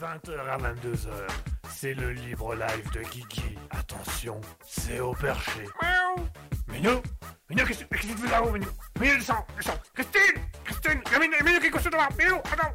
20h à 22h, c'est le libre live de Guigui. Attention, c'est au perché. Miaou Minou Minou, qu'est-ce que qu'est-ce que tu fais là-haut, Minou Minou, descends, descends Christine Christine Minou, Minou qui est couché devant Minou, attends,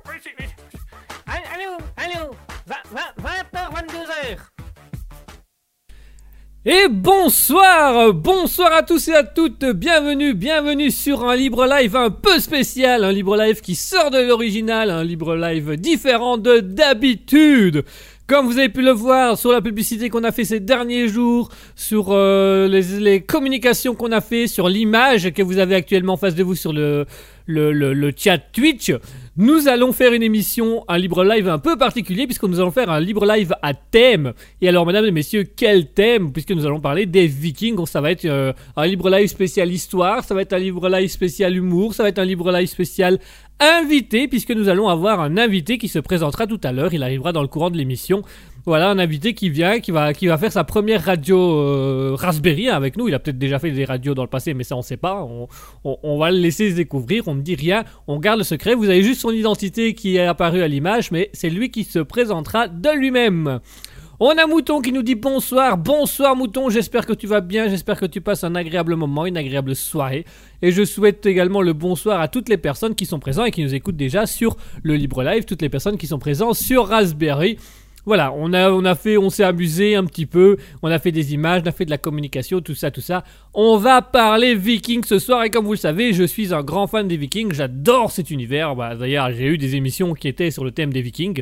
Et bonsoir, bonsoir à tous et à toutes, bienvenue, bienvenue sur un libre live un peu spécial, un libre live qui sort de l'original, un libre live différent de d'habitude. Comme vous avez pu le voir sur la publicité qu'on a fait ces derniers jours, sur euh, les, communications qu'on a fait, sur l'image que vous avez actuellement en face de vous sur le, le, le, chat Twitch, nous allons faire une émission, un libre live un peu particulier, puisque nous allons faire un libre live à thème. Et alors, mesdames et messieurs, quel thème? Puisque nous allons parler des Vikings. Ça va être euh, un libre live spécial histoire, ça va être un libre live spécial humour, ça va être un libre live spécial invité, puisque nous allons avoir un invité qui se présentera tout à l'heure. Il arrivera dans le courant de l'émission. Voilà, un invité qui vient, qui va, qui va faire sa première radio euh, Raspberry avec nous. Il a peut-être déjà fait des radios dans le passé, mais ça on sait pas. On, on- on va le laisser se découvrir. On ne dit rien, on garde le secret. Vous avez juste son identité qui est apparue à l'image, mais c'est lui qui se présentera de lui-même. On a Mouton qui nous dit bonsoir, bonsoir Mouton, j'espère que tu vas bien, j'espère que tu passes un agréable moment, une agréable soirée. Et je souhaite également le bonsoir à toutes les personnes qui sont présentes et qui nous écoutent déjà sur le Libre Live, toutes les personnes qui sont présentes sur Raspberry. Voilà, on a, on a fait, on s'est amusé un petit peu, on a fait des images, on a fait de la communication, tout ça, tout ça. On va parler Vikings ce soir et comme vous le savez, je suis un grand fan des Vikings, j'adore cet univers. Bah, D'ailleurs, j'ai eu des émissions qui étaient sur le thème des Vikings.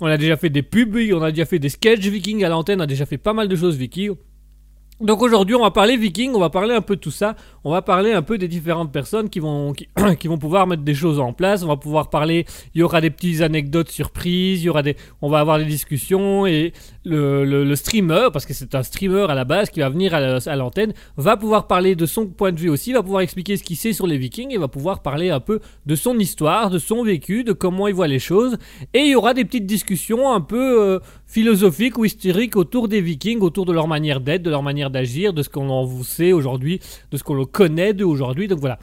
On a déjà fait des pubs, on a déjà fait des sketchs Vikings à l'antenne, on a déjà fait pas mal de choses Vikings. Donc aujourd'hui, on va parler Vikings, on va parler un peu de tout ça, on va parler un peu des différentes personnes qui vont, qui, vont pouvoir mettre des choses en place, on va pouvoir parler, il y aura des petites anecdotes surprises, y aura des, on va avoir des discussions et le, streamer, parce que c'est un streamer à la base qui va venir à l'antenne, va pouvoir parler de son point de vue aussi, va pouvoir expliquer ce qu'il sait sur les Vikings et va pouvoir parler un peu de son histoire, de son vécu, de comment il voit les choses. Et il y aura des petites discussions un peu euh, philosophiques ou historiques autour des Vikings, autour de leur manière d'être, de leur manière d'agir, de ce qu'on en vous sait aujourd'hui, de ce qu'on le connaît d'eux aujourd'hui. Donc voilà.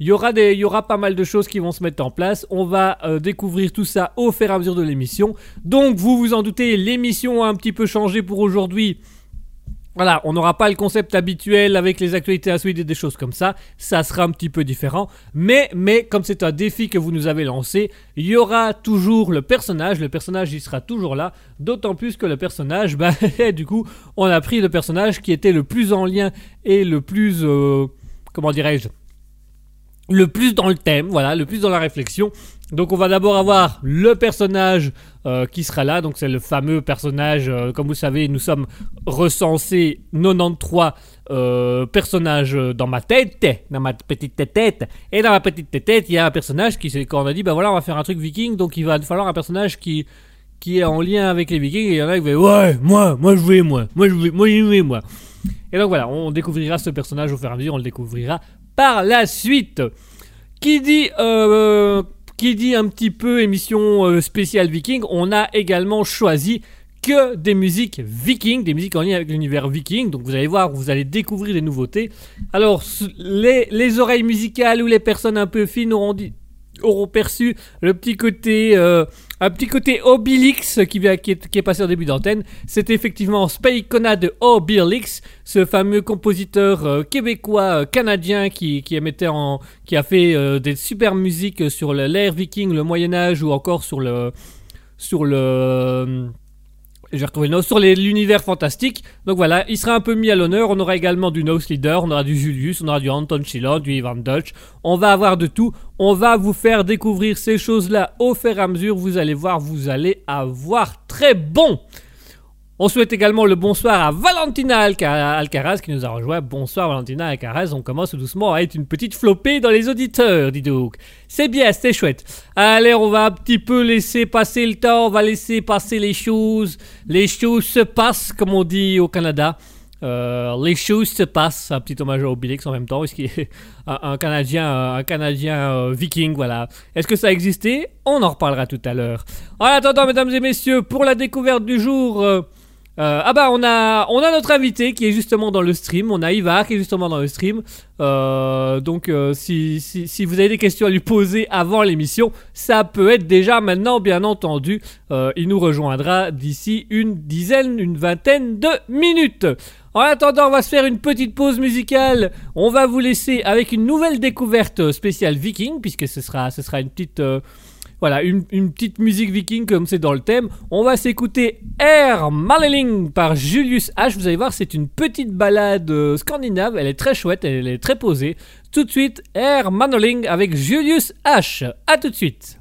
Il y, aura des, il y aura pas mal de choses qui vont se mettre en place. On va euh, découvrir tout ça au fur et à mesure de l'émission. Donc, vous vous en doutez, l'émission a un petit peu changé pour aujourd'hui. Voilà, on n'aura pas le concept habituel avec les actualités insolites et des choses comme ça. Ça sera un petit peu différent. Mais, mais, comme c'est un défi que vous nous avez lancé, il y aura toujours le personnage. Le personnage, il sera toujours là. D'autant plus que le personnage, bah, du coup, on a pris le personnage qui était le plus en lien et le plus, euh, comment dirais-je, le plus dans le thème, voilà, le plus dans la réflexion. Donc on va d'abord avoir le personnage euh, qui sera là, donc c'est le fameux personnage, euh, comme vous savez, nous sommes recensés 93 euh, personnages dans ma tête, dans ma petite tête, et dans ma petite tête, il y a un personnage qui, quand on a dit, bah voilà, on va faire un truc viking, donc il va falloir un personnage qui qui est en lien avec les vikings, et il y en a qui vont ouais, moi, moi je vais, moi, moi je vais, moi je vais, moi. Et donc voilà, on découvrira ce personnage au fur et à mesure, on le découvrira par la suite. Qui dit, qui dit un petit peu émission euh, spéciale viking, on a également choisi que des musiques viking, des musiques en lien avec l'univers viking. Donc vous allez voir, vous allez découvrir des nouveautés. Alors les, les oreilles musicales ou les personnes un peu fines auront perçu le petit côté euh, un petit côté Obélix qui, qui, est, passé en début d'antenne. C'est effectivement Speikona de Obélix, ce fameux compositeur euh, québécois euh, canadien qui, qui en qui a fait euh, des super musiques sur l'ère viking, le Moyen Âge ou encore sur le sur le j'ai retrouvé le nom sur l'univers fantastique. Donc voilà, il sera un peu mis à l'honneur. On aura également du Nose Leader, on aura du Julius, on aura du Anton Schiller, du Ivan Dutch. On va avoir de tout. On va vous faire découvrir ces choses-là au fur et à mesure. Vous allez voir, vous allez avoir très bon. On souhaite également le bonsoir à Valentina Alca- Alcaraz qui nous a rejoint. Bonsoir Valentina Alcaraz, on commence doucement à être une petite flopée dans les auditeurs, dis donc. C'est bien, c'est chouette. Allez, on va un petit peu laisser passer le temps, on va laisser passer les choses. Les choses se passent, comme on dit au Canada. Euh, les choses se passent, un petit hommage à Obélix en même temps, parce qu'il est un, un Canadien, un Canadien euh, viking, voilà. Est-ce que ça existait On en reparlera tout à l'heure. En attendant, mesdames et messieurs, pour la découverte du jour, euh, Euh, ah bah on a on a notre invité qui est justement dans le stream, on a Ivar qui est justement dans le stream. Euh, donc euh, si, si, si vous avez des questions à lui poser avant l'émission, ça peut être déjà maintenant bien entendu. Il nous rejoindra d'ici une dizaine, une vingtaine de minutes. En attendant, on va se faire une petite pause musicale. On va vous laisser avec une nouvelle découverte spéciale viking puisque ce sera ce sera une petite voilà, une, petite musique viking comme c'est dans le thème. On va s'écouter Air Marleling par Julius H. Vous allez voir, c'est une petite balade euh, scandinave. Elle est très chouette, elle est très posée. Tout de suite, Air Marleling avec Julius H. A tout de suite.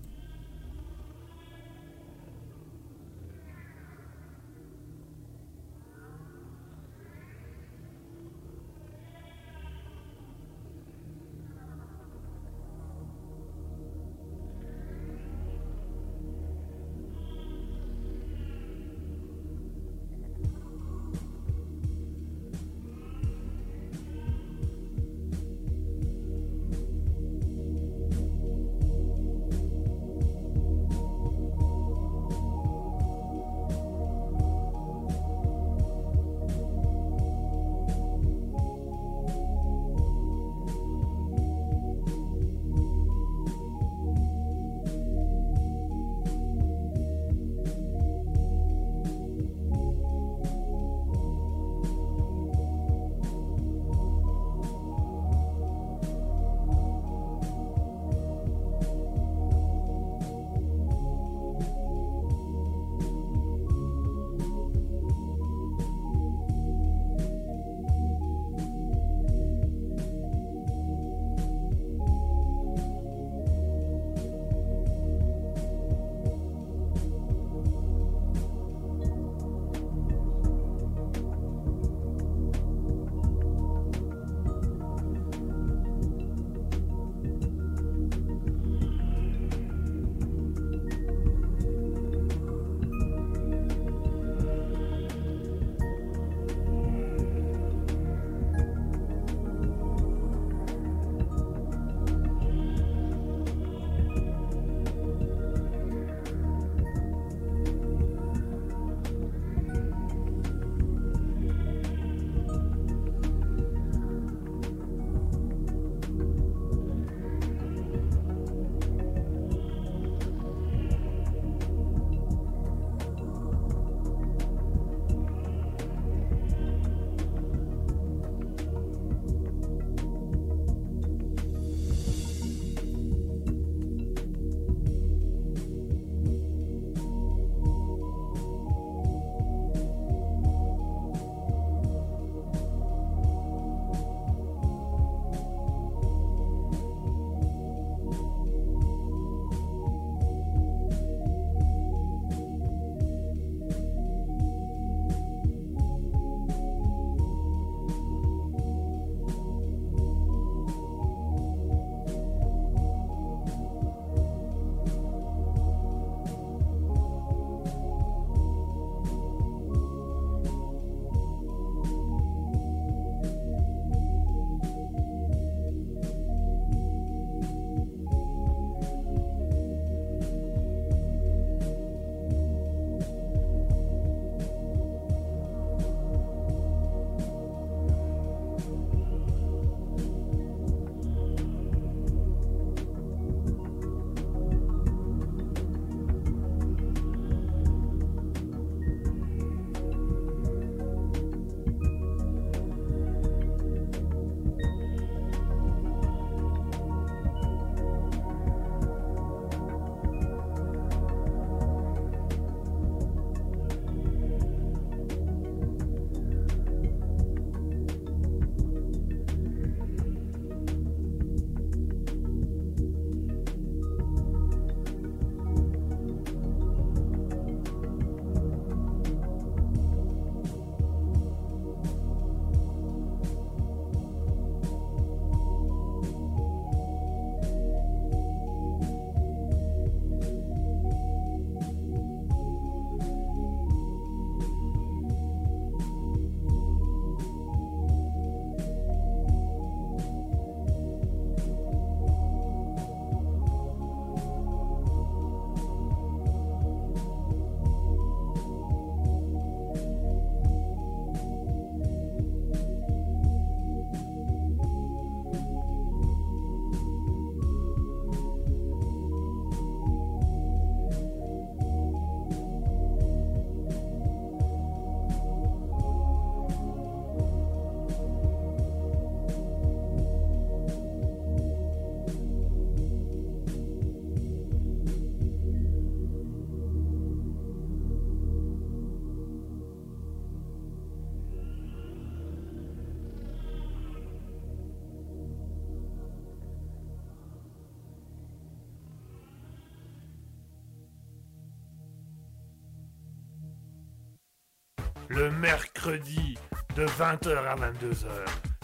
Le mercredi de 20h à 22h.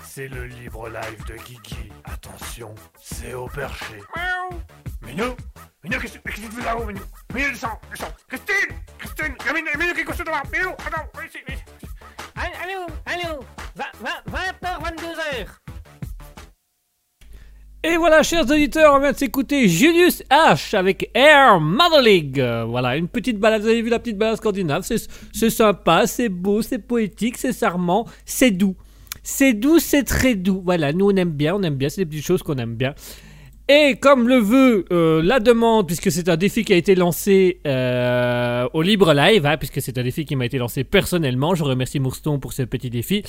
C'est le libre live de Guigui. Attention, c'est au perché. Miaou Minou Minou, qu'est-ce qu'est-ce que tu fais là-haut, Minou? Minou, descends, descends Christine Christine Minou, Minou qui est couché devant Minou, attends, ici, ici. Allô, allô, 20h, 22h. Et voilà, chers auditeurs, on vient de s'écouter Julius H avec Air Mother League. Voilà, une petite balade, vous avez vu la petite balade scandinave, c'est c'est sympa, c'est beau, c'est poétique, c'est charmant, c'est doux. C'est doux, c'est très doux. Voilà, nous on aime bien, on aime bien, c'est des petites choses qu'on aime bien. Et comme le veut euh, la demande, puisque c'est un défi qui a été lancé euh, au Libre Live, hein, puisque c'est un défi qui m'a été lancé personnellement, je remercie Mourston pour ce petit défi.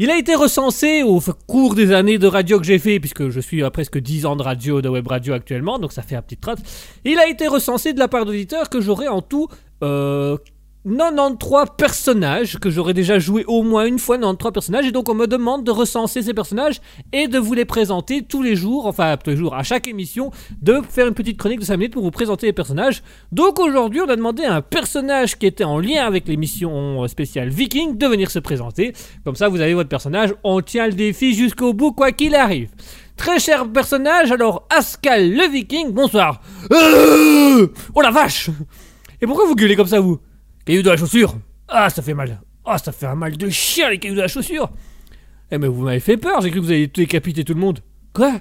Il a été recensé au cours des années de radio que j'ai fait, puisque je suis à presque 10 ans de radio, de web radio actuellement, donc ça fait un petit trotte. Il a été recensé de la part d'auditeurs que j'aurais en tout euh, 93 personnages, que j'aurais déjà joué au moins une fois 93 personnages, et donc on me demande de recenser ces personnages et de vous les présenter tous les jours, enfin tous les jours, à chaque émission, de faire une petite chronique de 5 minutes pour vous présenter les personnages. Donc aujourd'hui, on a demandé à un personnage qui était en lien avec l'émission spéciale Viking de venir se présenter. Comme ça, vous avez votre personnage, on tient le défi jusqu'au bout, quoi qu'il arrive. Très cher personnage, alors Ascal le Viking, bonsoir. Euh oh la vache Et pourquoi vous gueulez comme ça, vous? Caillou de la chaussure Ah, ça fait mal. Ah, ça fait un mal de chien, les cailloux de la chaussure Eh, mais vous m'avez fait peur, j'ai cru que vous alliez décapiter tout le monde. Quoi?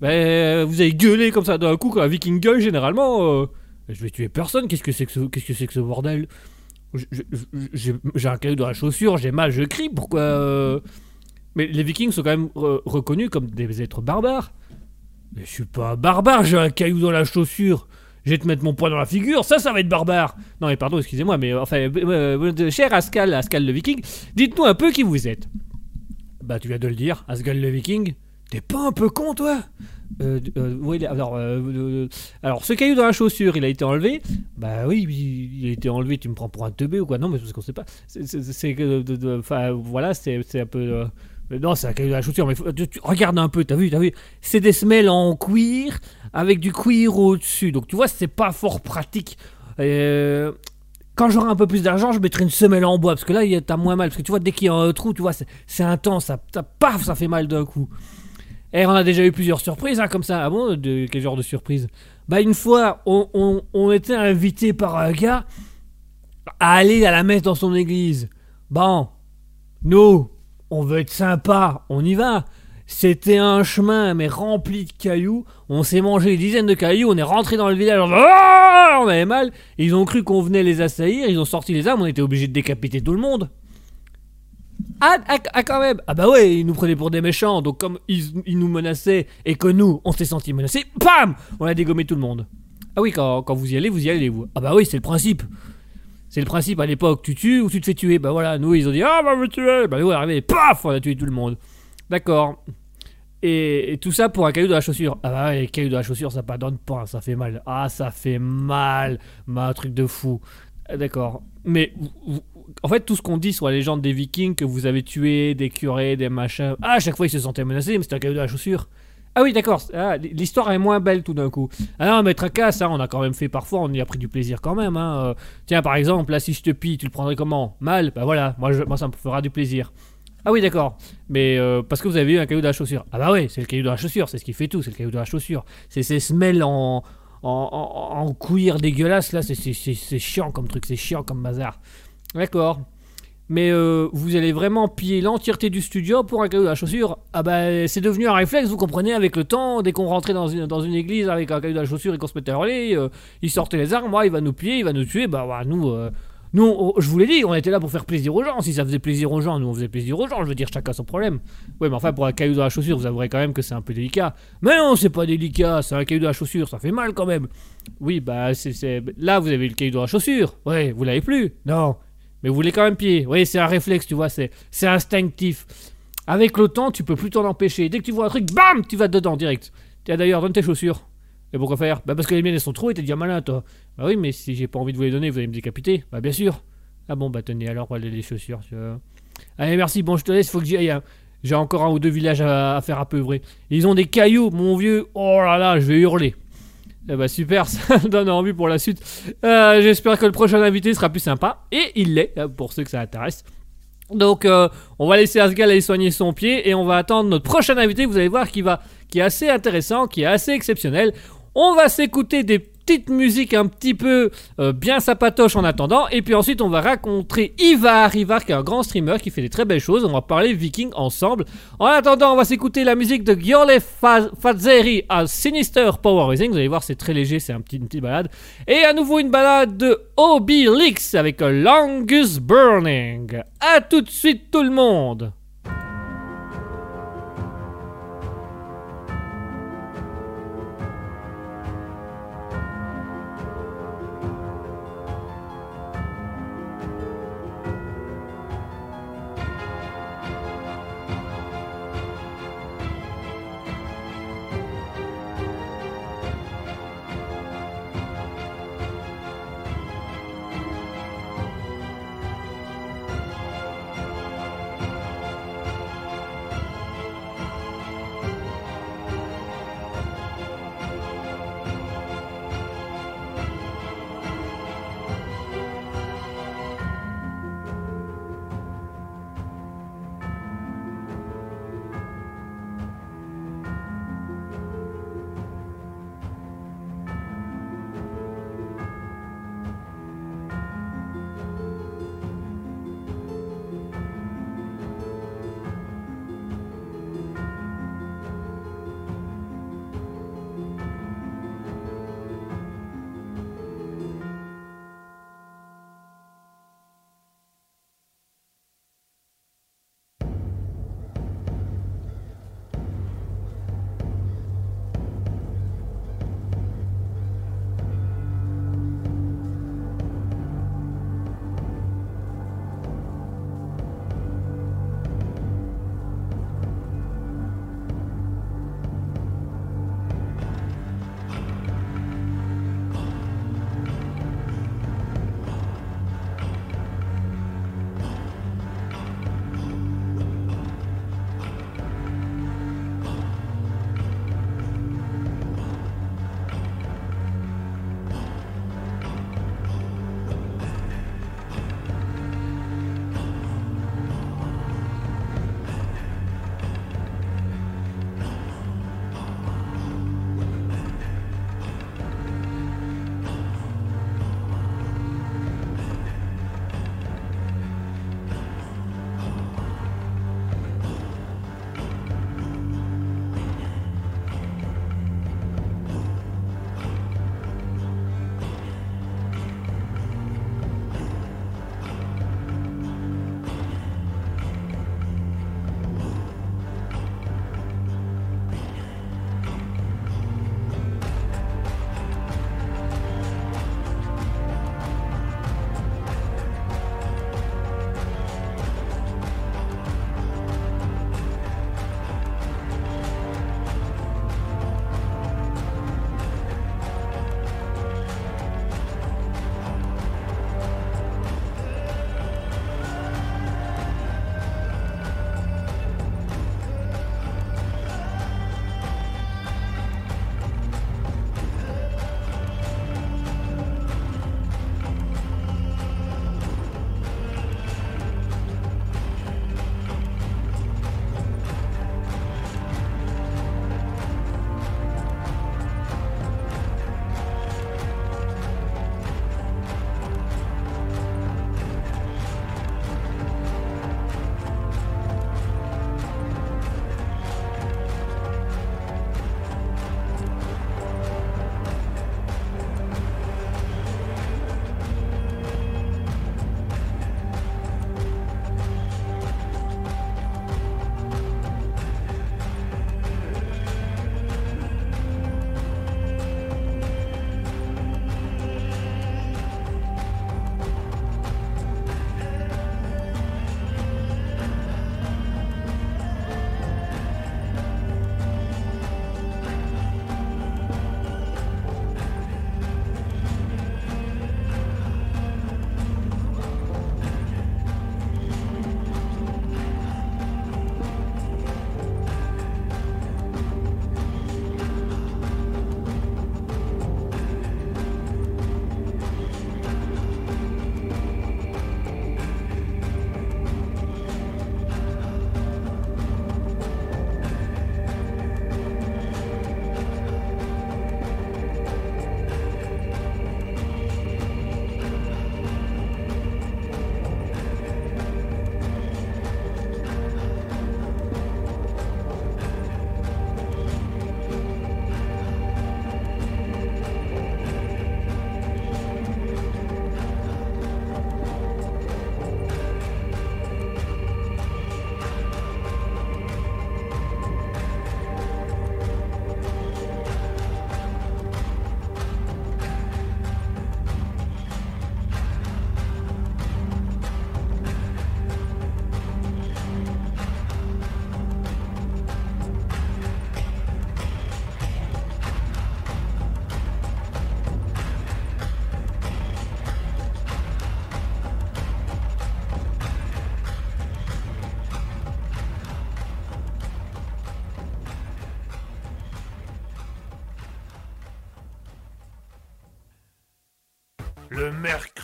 Ben, vous avez gueulé comme ça d'un coup quand un viking gueule, généralement. euh, je vais tuer personne, qu'est-ce que c'est que ce, c'est que bordel? J'ai un caillou dans la chaussure, j'ai mal, je crie, pourquoi euh, Mais les vikings sont quand même re- reconnus comme des êtres barbares. Mais je suis pas un barbare, j'ai un caillou dans la chaussure. Je vais te mettre mon poing dans la figure, ça, ça va être barbare. Non, mais pardon, excusez-moi, mais euh, enfin, euh, euh, cher Ascal, Ascal le Viking, dites-nous un peu qui vous êtes. Bah, tu viens de le dire, Ascal le Viking. T'es pas un peu con, toi? Euh, euh, oui, alors, euh, euh, alors, ce caillou dans la chaussure, il a été enlevé? Bah oui, il a été enlevé. Tu me prends pour un teubé ou quoi? Non, mais parce qu'on sait pas. C'est- que, enfin, voilà, c'est un peu. euh, non, c'est un caillou dans la chaussure. Mais regarde un peu. T'as vu, t'as vu? C'est des semelles en cuir avec du cuir au-dessus. Donc tu vois, c'est pas fort pratique. Euh, quand j'aurai un peu plus d'argent, je mettrai une semelle en bois parce que là, t'as moins mal. Parce que tu vois, dès qu'il y a un trou, tu vois, c'est intense. Ça, ça, paf, ça fait mal d'un coup. Et on a déjà eu plusieurs surprises hein, comme ça. Ah bon de, Quel genre de surprise? Bah, une fois, on était invité par un gars à aller à la messe dans son église. Bon, nous, on veut être sympa, on y va. C'était un chemin, mais rempli de cailloux. On s'est mangé des dizaines de cailloux. On est rentré dans le village. On, Ah on avait mal. Ils ont cru qu'on venait les assaillir. Ils ont sorti les armes. On était obligé de décapiter tout le monde. Ah, ah, ah, quand même Ah bah ouais, ils nous prenaient pour des méchants, donc comme ils, nous menaçaient et que nous, on s'est sentis menacés, PAM On a dégommé tout le monde. Ah oui, quand, vous y allez, vous y allez, vous. Ah bah oui, c'est le principe. C'est le principe à l'époque, tu tues ou tu te fais tuer. Bah voilà, nous ils ont dit, ah bah me tuer Bah nous on est arrivé, paf On a tué tout le monde. D'accord. Et, tout ça pour un caillou de la chaussure. Ah bah ouais, cailloux de la chaussure, ça pas, ça fait mal. Ah, ça fait mal. Bah, un truc de fou. Ah, D'accord. Mais vous- en fait, tout ce qu'on dit sur la légende des vikings, que vous avez tué des curés, des machins, ah, à chaque fois ils se sentaient menacés, mais c'était un caillou de la chaussure. Ah oui, d'accord. Ah, L'histoire est moins belle tout d'un coup. Ah non, mais tracasse, ça, on a quand même fait parfois, on y a pris du plaisir quand même. Hein. Euh, Tiens, par exemple, là, si je te pille, tu le prendrais comment? Mal? Bah voilà, moi, moi ça me fera du plaisir. Ah oui, d'accord. Mais euh, parce que vous avez eu un caillou de la chaussure. Ah bah oui, c'est le caillou de la chaussure, c'est ce qui fait tout, c'est le caillou de la chaussure. C'est ces semelles en, en, en, cuir dégueulasse, là, c'est- chiant comme truc, c'est chiant comme bazar. D'accord. Mais euh, vous allez vraiment piller l'entièreté du studio pour un caillou de la chaussure Ah bah c'est devenu un réflexe, vous comprenez, avec le temps, dès qu'on rentrait dans une, dans une église avec un caillou de la chaussure et qu'on se mettait à hurler, euh, il sortait les armes, il va nous plier, il va nous tuer, bah ouais, nous... nous, je vous l'ai dit, on était là pour faire plaisir aux gens. Si ça faisait plaisir aux gens, nous on faisait plaisir aux gens. Je veux dire, chacun son problème. Ouais, mais enfin, pour un caillou dans la chaussure, vous avouerez quand même que c'est un peu délicat. Mais non, c'est pas délicat, c'est un caillou dans la chaussure, ça fait mal quand même. Oui, bah, c'est. Là, vous avez le caillou dans la chaussure. Ouais, vous l'avez plus. Non. Mais vous voulez quand même piller. Oui, c'est un réflexe, tu vois, c'est instinctif. Avec le temps, tu peux plus t'en empêcher. Dès que tu vois un truc, bam, tu vas dedans direct. Tiens, d'ailleurs, donne tes chaussures. Et pourquoi faire? Bah, parce que les miennes, elles sont trop et t'es déjà malin, toi. Bah oui, mais si j'ai pas envie de vous les donner, vous allez me décapiter. Bah, bien sûr. Ah bon, bah tenez, alors, voilà les chaussures. tu. Allez, merci, bon, je te laisse, faut que j'y aille. hein. J'ai encore un ou deux villages à, faire à peu vrai. Ils ont des cailloux, mon vieux. Oh là là, je vais hurler. Eh bah super, ça donne envie pour la suite. Euh, J'espère que le prochain invité sera plus sympa. Et il l'est, euh, pour ceux que ça intéresse. Donc euh, on va laisser Asgal aller soigner son pied et on va attendre notre prochain invité. Vous allez voir qui va, qui est assez intéressant, qui est assez exceptionnel. On va s'écouter des petites musiques un petit peu euh, bien sapatoche en attendant. Et puis ensuite on va rencontrer Ivar, Ivar qui est un grand streamer qui fait des très belles choses. On va parler viking ensemble. En attendant on va s'écouter la musique de Giole Fa- Fazeri à Sinister Power Rising. Vous allez voir c'est très léger, c'est un une petite balade. Et à nouveau une balade de Obi Lix avec Longest Burning. A tout de suite tout le monde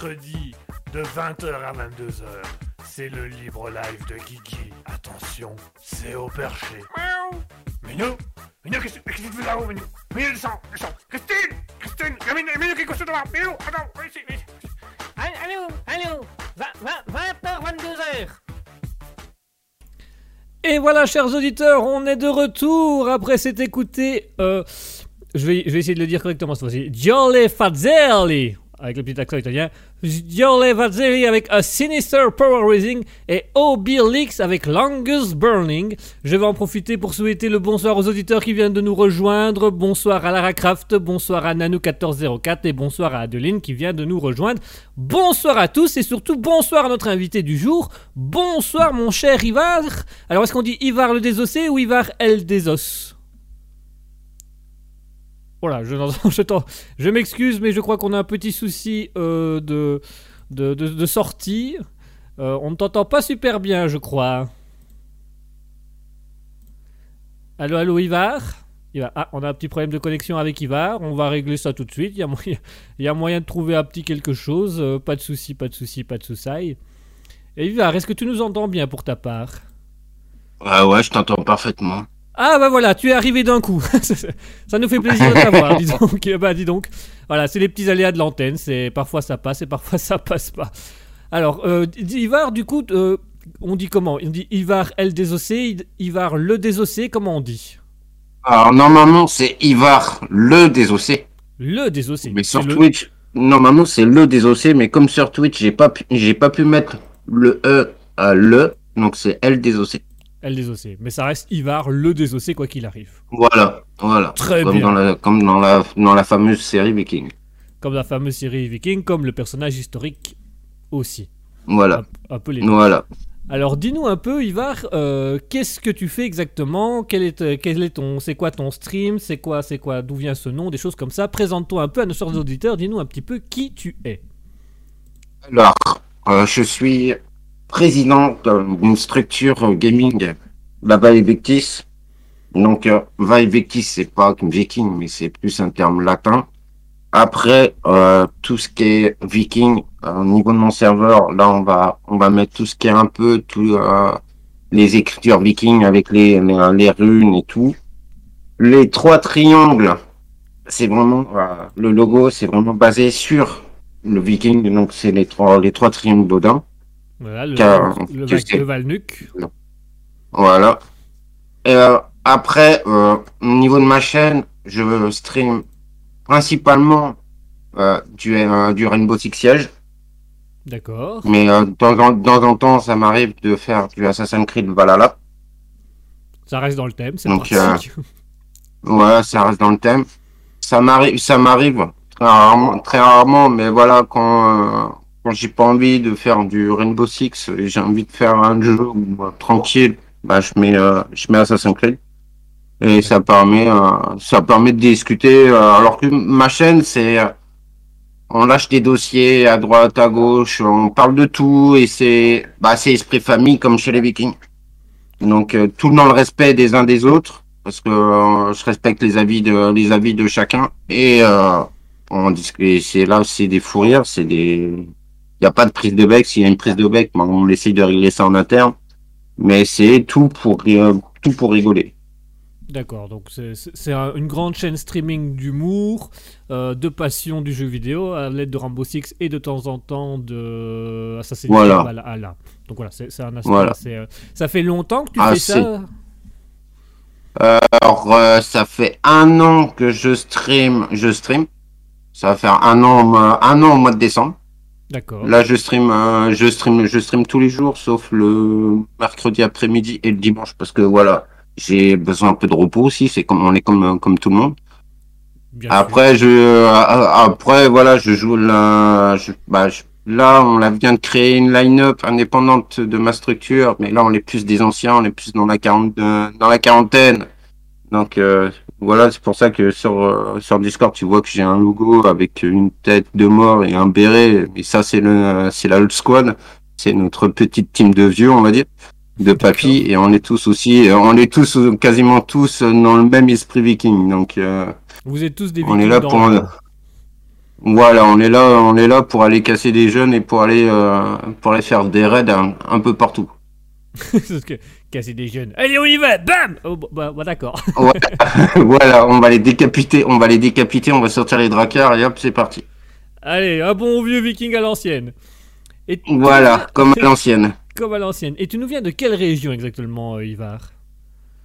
mercredi de 20h à 22h. C'est le libre live de Guigui. Attention, c'est au perché. Miaou Minou Minou, qu'est-ce qu'est-ce que tu fais là-haut, Minou? Minou, descends, descends Christine Christine Minou, Minou, qu'est-ce que tu fais là Minou, attends, viens ici, viens ici. Allô, allô, 20h, 22h. Et voilà, chers auditeurs, on est de retour après s'être écouté. Euh, je, vais, je vais essayer de le dire correctement cette fois-ci. Giole Fazzelli, avec le petit accent italien. Giole Fazzelli avec A Sinister Power Raising et Obelix avec Longest Burning. Je vais en profiter pour souhaiter le bonsoir aux auditeurs qui viennent de nous rejoindre. Bonsoir à Lara Croft, bonsoir à Nanou1404 et bonsoir à Adeline qui vient de nous rejoindre. Bonsoir à tous et surtout bonsoir à notre invité du jour. Bonsoir mon cher Ivar. Alors est-ce qu'on dit Ivar le désossé ou Ivar el désos voilà, je, je, je m'excuse, mais je crois qu'on a un petit souci euh, de, de, de- sortie. Euh, on ne t'entend pas super bien, je crois. Allô, allô, Ivar Ah, on a un petit problème de connexion avec Ivar. On va régler ça tout de suite. Il y a moyen, il y a moyen de trouver un petit quelque chose. Euh, pas de souci, pas de souci, pas de souci. Et Ivar, est-ce que tu nous entends bien pour ta part? Ouais, ouais, je t'entends parfaitement. Ah bah voilà, tu es arrivé d'un coup. ça nous fait plaisir de t'avoir, dis donc. Bah dis donc. Voilà, c'est les petits aléas de l'antenne. C'est parfois ça passe et parfois ça passe pas. Alors, euh, Ivar, du coup, euh, on dit comment? On dit Ivar el désossé, Ivar le désossé. Comment on dit? Alors, normalement, c'est Ivar, le désossé. Le désossé. Mais sur le- Twitch, normalement, c'est le désossé, mais comme sur Twitch, j'ai pas pu, j'ai pas pu mettre le E à le, donc c'est L désossé. El désossé. Mais ça reste Ivar le désossé quoi qu'il arrive. Voilà, voilà. Très comme bien. Dans la, comme dans la, dans la fameuse série Viking. Comme la fameuse série Viking, comme le personnage historique aussi. Voilà, Un peu les deux. voilà. Alors dis-nous un peu, Ivar, euh, qu'est-ce que tu fais exactement? Quel est, euh, quel est ton, c'est quoi ton stream? C'est quoi, c'est quoi D'où vient ce nom? Des choses comme ça. Présente-toi un peu à nos chers auditeurs. Dis-nous un petit peu qui tu es. Alors, euh, je suis président d'une structure gaming, la Vaevectis. Donc, euh, Vaevectis, c'est pas viking, mais c'est plus un terme latin. Après, euh, tout ce qui est viking, euh, au niveau de mon serveur, là, on va, on va mettre tout ce qui est un peu, tout, euh, les écritures vikings avec les, les, les runes et tout. Les trois triangles, c'est vraiment, euh, le logo, c'est vraiment basé sur le viking, donc c'est les trois, les trois triangles d'Odin. Voilà, le, le, le Valnuc. Voilà. Et, euh, après, euh, au niveau de ma chaîne, je stream principalement euh, du, du Rainbow Six Siege, D'accord. mais de temps en, de temps en temps, ça m'arrive de faire du Assassin's Creed Valhalla. Ça reste dans le thème, c'est Donc. Voilà, ça reste dans le thème. Ça m'arrive, ça m'arrive très rarement, très rarement, mais voilà, quand, quand j'ai pas envie de faire du Rainbow Six, et j'ai envie de faire un jeu où, euh, tranquille, bah, je mets, euh, je mets Assassin's Creed. Et ça permet, euh, ça permet de discuter, euh, alors que ma chaîne, c'est, on lâche des dossiers à droite, à gauche, on parle de tout, et c'est, bah, c'est esprit famille comme chez les Vikings. Donc, euh, tout dans le respect des uns des autres parce que euh, je respecte les avis de les avis de chacun et euh, on discute et c'est là c'est des fous rires c'est des il y a pas de prise de bec. S'il y a une prise de bec ben, on essaye de régler ça en interne. Mais c'est tout pour euh, tout pour rigoler. D'accord, donc c'est- c'est c'est un- une grande chaîne streaming d'humour, euh, de passion du jeu vidéo, à l'aide de Rainbow Six et de temps en temps de Assassin's Creed Voilà. Valhalla. Donc voilà, c'est un aspect Voilà. euh, Ça fait longtemps que tu Ah, fais ça? Alors euh, ça fait un an que je stream je stream. Ça va faire un an un an au mois de décembre D'accord. Là, je stream, euh, je stream, je stream tous les jours, sauf le mercredi après-midi et le dimanche, parce que voilà, j'ai besoin un peu de repos aussi. C'est comme on est comme comme tout le monde. Bien sûr. Après, je, euh, après voilà, je joue là, je, bah, je- là, on la vient de créer une line-up indépendante de ma structure, mais là, on est plus des anciens, on est plus dans la quarante, euh, dans la quarantaine. Donc euh, voilà, c'est pour ça que sur euh, sur Discord, tu vois que j'ai un logo avec une tête de mort et un béret. Et ça, c'est le c'est la Old Squad, c'est notre petite team de vieux, on va dire, de papy, et on est tous aussi, euh, on est tous euh, quasiment tous dans le même esprit viking. Donc euh, Vous êtes tous des on est Vikings là pour un- Voilà, on est là, on est là pour aller casser des jeunes et pour aller, euh, pour aller faire des raids un, un peu partout. Casser des jeunes. Allez, on y va Bam oh, bah, bah, d'accord. Ouais. voilà, on va les décapiter, on va les décapiter, on va sortir les dracards et hop, c'est parti. Allez, un bon vieux viking à l'ancienne. Et Voilà, comme à l'ancienne. Comme à l'ancienne. Et tu nous viens de quelle région exactement, euh, Ivar?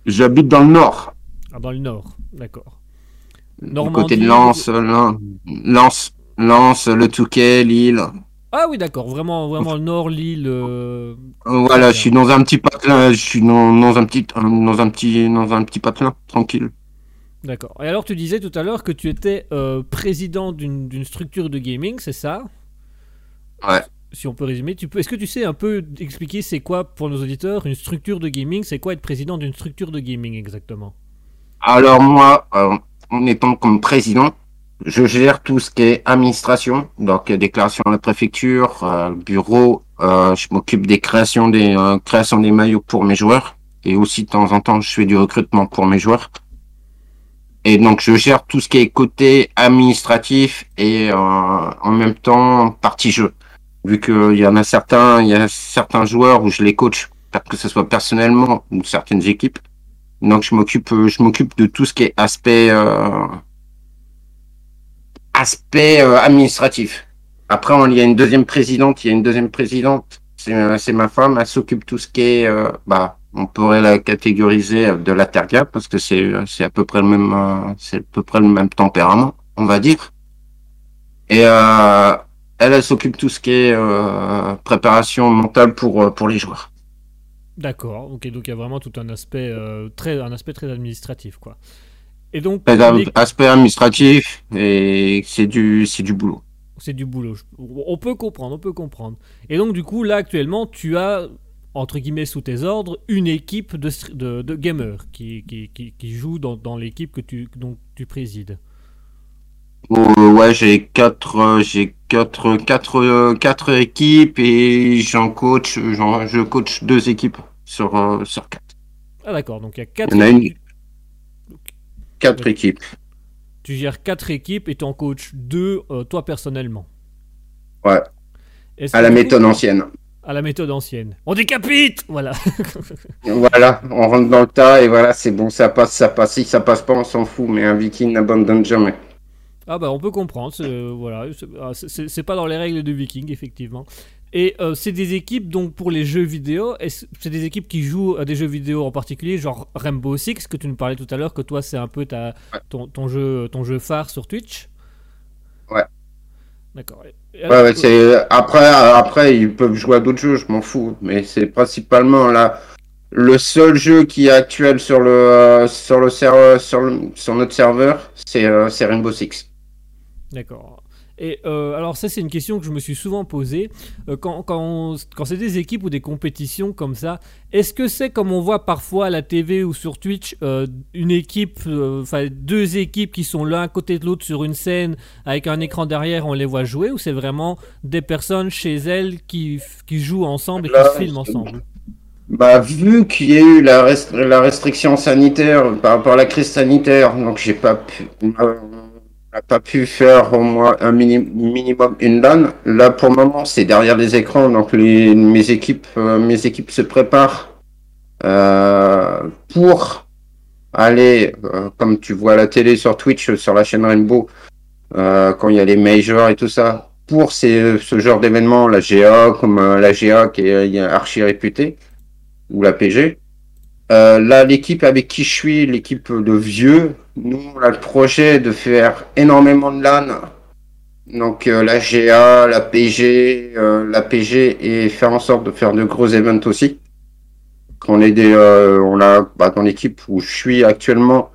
J'habite dans le nord, Ah, dans le nord, d'accord. du côté de Lens, Lens, Lens, Lens, le Touquet, Lille. Ah oui, d'accord, vraiment, vraiment le nord, l'île. euh, Voilà, je suis dans un petit patelin, je suis dans, dans un petit, dans un petit, dans un petit patelin, tranquille. D'accord. Et alors, tu disais tout à l'heure que tu étais euh, président d'une d'une structure de gaming, c'est ça? Ouais. Si on peut résumer, tu peux. Est-ce que tu sais un peu expliquer c'est quoi pour nos auditeurs une structure de gaming? C'est quoi être président d'une structure de gaming exactement? Alors moi, euh, en étant comme président, je gère tout ce qui est administration, donc euh, déclaration à la préfecture, euh, bureau. euh, je m'occupe des créations des euh, créations des maillots pour mes joueurs et aussi de temps en temps je fais du recrutement pour mes joueurs. Et donc je gère tout ce qui est côté administratif et euh, en même temps partie jeu. Vu qu'il y en a certains, il y a certains joueurs où je les coach, que ce soit personnellement ou certaines équipes. Donc je m'occupe, euh, je m'occupe de tout ce qui est aspect euh, aspect euh, administratif. Après, on- il y a une deuxième présidente. Il y a une deuxième présidente. C'est euh, ma femme. Elle s'occupe tout ce qui est, euh, bah, on pourrait la catégoriser de la terga parce que c'est c'est à peu près le même, c'est à peu près le même tempérament, on va dire. Et elle, elle s'occupe tout ce qui est préparation mentale pour pour les joueurs. D'accord. Ok, donc il y a vraiment tout un aspect très, un aspect très administratif, quoi. Et donc, les- Aspect administratif et c'est du c'est du boulot. c'est du boulot. On peut comprendre, on peut comprendre. Et donc, du coup, là, actuellement, tu as, entre guillemets, sous tes ordres, une équipe de, de, de gamers qui, qui, qui, qui joue dans, dans l'équipe que tu, dont tu présides. Euh, ouais, j'ai quatre, euh, j'ai quatre, quatre, euh, quatre équipes et j'en coach, j'en, je coach deux équipes sur, euh, sur quatre. Ah, d'accord. Donc, il y a quatre Il y en a une. Quatre équipes. Tu gères quatre équipes et tu en coaches deux, euh, toi, personnellement. Ouais. À la du méthode ancienne. À la méthode ancienne. On décapite Voilà. Voilà, on rentre dans le tas et voilà, c'est bon, ça passe, ça passe. Si ça passe pas, on s'en fout, mais un viking n'abandonne jamais. Ah bah on peut comprendre, c'est, euh, voilà, c'est- ah, c'est- pas dans les règles de Viking effectivement. Et euh, c'est des équipes donc pour les jeux vidéo, c'est des équipes qui jouent à des jeux vidéo en particulier, genre Rainbow Six que tu nous parlais tout à l'heure, que toi c'est un peu ta, ton, ton jeu ton jeu phare sur Twitch. Ouais. D'accord. Ouais, ouais, après, après, ils peuvent jouer à d'autres jeux, je m'en fous, mais c'est principalement là, le seul jeu qui est actuel sur le, sur le serveur, sur le- sur notre serveur, c'est, euh, c'est Rainbow Six. D'accord. Et euh, alors ça c'est une question que je me suis souvent posée. Euh, quand quand, quand c'est des équipes ou des compétitions comme ça, est-ce que c'est comme on voit parfois à la TV ou sur Twitch, euh, une équipe, enfin deux équipes qui sont l'un à côté de l'autre sur une scène avec un écran derrière, on les voit jouer, ou c'est vraiment des personnes chez elles qui, qui jouent ensemble et Là, qui se filment ensemble? Bah, vu qu'il y a eu la, la restriction sanitaire par rapport à la crise sanitaire, donc j'ai pas pu, n'a pas pu faire au moins un mini- minimum une LAN. Là, pour le moment, c'est derrière les écrans, donc les, mes équipes, euh, mes équipes se préparent euh, pour aller, euh, comme tu vois à la télé sur Twitch, sur la chaîne Rainbow, euh, quand il y a les majors et tout ça, pour ces, ce genre d'événements, la GA, comme euh, la GA qui est, archi réputée ou la PG. Euh, là, l'équipe avec qui je suis, l'équipe de vieux, nous, on a le projet de faire énormément de LAN. Donc euh, la GA, la PG, euh, la PG et faire en sorte de faire de gros events aussi. On est des, euh, on a bah, dans l'équipe où je suis actuellement,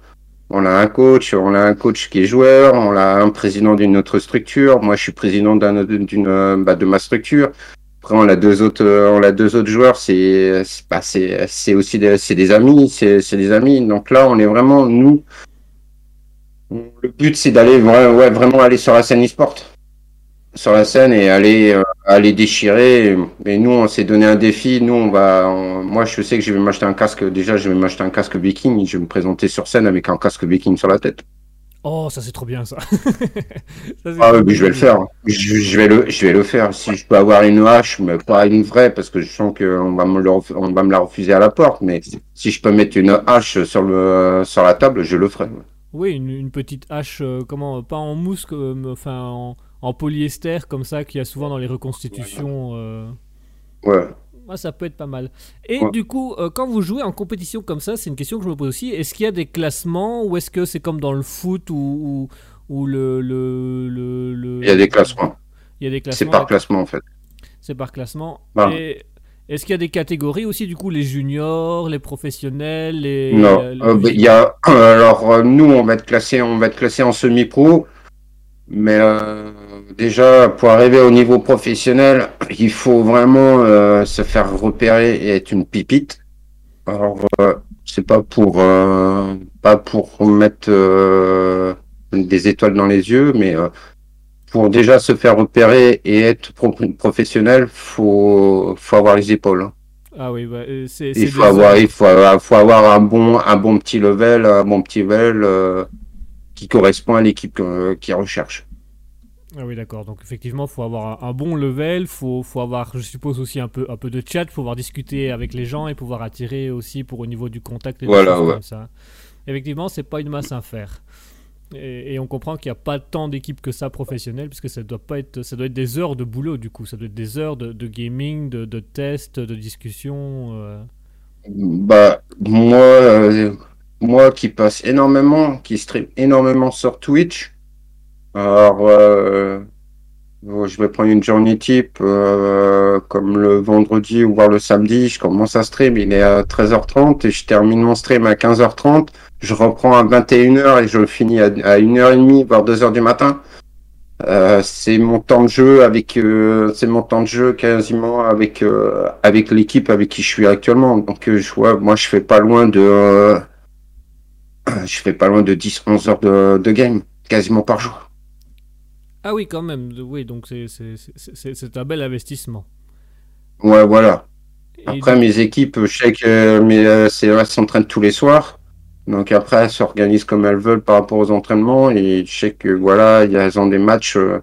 on a un coach, on a un coach qui est joueur, on a un président d'une autre structure. Moi, je suis président d'une bah, de ma structure. Après, on a deux autres, euh, on a deux autres joueurs. C'est, c'est, bah, c'est, c'est aussi des, c'est des amis, c'est, c'est des amis. Donc là, on est vraiment nous. Le but, c'est d'aller ouais, vraiment aller sur la scène e-sport, sur la scène et aller, euh, aller déchirer. Et nous, on s'est donné un défi. Nous, on va, moi, je sais que je vais m'acheter un casque. Déjà, je vais m'acheter un casque Viking. Je vais me présenter sur scène avec un casque Viking sur la tête. Oh, ça c'est trop bien ça. Ah oui, je vais le faire. Je, je vais le, je vais le faire. Si je peux avoir une hache, mais pas une vraie, parce que je sens qu'on va me le on va me la refuser à la porte. Mais si je peux mettre une hache sur le, sur la table, je le ferai. Oui, une, une petite hache, euh, comment, pas en mousse, comme, enfin en, en polyester comme ça qu'il y a souvent dans les reconstitutions. euh. Ouais. Ouais, ça peut être pas mal. Et Ouais. du coup, euh, quand vous jouez en compétition comme ça, c'est une question que je me pose aussi. Est-ce qu'il y a des classements ou est-ce que c'est comme dans le foot ou, ou, le, le, le, le- Il y a des classements. Il y a des classements. C'est par classement, en fait. C'est par classement. Voilà. Et est-ce qu'il y a des catégories aussi, du coup, les juniors, les professionnels, les. Non, les- euh, y a alors euh, nous on va être classé on va être classé en semi-pro, mais euh, déjà pour arriver au niveau professionnel, il faut vraiment euh, se faire repérer et être une pipite. Alors euh, c'est pas pour euh, pas pour mettre euh, des étoiles dans les yeux, mais euh, pour déjà se faire repérer et être pro- professionnel, faut faut avoir les épaules. hein. Ah oui, bah, c'est. Il faut avoir, il faut, faut avoir un bon, un bon petit level, un bon petit level euh, qui correspond à l'équipe qui recherche. Ah oui, d'accord. Donc effectivement, il faut avoir un, bon level, faut, faut avoir, je suppose aussi un peu, un peu de chat, pouvoir discuter avec les gens et pouvoir attirer aussi pour au niveau du contact et Voilà, ouais. comme ça. Effectivement, c'est pas une masse à faire. Et, et on comprend qu'il n'y a pas tant d'équipes que ça professionnelles, puisque ça doit pas être, ça doit être des heures de boulot du coup, ça doit être des heures de, de gaming, de, de tests, de discussion. euh. Bah, moi, euh, moi qui passe énormément, qui stream énormément sur Twitch. Alors, euh, bon, je vais prendre une journée type, euh, comme le vendredi ou voire le samedi. Je commence à stream, il est à 13h30 et je termine mon stream à 15h30. Je reprends à 21h et je finis à, à 1h30, voire 2h du matin. Euh, c'est mon temps de jeu avec, euh, c'est mon temps de jeu quasiment avec euh, avec l'équipe avec qui je suis actuellement. Donc euh, je vois, moi je fais pas loin de, euh, je fais pas loin de 10-11 heures de, de game, quasiment par jour. Ah oui, quand même. Oui, donc c'est, un bel investissement. Ouais, voilà. Après mes équipes, je sais que mais euh, elles s'entraînent tous les soirs. Donc après elles s'organisent comme elles veulent par rapport aux entraînements et je sais que voilà, elles ont des matchs euh,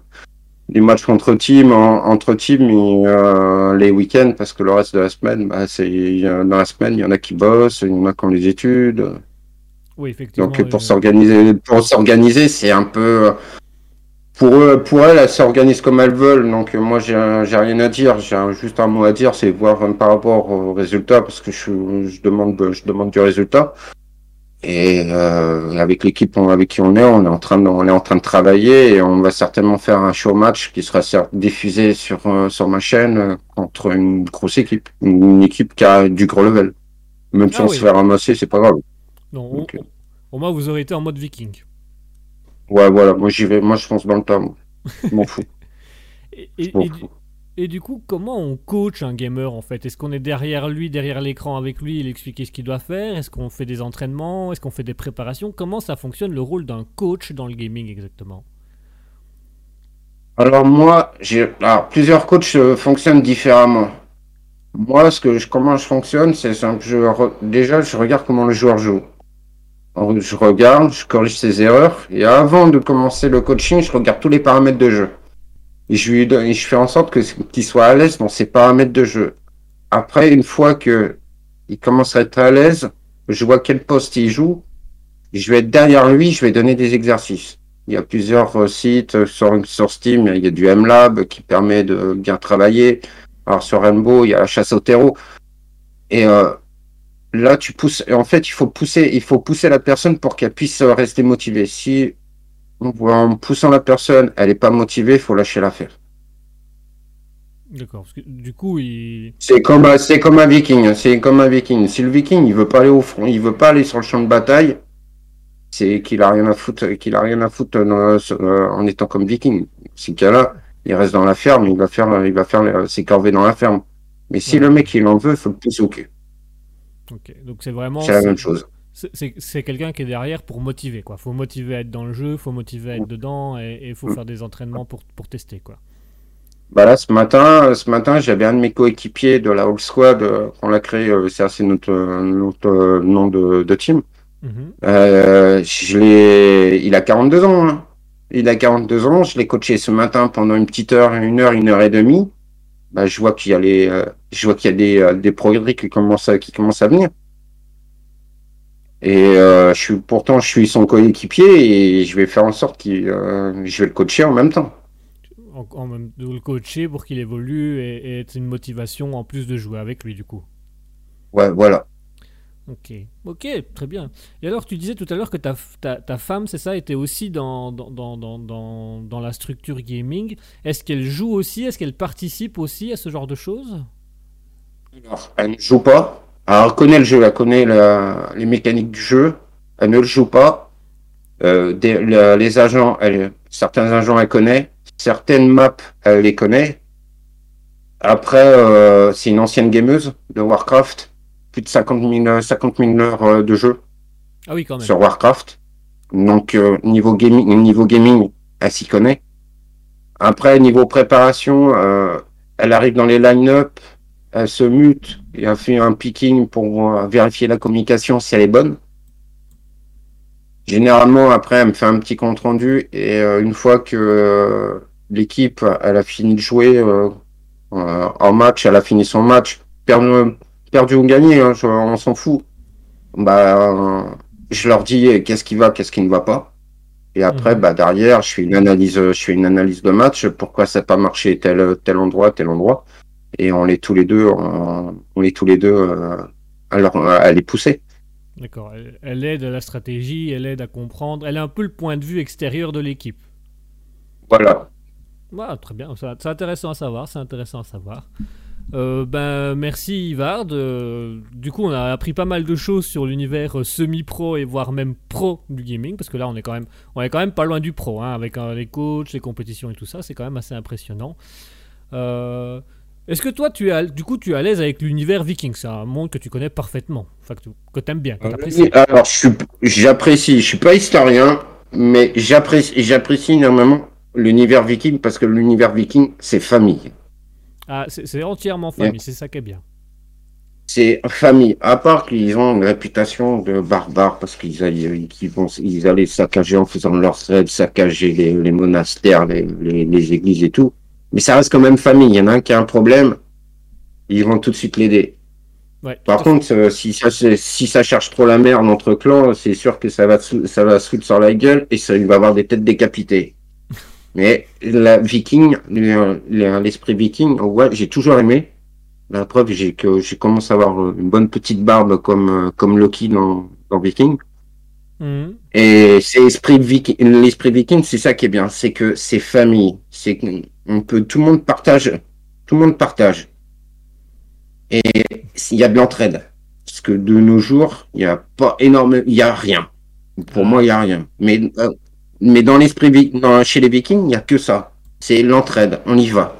des matchs entre teams en- entre teams et, euh, les week-ends parce que le reste de la semaine bah, c'est dans la semaine il y en a qui bossent, il y en a qui ont les études. Oui, effectivement. Donc pour euh, s'organiser, pour s'organiser, c'est un peu pour eux, pour elles, elles s'organisent comme elles veulent. Donc euh, moi, j'ai rien à dire. J'ai juste un mot à dire, c'est voir euh, par rapport au résultat, parce que je, je demande, je demande du résultat. Et euh, avec l'équipe on- avec qui on est, on est en train de, on est en train de travailler et on va certainement faire un show match qui sera diffusé sur euh, sur ma chaîne euh, contre une grosse équipe, une, équipe qui a du gros level. Même si Ah on oui. se fait ramasser, c'est pas grave. Non, au- moins, vous aurez été en mode viking. Ouais, voilà, moi j'y vais, moi je fonce dans le tas. Je m'en fous. Et, du- fous. et du coup, comment on coach un gamer en fait? Est-ce qu'on est derrière lui, derrière l'écran avec lui, il expliquer ce qu'il doit faire? Est-ce qu'on fait des entraînements? Est-ce qu'on fait des préparations? Comment ça fonctionne le rôle d'un coach dans le gaming exactement? Alors moi, j'ai alors plusieurs coachs euh, fonctionnent différemment. Moi, ce que je, comment je fonctionne, c'est simple. Je re- déjà, je regarde comment le joueur joue. Je regarde, je corrige ses erreurs, et avant de commencer le coaching, je regarde tous les paramètres de jeu. Et je lui et je fais en sorte qu'il soit à l'aise dans ses paramètres de jeu. Après, une fois que il commence à être à l'aise, je vois quel poste il joue, je vais être derrière lui, je vais donner des exercices. Il y a plusieurs euh, sites euh, sur, sur Steam. Il y a du MLab qui permet de bien travailler. Alors sur Rainbow, il y a la chasse au terreau. Et euh, là, tu pousses. en fait, il faut pousser, il faut pousser la personne pour qu'elle puisse euh, rester motivée. Si en poussant la personne, elle est pas motivée, il faut lâcher l'affaire. D'accord, parce que du coup, il... C'est comme, un- c'est comme un viking. C'est comme un viking. Si le viking, il veut pas aller au front, il veut pas aller sur le champ de bataille, c'est qu'il a rien à foutre, qu'il a rien à foutre dans- sur- euh, en étant comme viking. Dans ce cas-là, il reste dans la ferme, il va faire, il va faire ses corvées dans la ferme. Mais si Ouais. le mec, il en veut, il faut le pousser au cul. Donc c'est vraiment... C'est la même chose. C'est- quelqu'un qui est derrière pour motiver, quoi. Faut motiver à être dans le jeu, faut motiver à être dedans, et il faut faire des entraînements pour, pour tester, quoi. Bah là, ce matin, ce matin, j'avais un de mes coéquipiers de la All Squad, euh, qu'on l'a créé, euh, c'est assez notre, euh, notre euh, nom de, de team. Mhm. Euh, je l'ai, il a 42 ans. hein. Il a 42 ans. Je l'ai coaché ce matin pendant une petite heure, une heure, une heure et demie. Bah, je vois qu'il y a les, euh, je vois qu'il y a des, euh, des progrès qui commencent à, qui commencent à venir. Et euh, je suis, pourtant, je suis son coéquipier et je vais faire en sorte qu'il, je vais le coacher en même temps. En, en même de le coacher pour qu'il évolue et, et être une motivation en plus de jouer avec lui du coup. Ouais, voilà. Ok, ok, très bien. Et alors, tu disais tout à l'heure que ta, ta, ta femme, c'est ça, était aussi dans, dans, dans, dans, la structure gaming. Est-ce qu'elle joue aussi? Est-ce qu'elle participe aussi à ce genre de choses? Alors, elle ne joue pas. Elle connaît le jeu, elle connaît la- les mécaniques du jeu. Elle ne le joue pas. Euh, les agents, certains agents, elle connaît. Certaines maps, elle les connaît. Après, euh, c'est une ancienne gameuse de Warcraft. Plus de 50 000, 50 000 heures euh, de jeu Ah oui, quand même. sur Warcraft. Donc, euh, niveau gaming, niveau gaming, elle s'y connaît. Après, niveau préparation, euh, elle arrive dans les line-up, elle se mute et elle fait un picking pour euh, vérifier la communication si elle est bonne. Généralement, après, elle me fait un petit compte rendu et une fois que l'équipe elle a fini de jouer en match, elle a fini son match, perdu, ou gagné, hein, je- on s'en fout. Bah, euh, je leur dis eh, qu'est-ce qui va, qu'est-ce qui ne va pas. Et après, Mhm. bah derrière, je fais une analyse, je fais une analyse de match, pourquoi ça n'a pas marché tel tel endroit, tel endroit, et on les tous les deux, on, on les tous les deux, euh, alors à les pousser. D'accord. Elle, elle aide à la stratégie, elle aide à comprendre. Elle a un peu le point de vue extérieur de l'équipe. Voilà. Ah, très bien, c'est intéressant à savoir, c'est intéressant à savoir. Euh, ben, merci Ivard. Euh, du coup, on a appris pas mal de choses sur l'univers euh, semi-pro et voire même pro du gaming, parce que là, on est quand même, on est quand même pas loin du pro, hein, avec euh, les coachs, les compétitions et tout ça. C'est quand même assez impressionnant. Est-ce que toi, tu es, à- du coup, tu es à l'aise avec l'univers viking? C'est un monde que tu connais parfaitement, que tu aimes bien, que. Alors, j'apprécie, je suis pas historien, mais j'apprécie énormément l'univers viking parce que l'univers viking, c'est famille. Ah, c'est entièrement famille, c'est ça qui est bien. C'est famille, à part qu'ils ont une réputation de barbares parce qu'ils allaient, vont, ils allaient saccager en faisant leurs raids, saccager les, les monastères, les, les, les églises et tout. Mais ça reste quand même famille. Il y en a un qui a un problème, ils vont tout de suite l'aider. Ouais, Par contre, euh, si ça, se- si ça cherche trop la merde entre clans, c'est sûr que ça va, se- ça va se foutre sur la gueule et ça, il va avoir des têtes décapitées. Mais la viking, le- le- l'esprit viking, ouais, j'ai toujours aimé. La preuve, j'ai que j'ai commencé à avoir une bonne petite barbe comme comme Loki dans, dans Viking. Mhm. Et c'est l'esprit viking, l'esprit viking, c'est ça qui est bien, c'est que c'est famille, c'est qu'on peut, tout le monde partage, tout le monde partage. Et il y a de l'entraide. Parce que de nos jours, il y a pas énorme, il y a rien. Pour Ah. moi, il y a rien. Mais, euh, mais dans l'esprit, chez les vikings, il y a que ça. C'est l'entraide. On y va.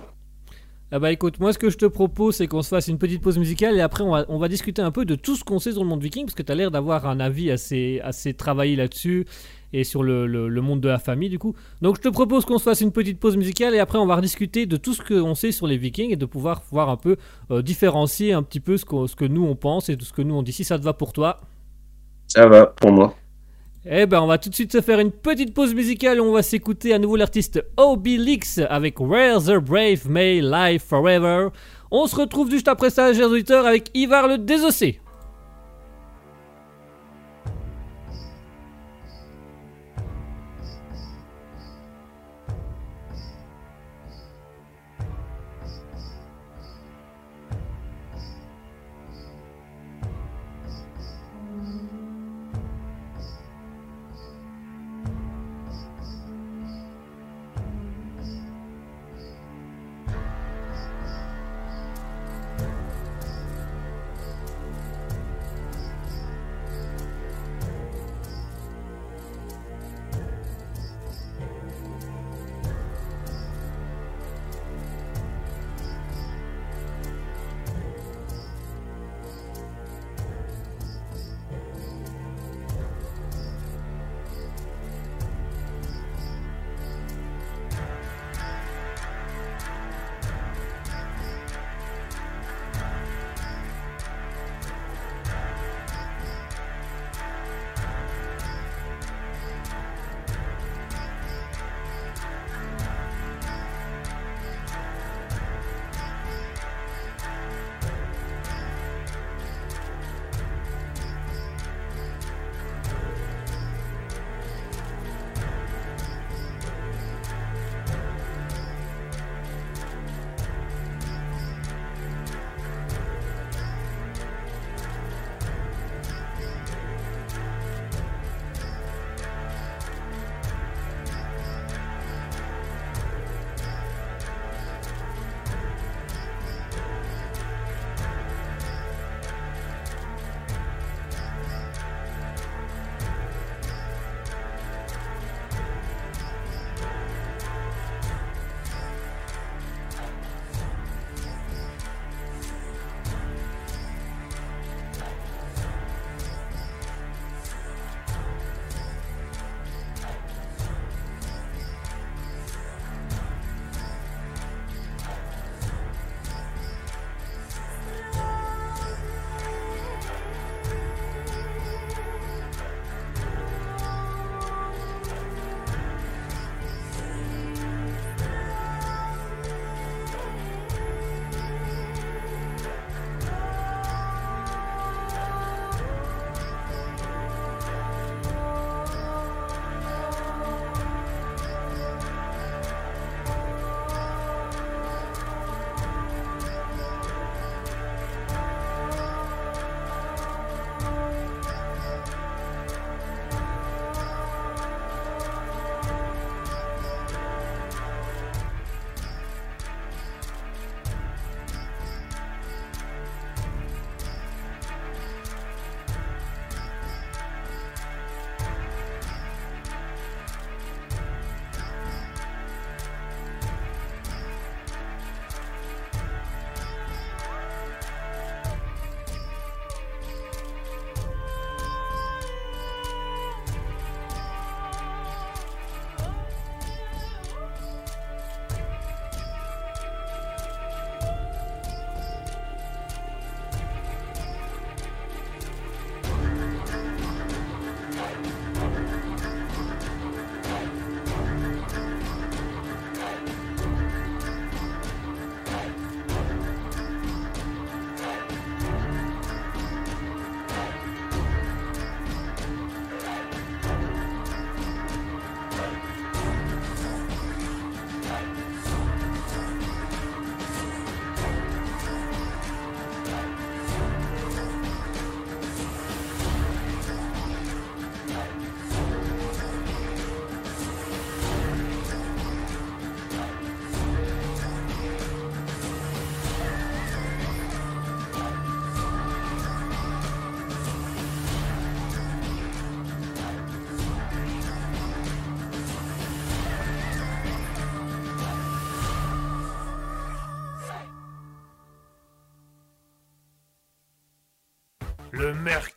Ah bah écoute, moi ce que je te propose c'est qu'on se fasse une petite pause musicale et après on va, on va discuter un peu de tout ce qu'on sait sur le monde viking parce que tu as l'air d'avoir un avis assez, assez travaillé là-dessus et sur le, le- le monde de la famille du coup. Donc je te propose qu'on se fasse une petite pause musicale et après on va rediscuter de tout ce qu'on sait sur les vikings et de pouvoir voir un peu euh, différencier un petit peu ce, ce que nous on pense et de ce que nous on dit. Si ça te va pour toi, Ça va pour moi. Eh ben, on va tout de suite se faire une petite pause musicale. On va s'écouter à nouveau l'artiste Obelix avec Where the Brave May Live Forever. On se retrouve juste après ça, chers auditeurs, avec Ivar le Désossé.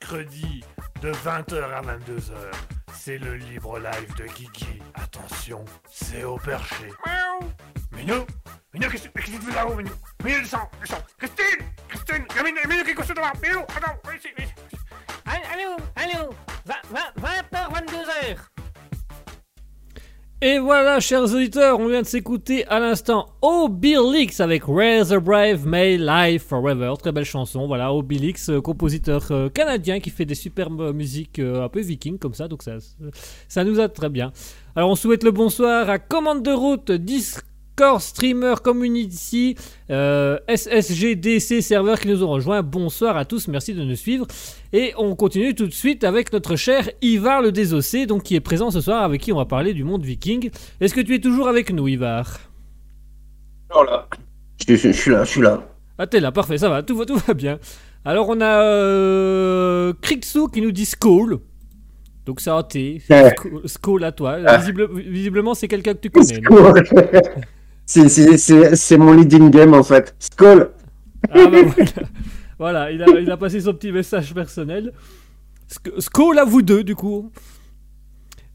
Mercredi de 20h à 22h. C'est le libre live de Guigui. Attention, c'est au perché. Miaou Minou Minou, qu'est-ce qu'est-ce que tu fais là-haut, Minou? Minou, descends, descends Christine Christine Minou, Minou, qu'est-ce que tu fais devant Minou, attends, ici, ici. Allô, allô, Et voilà, chers auditeurs, on vient de s'écouter à l'instant Obelix avec Razor Brave May Life Forever. Très belle chanson, voilà, Obelix, euh, compositeur euh, canadien qui fait des superbes musiques euh, un peu viking comme ça, donc ça, ça nous a très bien. Alors on souhaite le bonsoir à Commande de route, Discord Streamer Community, euh, SSGDC serveur qui nous ont rejoint. Bonsoir à tous, merci de nous suivre. Et on continue tout de suite avec notre cher Ivar le Désossé, donc qui est présent ce soir, avec qui on va parler du monde viking. Est-ce que tu es toujours avec nous, Ivar? Voilà. Je, je- je suis là, je suis là. Ah, t'es là, parfait, ça va, tout va, tout va bien. Alors, on a euh, Krixo qui nous dit Skull. Donc, ça a été. Ouais. Skull à toi. Visible- visiblement, c'est quelqu'un que tu connais. C'est- mon leading game en fait. Skull. Ah, bah, voilà. Il a, passé son petit message personnel. Sk- Skull à vous deux, du coup.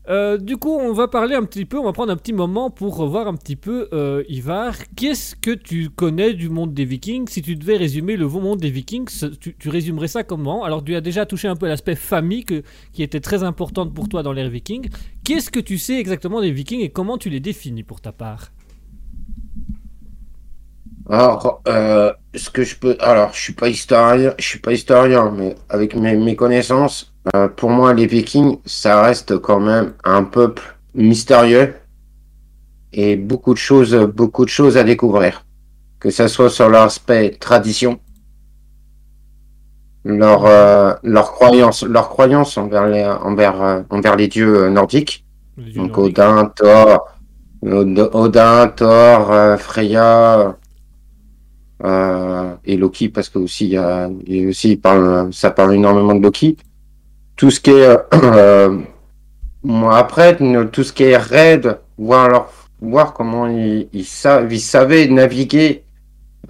Euh, du coup, on va parler un petit peu, on va prendre un petit moment pour revoir un petit peu, euh, Ivar, qu'est-ce que tu connais du monde des Vikings? Si tu devais résumer le monde des Vikings, tu, résumerais ça comment? Alors, tu as déjà touché un peu l'aspect famille qui était très importante pour toi dans l'ère Viking. Qu'est-ce que tu sais exactement des Vikings et comment tu les définis pour ta part? Alors, euh, ce que je peux. Alors, je suis pas historien, je suis pas historien, mais avec mes, mes connaissances, euh, pour moi, les Vikings, ça reste quand même un peuple mystérieux et beaucoup de choses, beaucoup de choses à découvrir. Que ça soit sur leur aspect tradition, leur, euh, leur croyance, leur croyance envers les, envers, euh, envers les dieux euh, nordiques. les dieux Donc nordiques Odin, Thor, Od- Odin, Thor, euh, Freya euh, et Loki parce que aussi il y a, il y a aussi il parle, ça parle énormément de Loki. Tout ce qui est euh, euh, moi après tout ce qui est raid, voir leur voir comment ils, ils, sa- ils savaient naviguer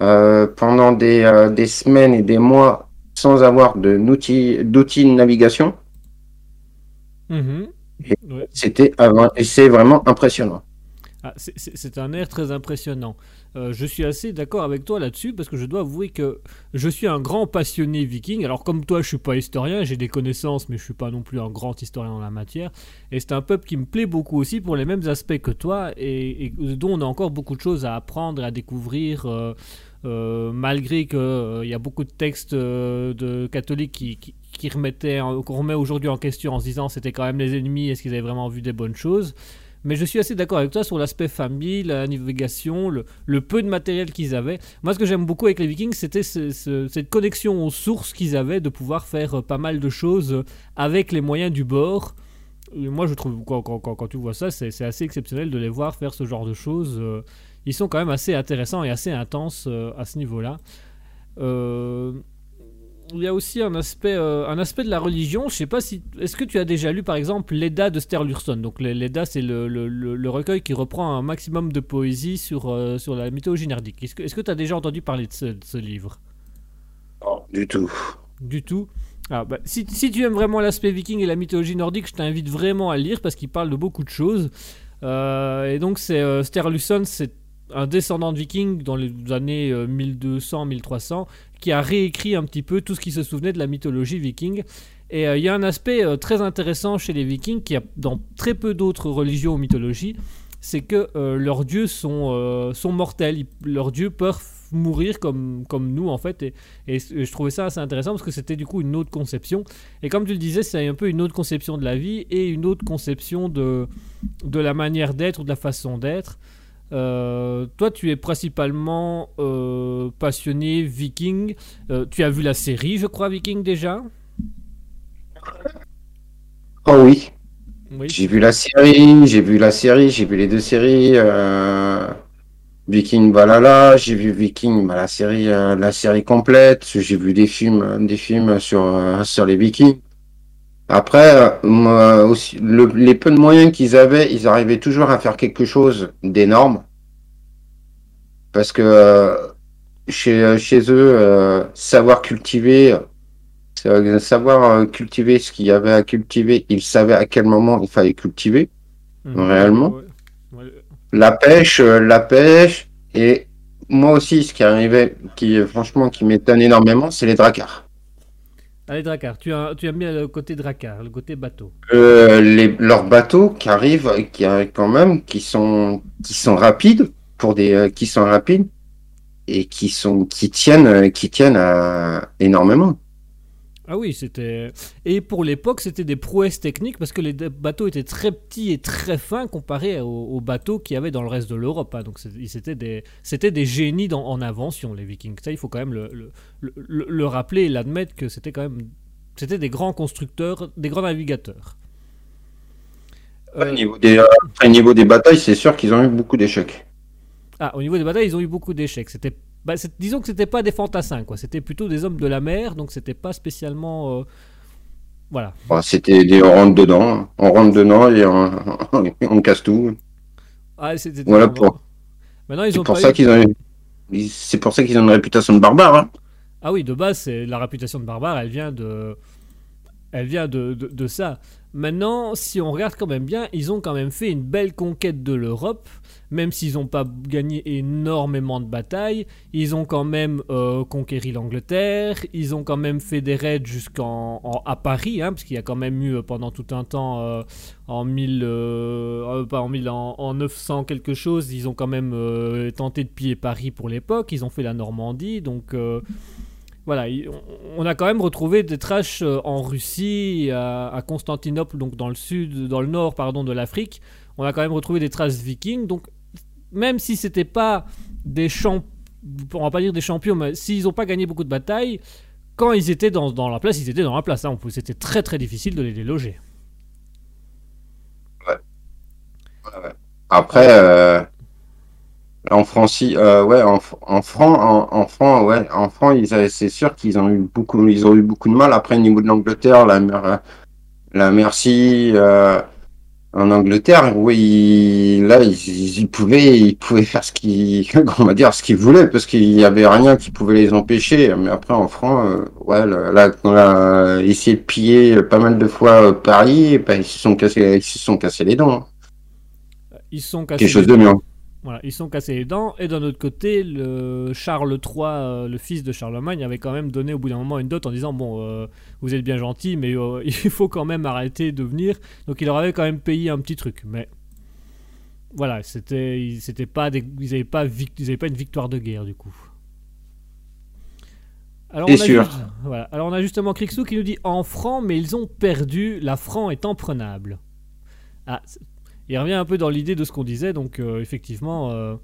euh, pendant des, des semaines et des mois sans avoir d'outils d'outils de navigation. Mhm. Ouais. C'était et c'est vraiment impressionnant. Ah, c'est un air très impressionnant. Euh, je suis assez d'accord avec toi là-dessus parce que je dois avouer que je suis un grand passionné viking. Alors comme toi, je suis pas historien, j'ai des connaissances, mais je suis pas non plus un grand historien dans la matière. Et c'est un peuple qui me plaît beaucoup aussi pour les mêmes aspects que toi et, dont on a encore beaucoup de choses à apprendre, et à découvrir. euh, euh, malgré qu'il il y a beaucoup de textes euh, catholiques qui, qu'on remet aujourd'hui en question en se disant c'était quand même les ennemis, est-ce qu'ils avaient vraiment vu des bonnes choses mais je suis assez d'accord avec toi sur l'aspect famille, la navigation, le, peu de matériel qu'ils avaient. Moi, ce que j'aime beaucoup avec les Vikings, c'était ce- ce- cette connexion aux sources qu'ils avaient, de pouvoir faire euh, pas mal de choses avec les moyens du bord. Moi, je trouve, quand, quand- tu vois ça, c'est c'est assez exceptionnel de les voir faire ce genre de choses. euh, Ils sont quand même assez intéressants et assez intenses euh, à ce niveau-là. Euh, il y a aussi un aspect, euh, un aspect de la religion. Je sais pas si. Est-ce que tu as déjà lu par exemple l'Edda de Sturluson Donc le- l'Edda, c'est le, le- le- le recueil qui reprend un maximum de poésie sur, euh, sur la mythologie nordique. Est-ce que tu as déjà entendu parler de ce, de ce livre? Du tout. Du tout. Ah, bah, si, si tu aimes vraiment l'aspect viking et la mythologie nordique, je t'invite vraiment à lire parce qu'il parle de beaucoup de choses. Euh, et donc, c'est euh, Sturluson, c'est un descendant de viking dans les années 1200-1300 qui a réécrit un petit peu tout ce qui se souvenait de la mythologie viking. Et euh, il y a un aspect euh, très intéressant chez les vikings qui a dans très peu d'autres religions ou mythologies, c'est que euh, leurs dieux sont, euh, sont mortels. Leurs dieux peuvent mourir comme, comme nous en fait. Et je trouvais ça assez intéressant parce que c'était du coup une autre conception. Et comme tu le disais, c'est un peu une autre conception de la vie et une autre conception de, de la manière d'être ou de la façon d'être. Euh, toi, tu es principalement euh, passionné viking. Euh, tu as vu la série, je crois, Viking déjà? Oh oui, Oui. j'ai vu la série, j'ai vu la série, j'ai vu les deux séries. Viking Valhalla, j'ai vu Viking, bah, la série, la série complète. J'ai vu des films, des films sur sur les Vikings. Après, euh, moi aussi, le- les peu de moyens qu'ils avaient, ils arrivaient toujours à faire quelque chose d'énorme. Parce que euh, chez, chez eux, euh, savoir cultiver, sa- savoir euh, cultiver ce qu'il y avait à cultiver. Ils savaient à quel moment il fallait cultiver. Réellement Ouais. Ouais. La pêche, euh, la pêche, et moi aussi, ce qui arrivait, qui franchement, qui m'étonne énormément, c'est les dracars. Allez, Dracar, tu, as- tu aimes bien le côté Dracar, le côté bateau. Euh, les, leurs bateaux qui arrivent, qui quand même, qui sont, qui sont rapides pour des, euh, qui sont rapides et qui sont, qui tiennent, euh, qui tiennent à, énormément. Ah oui, c'était. Et pour l'époque, c'était des prouesses techniques parce que les bateaux étaient très petits et très fins comparés aux, aux bateaux qu'il y avait dans le reste de l'Europe. hein. Donc c'était des, c'était des génies dans- en invention, les Vikings. Ça, il faut quand même le, le, le- le- le rappeler et l'admettre que c'était quand même. C'était des grands constructeurs, des grands navigateurs. Au Euh, niveau des, euh, au niveau des batailles, c'est sûr qu'ils ont eu beaucoup d'échecs. Ah, au niveau des batailles, ils ont eu beaucoup d'échecs. C'était, bah, disons que c'était pas des fantassins, quoi. C'était plutôt des hommes de la mer, donc c'était pas spécialement. euh, Voilà. Bon, C'était des, on rentre dedans, on rentre dedans et on, on casse tout. Ah, Voilà pour- Maintenant, ils C'est ont pour pas ça eu- qu'ils ont, c'est pour ça qu'ils ont une réputation de barbare. Hein. Ah oui, de base, la réputation de barbare, elle vient de, elle vient de, de, de ça. Maintenant, si on regarde quand même bien, ils ont quand même fait une belle conquête de l'Europe, même s'ils n'ont pas gagné énormément de batailles. Ils ont quand même euh, conquéri l'Angleterre. Ils ont quand même fait des raids jusqu'en en- à Paris, hein, parce qu'il y a quand même eu euh, pendant tout un temps euh, en 1000, euh, euh, pas en 1000, en, en 900 quelque chose, ils ont quand même tenté de piller Paris pour l'époque. Ils ont fait la Normandie, donc. voilà, il- on- a quand même retrouvé des traces en Russie, à Constantinople, donc dans le sud, dans le nord, pardon, de l'Afrique. On a quand même retrouvé des traces vikings. Donc, même si c'était pas des champions, on va pas dire des champions, mais s'ils n'ont pas gagné beaucoup de batailles, quand ils étaient dans, dans la place, ils étaient dans la place. hein. C'était très très difficile de les déloger. Après, euh, en Francie, euh, ouais, en, en franc, en, ouais, en c'est sûr qu'ils ont eu beaucoup, ils ont eu beaucoup de mal. Après, au niveau de l'Angleterre, la, la Merci, euh, en Angleterre, oui, là, ils, ils pouvaient, ils pouvaient faire ce qu'ils, on va dire, ce qu'ils voulaient, parce qu'il y avait rien qui pouvait les empêcher. Mais après, en franc, euh, ouais, là, on a essayé de piller pas mal de fois euh, Paris, et ben, ils se sont cassés, ils se sont cassés les dents. hein. Ils se sont cassés Quelque chose de mieux. Voilà, ils sont cassés les dents. Et d'un autre côté, le Charles III, euh, le fils de Charlemagne, avait quand même donné au bout d'un moment une dot en disant Bon, euh, vous êtes bien gentil, mais euh, il faut quand même arrêter de venir. Donc il leur avait quand même payé un petit truc. Mais voilà, c'était, ils- c'était pas des, ils n'avaient pas, vic- ils avaient pas une victoire de guerre du coup. Alors on, a sûr. juste- voilà. Alors on a justement Crixou qui nous dit en franc, mais ils ont perdu. La franc est imprenable. Ah, il revient un peu dans l'idée de ce qu'on disait, donc euh, effectivement, euh,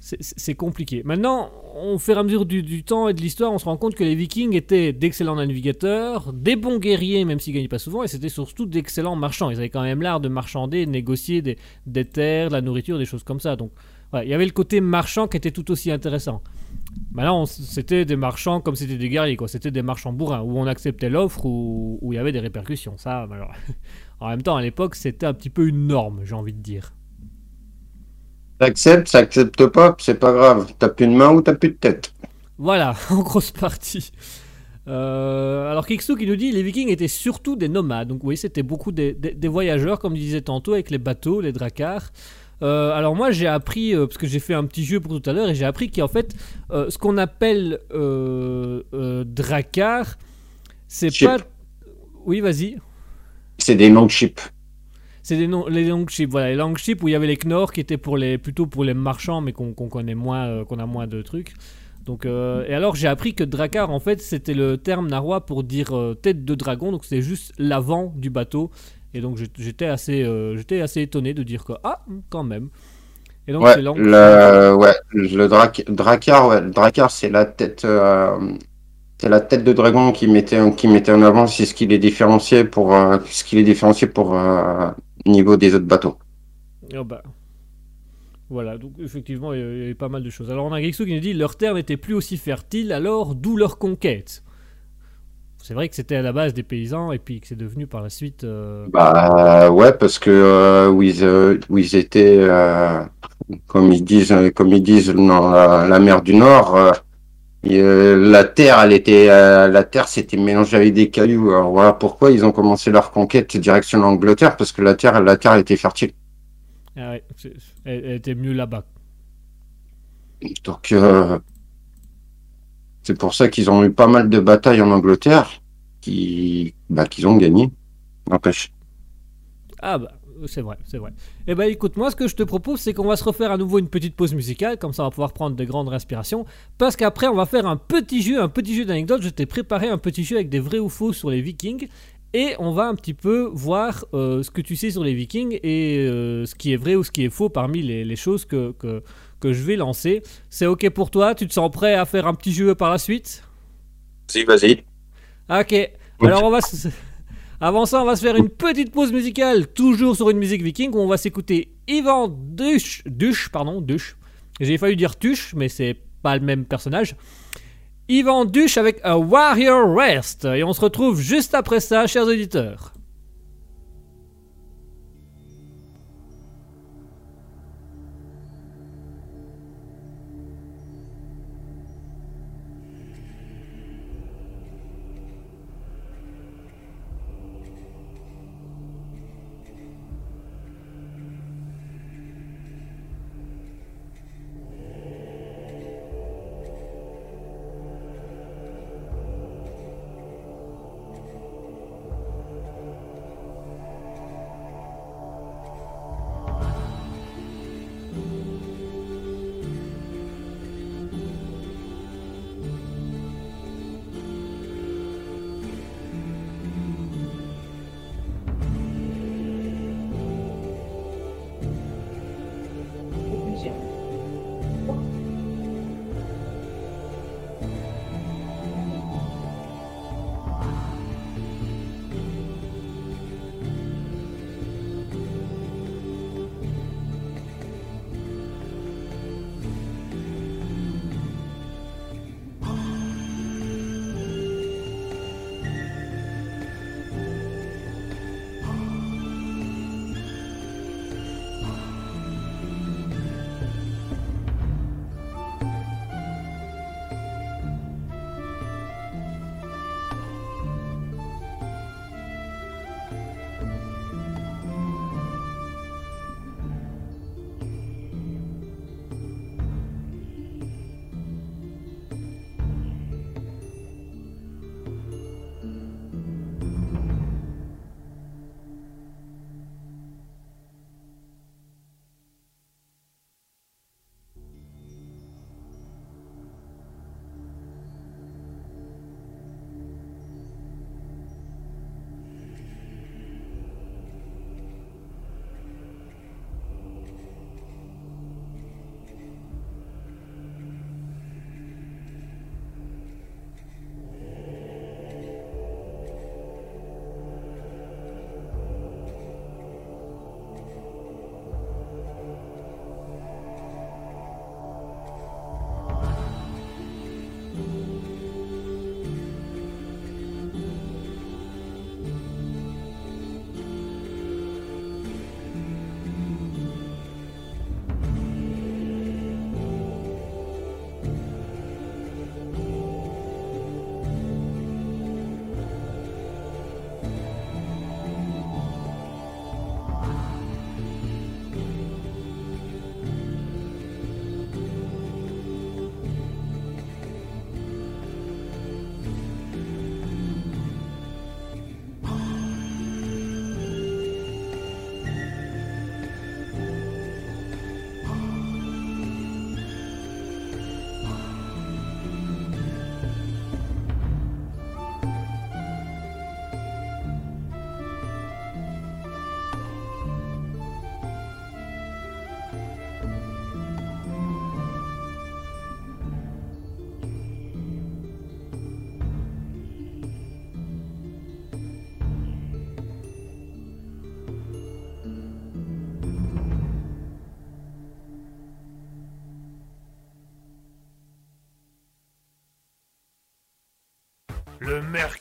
c'est- compliqué. Maintenant, au fur et à mesure du, temps et de l'histoire, on se rend compte que les Vikings étaient d'excellents navigateurs, des bons guerriers, même s'ils gagnaient pas souvent, et c'était surtout d'excellents marchands. Ils avaient quand même l'art de marchander, de négocier des, terres, de la nourriture, des choses comme ça. Donc, il y avait le côté marchand qui était tout aussi intéressant. Maintenant, c'était des marchands comme c'était des guerriers, quoi. C'était des marchands bourrins, où on acceptait l'offre, où, où il y avait des répercussions. Ça, alors, en même temps, à l'époque, c'était un petit peu une norme, j'ai envie de dire. T'acceptes, ça accepte pas, c'est pas grave. T'as plus de main ou t'as plus de tête. Voilà, en grosse partie. Euh, alors Kiksu qui nous dit les Vikings étaient surtout des nomades. Donc oui, c'était beaucoup des, des- des voyageurs, comme je disais tantôt, avec les bateaux, les dracars. Euh, alors moi j'ai appris, euh, parce que j'ai fait un petit jeu pour tout à l'heure, et j'ai appris qu'en fait, ce qu'on appelle dracar, c'est pas... Oui, vas-y. C'est des longships. C'est des noms, les longships, voilà, les longships où il y avait les Knorr qui étaient pour les, plutôt pour les marchands, mais qu'on connaît moins, euh, qu'on a moins de trucs. Donc, euh, et alors j'ai appris que Drakkar, en fait, c'était le terme narrois pour dire euh, tête de dragon, donc c'est juste l'avant du bateau. Et donc j'étais assez, j'étais assez étonné de dire que ah, quand même. Et donc Ouais, c'est le, ouais, le ouais, dracar, c'est la tête, c'est la tête de dragon qui mettait, qui mettait en avant, c'est ce qui les différenciait pour, euh, ce qui les différenciait pour, euh, niveau des autres bateaux. Ah bah. Voilà, donc effectivement, il y avait pas mal de choses. Alors on a Grixou qui nous dit leur terre n'était plus aussi fertile, alors d'où leur conquête? C'est vrai que c'était à la base des paysans et puis que c'est devenu par la suite. euh, Bah, ouais, parce que, euh, où ils, euh, où ils étaient, comme ils disent, comme ils disent dans la, la mer du Nord, Et, euh, la terre, elle était, euh, la terre s'était mélangée avec des cailloux. Alors voilà pourquoi ils ont commencé leur conquête direction l'Angleterre, parce que la terre, la terre était fertile. Ah ouais, elle, elle était mieux là-bas. Donc, euh, c'est pour ça qu'ils ont eu pas mal de batailles en Angleterre, qui, bah, qu'ils ont gagné. N'empêche. Ah bah, c'est vrai, c'est vrai. Eh ben écoute, moi ce que je te propose, c'est qu'on va se refaire à nouveau une petite pause musicale, comme ça on va pouvoir prendre de grandes respirations, parce qu'après on va faire un petit jeu, un petit jeu d'anecdotes. Je t'ai préparé un petit jeu avec des vrais ou faux sur les Vikings, et on va un petit peu voir euh, ce que tu sais sur les Vikings et euh, ce qui est vrai ou ce qui est faux parmi les, les choses que, que, que je vais lancer. C'est ok pour toi? Tu te sens prêt à faire un petit jeu par la suite? Vas-y, vas-y. Ok. Alors on va se... Avant ça, on va se faire une petite pause musicale, toujours sur une musique viking, où on va s'écouter Ivan Dush, Dush, pardon, Dush. J'ai failli dire Tush, mais c'est pas le même personnage. Ivan Dush avec A Warrior Rest. Et on se retrouve juste après ça, chers auditeurs.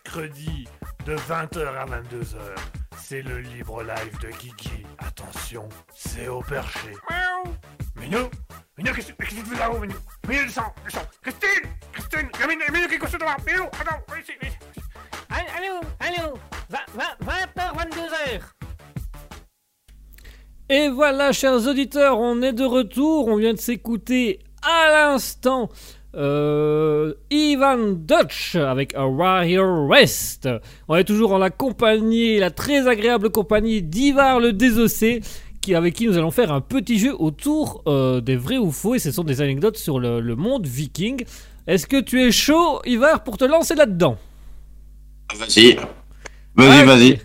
Mercredi de 20h à 22h, c'est le libre live de Guigui. Attention, c'est au perché. Miaou Minou Minou, qu'est-ce que tu fais là-haut, Minou? Minou, descends, descends. Christine Christine Minou, Minou, qui est couché devant Minou, attends, viens ici, viens ici. Allô, allô, 20h, 22h. Et voilà, chers auditeurs, on est de retour. On vient de s'écouter à l'instant euh, Ivan Dutch avec A Warrior West. On est toujours en la compagnie, la très agréable compagnie d'Ivar le Désossé, qui, avec qui nous allons faire un petit jeu autour euh, des vrais ou faux. Et ce sont des anecdotes sur le, le monde viking. Est-ce que tu es chaud, Ivar, pour te lancer là-dedans? Vas-y. Vas-y, vas-y.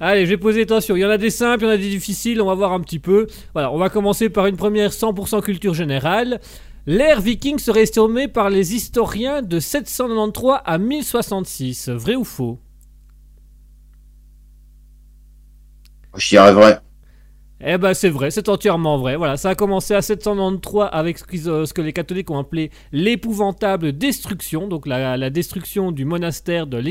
Allez, je vais poser attention. Il y en a des simples, il y en a des difficiles. On va voir un petit peu. Voilà, on va commencer par une première 100% culture générale. L'ère viking serait estimée par les historiens de 793 à 1066. Vrai ou faux? Je dirais vrai. Eh ben c'est vrai, c'est entièrement vrai. Voilà, ça a commencé à 793 avec ce, qu'ils, euh, ce que les catholiques ont appelé l'épouvantable destruction, donc la, destruction du monastère de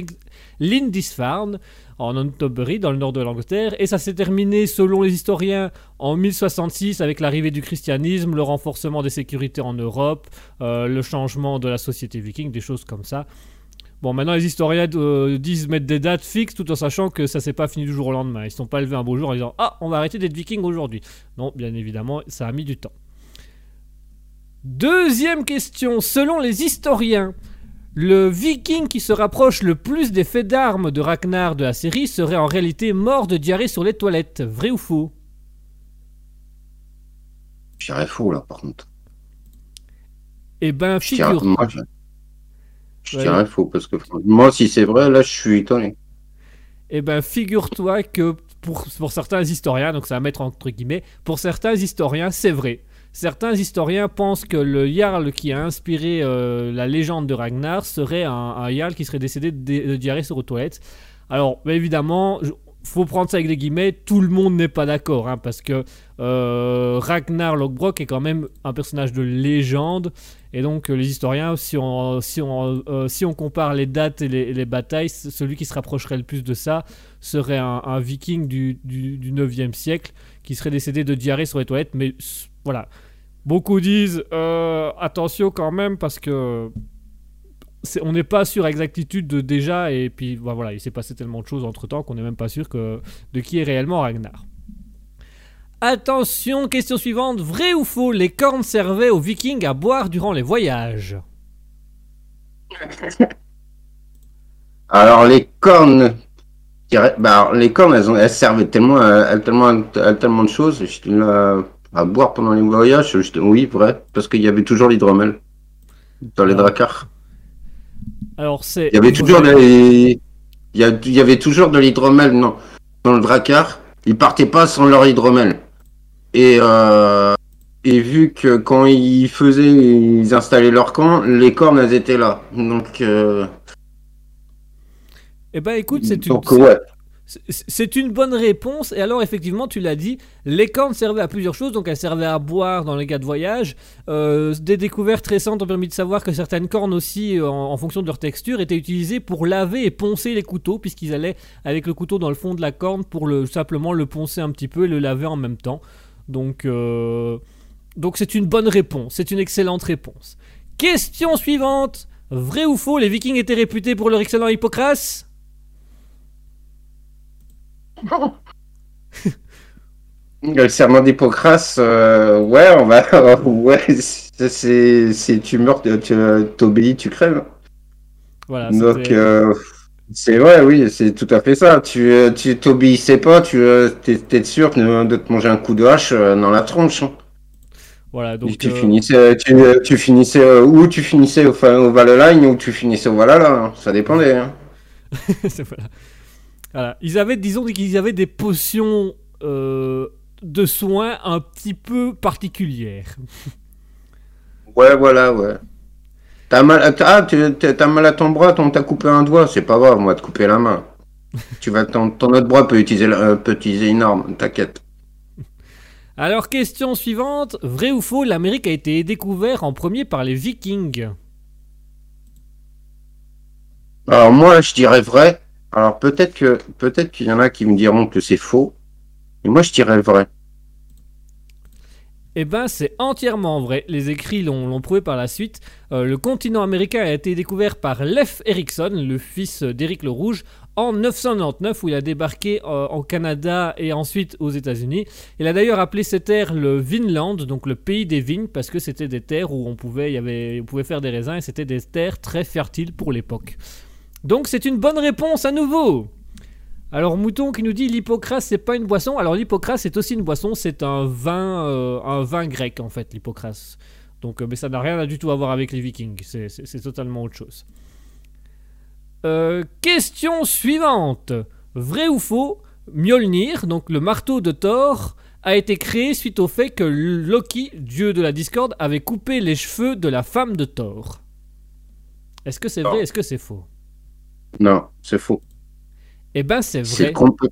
Lindisfarne en Northumbrie, dans le nord de l'Angleterre, et ça s'est terminé, selon les historiens, en 1066 avec l'arrivée du christianisme, le renforcement des sécurités en Europe, euh, le changement de la société viking, des choses comme ça. Bon, maintenant les historiens euh, disent mettre des dates fixes tout en sachant que ça s'est pas fini du jour au lendemain. Ils ne sont pas levés un beau jour en disant Ah, on va arrêter d'être viking aujourd'hui. Non, bien évidemment, ça a mis du temps. Deuxième question. Selon les historiens, le viking qui se rapproche le plus des faits d'armes de Ragnar de la série serait en réalité mort de diarrhée sur les toilettes. Vrai ou faux? Je dirais faux, là, par contre. Eh ben, figure. moi, je, Ouais. dirais faux, parce que moi, si c'est vrai, là, je suis étonné. Eh ben, figure-toi que pour, pour certains historiens, donc ça va mettre entre guillemets, pour certains historiens, c'est vrai. Certains historiens pensent que le Jarl qui a inspiré euh, la légende de Ragnar serait un, un Jarl qui serait décédé de, de diarrhée sur aux toilettes. Alors, bah, évidemment, faut prendre ça avec des guillemets, tout le monde n'est pas d'accord, hein, parce que euh, Ragnar Lothbrok est quand même un personnage de légende, et donc euh, les historiens, euh, si on compare les dates et les, batailles, celui qui se rapprocherait le plus de ça serait un, viking du, du, du 9e siècle qui serait décédé de diarrhée sur les toilettes, mais voilà. Beaucoup disent attention quand même parce que on n'est pas sûr à exactitude de déjà et puis bah, voilà il s'est passé tellement de choses entre temps qu'on n'est même pas sûr que, de qui est réellement Ragnar. Attention, question suivante. Vrai ou faux, les cornes servaient aux vikings à boire durant les voyages? Alors, les cornes. Bah, les cornes, elles, ont, elles servaient tellement à, à tellement, à tellement de choses. Là à boire pendant les voyages. Oui, vrai. Parce qu'il y avait toujours l'hydromel. Dans les Ah. dracars. Alors c'est. Il y avait toujours. Il y, a- il y avait toujours de l'hydromel non, dans le dracar. Ils partaient pas sans leur hydromel. Et, euh, et vu que quand ils faisaient, ils installaient leur camp, les cornes elles étaient là. Donc, euh, Eh ben écoute, c'est une, donc ouais. C'est- une bonne réponse. Et alors, effectivement, tu l'as dit, les cornes servaient à plusieurs choses. Donc, elles servaient à boire dans les cas de voyage. Euh, des découvertes récentes ont permis de savoir que certaines cornes aussi, en, en fonction de leur texture, étaient utilisées pour laver et poncer les couteaux, puisqu'ils allaient avec le couteau dans le fond de la corne pour le, simplement le poncer un petit peu et le laver en même temps. Donc, euh, donc c'est une bonne réponse. C'est une excellente réponse. Question suivante. Vrai ou faux, les vikings étaient réputés pour leur excellent Hippocrate Le serment d'Hippocrate, euh, ouais, on va. ouais, c'est- Tu meurs, tu t'obéis, tu crèves. Voilà, Donc, euh, c'est vrai, oui, c'est tout à fait ça. Tu euh, tu t'obéissais pas, tu euh, t'es t'es sûr de, de te manger un coup de hache euh, dans la tronche. hein. Voilà, donc tu euh, finissais, tu, euh, tu finissais euh, ou tu finissais au, au ou tu finissais au Valhalla, hein. ça dépendait. hein. c'est- voilà. Voilà. Ils avaient, disons qu'ils avaient des potions euh, de soins un petit peu particulières. Ouais, voilà, ouais. T'as mal, à- ah, t'as mal à ton bras, on t'a coupé un doigt, c'est pas grave, on va te couper la main. tu vas, ton, ton autre bras peut utiliser, euh, peut utiliser une arme, t'inquiète. Alors, question suivante. Vrai ou faux, l'Amérique a été découverte en premier par les Vikings? Alors moi, je dirais vrai. Alors peut-être que peut-être qu'il y en a qui me diront que c'est faux. Mais moi, je dirais vrai. Eh ben, c'est entièrement vrai. Les écrits l'ont prouvé par la suite. Euh, le continent américain a été découvert par Leif Erikson, le fils d'Éric le Rouge, en 999, où il a débarqué euh, en Canada et ensuite aux États-Unis. Il a d'ailleurs appelé ces terres le Vinland, donc le pays des vignes, parce que c'était des terres où on pouvait, y avait, on pouvait faire des raisins et c'était des terres très fertiles pour l'époque. Donc c'est une bonne réponse à nouveau. Alors Mouton qui nous dit l'hypocrase c'est pas une boisson. Alors l'hypocrase c'est aussi une boisson, c'est un vin, euh, un vin grec en fait l'hypocrase. Donc euh, mais ça n'a rien à du tout à voir avec les Vikings. C'est- totalement autre chose. Euh, question suivante. Vrai ou faux Mjolnir, donc le marteau de Thor, a été créé suite au fait que Loki, dieu de la discorde, avait coupé les cheveux de la femme de Thor. Est-ce que c'est vrai. Est-ce que c'est faux? Non, c'est faux. Eh ben c'est C'est vrai. compl-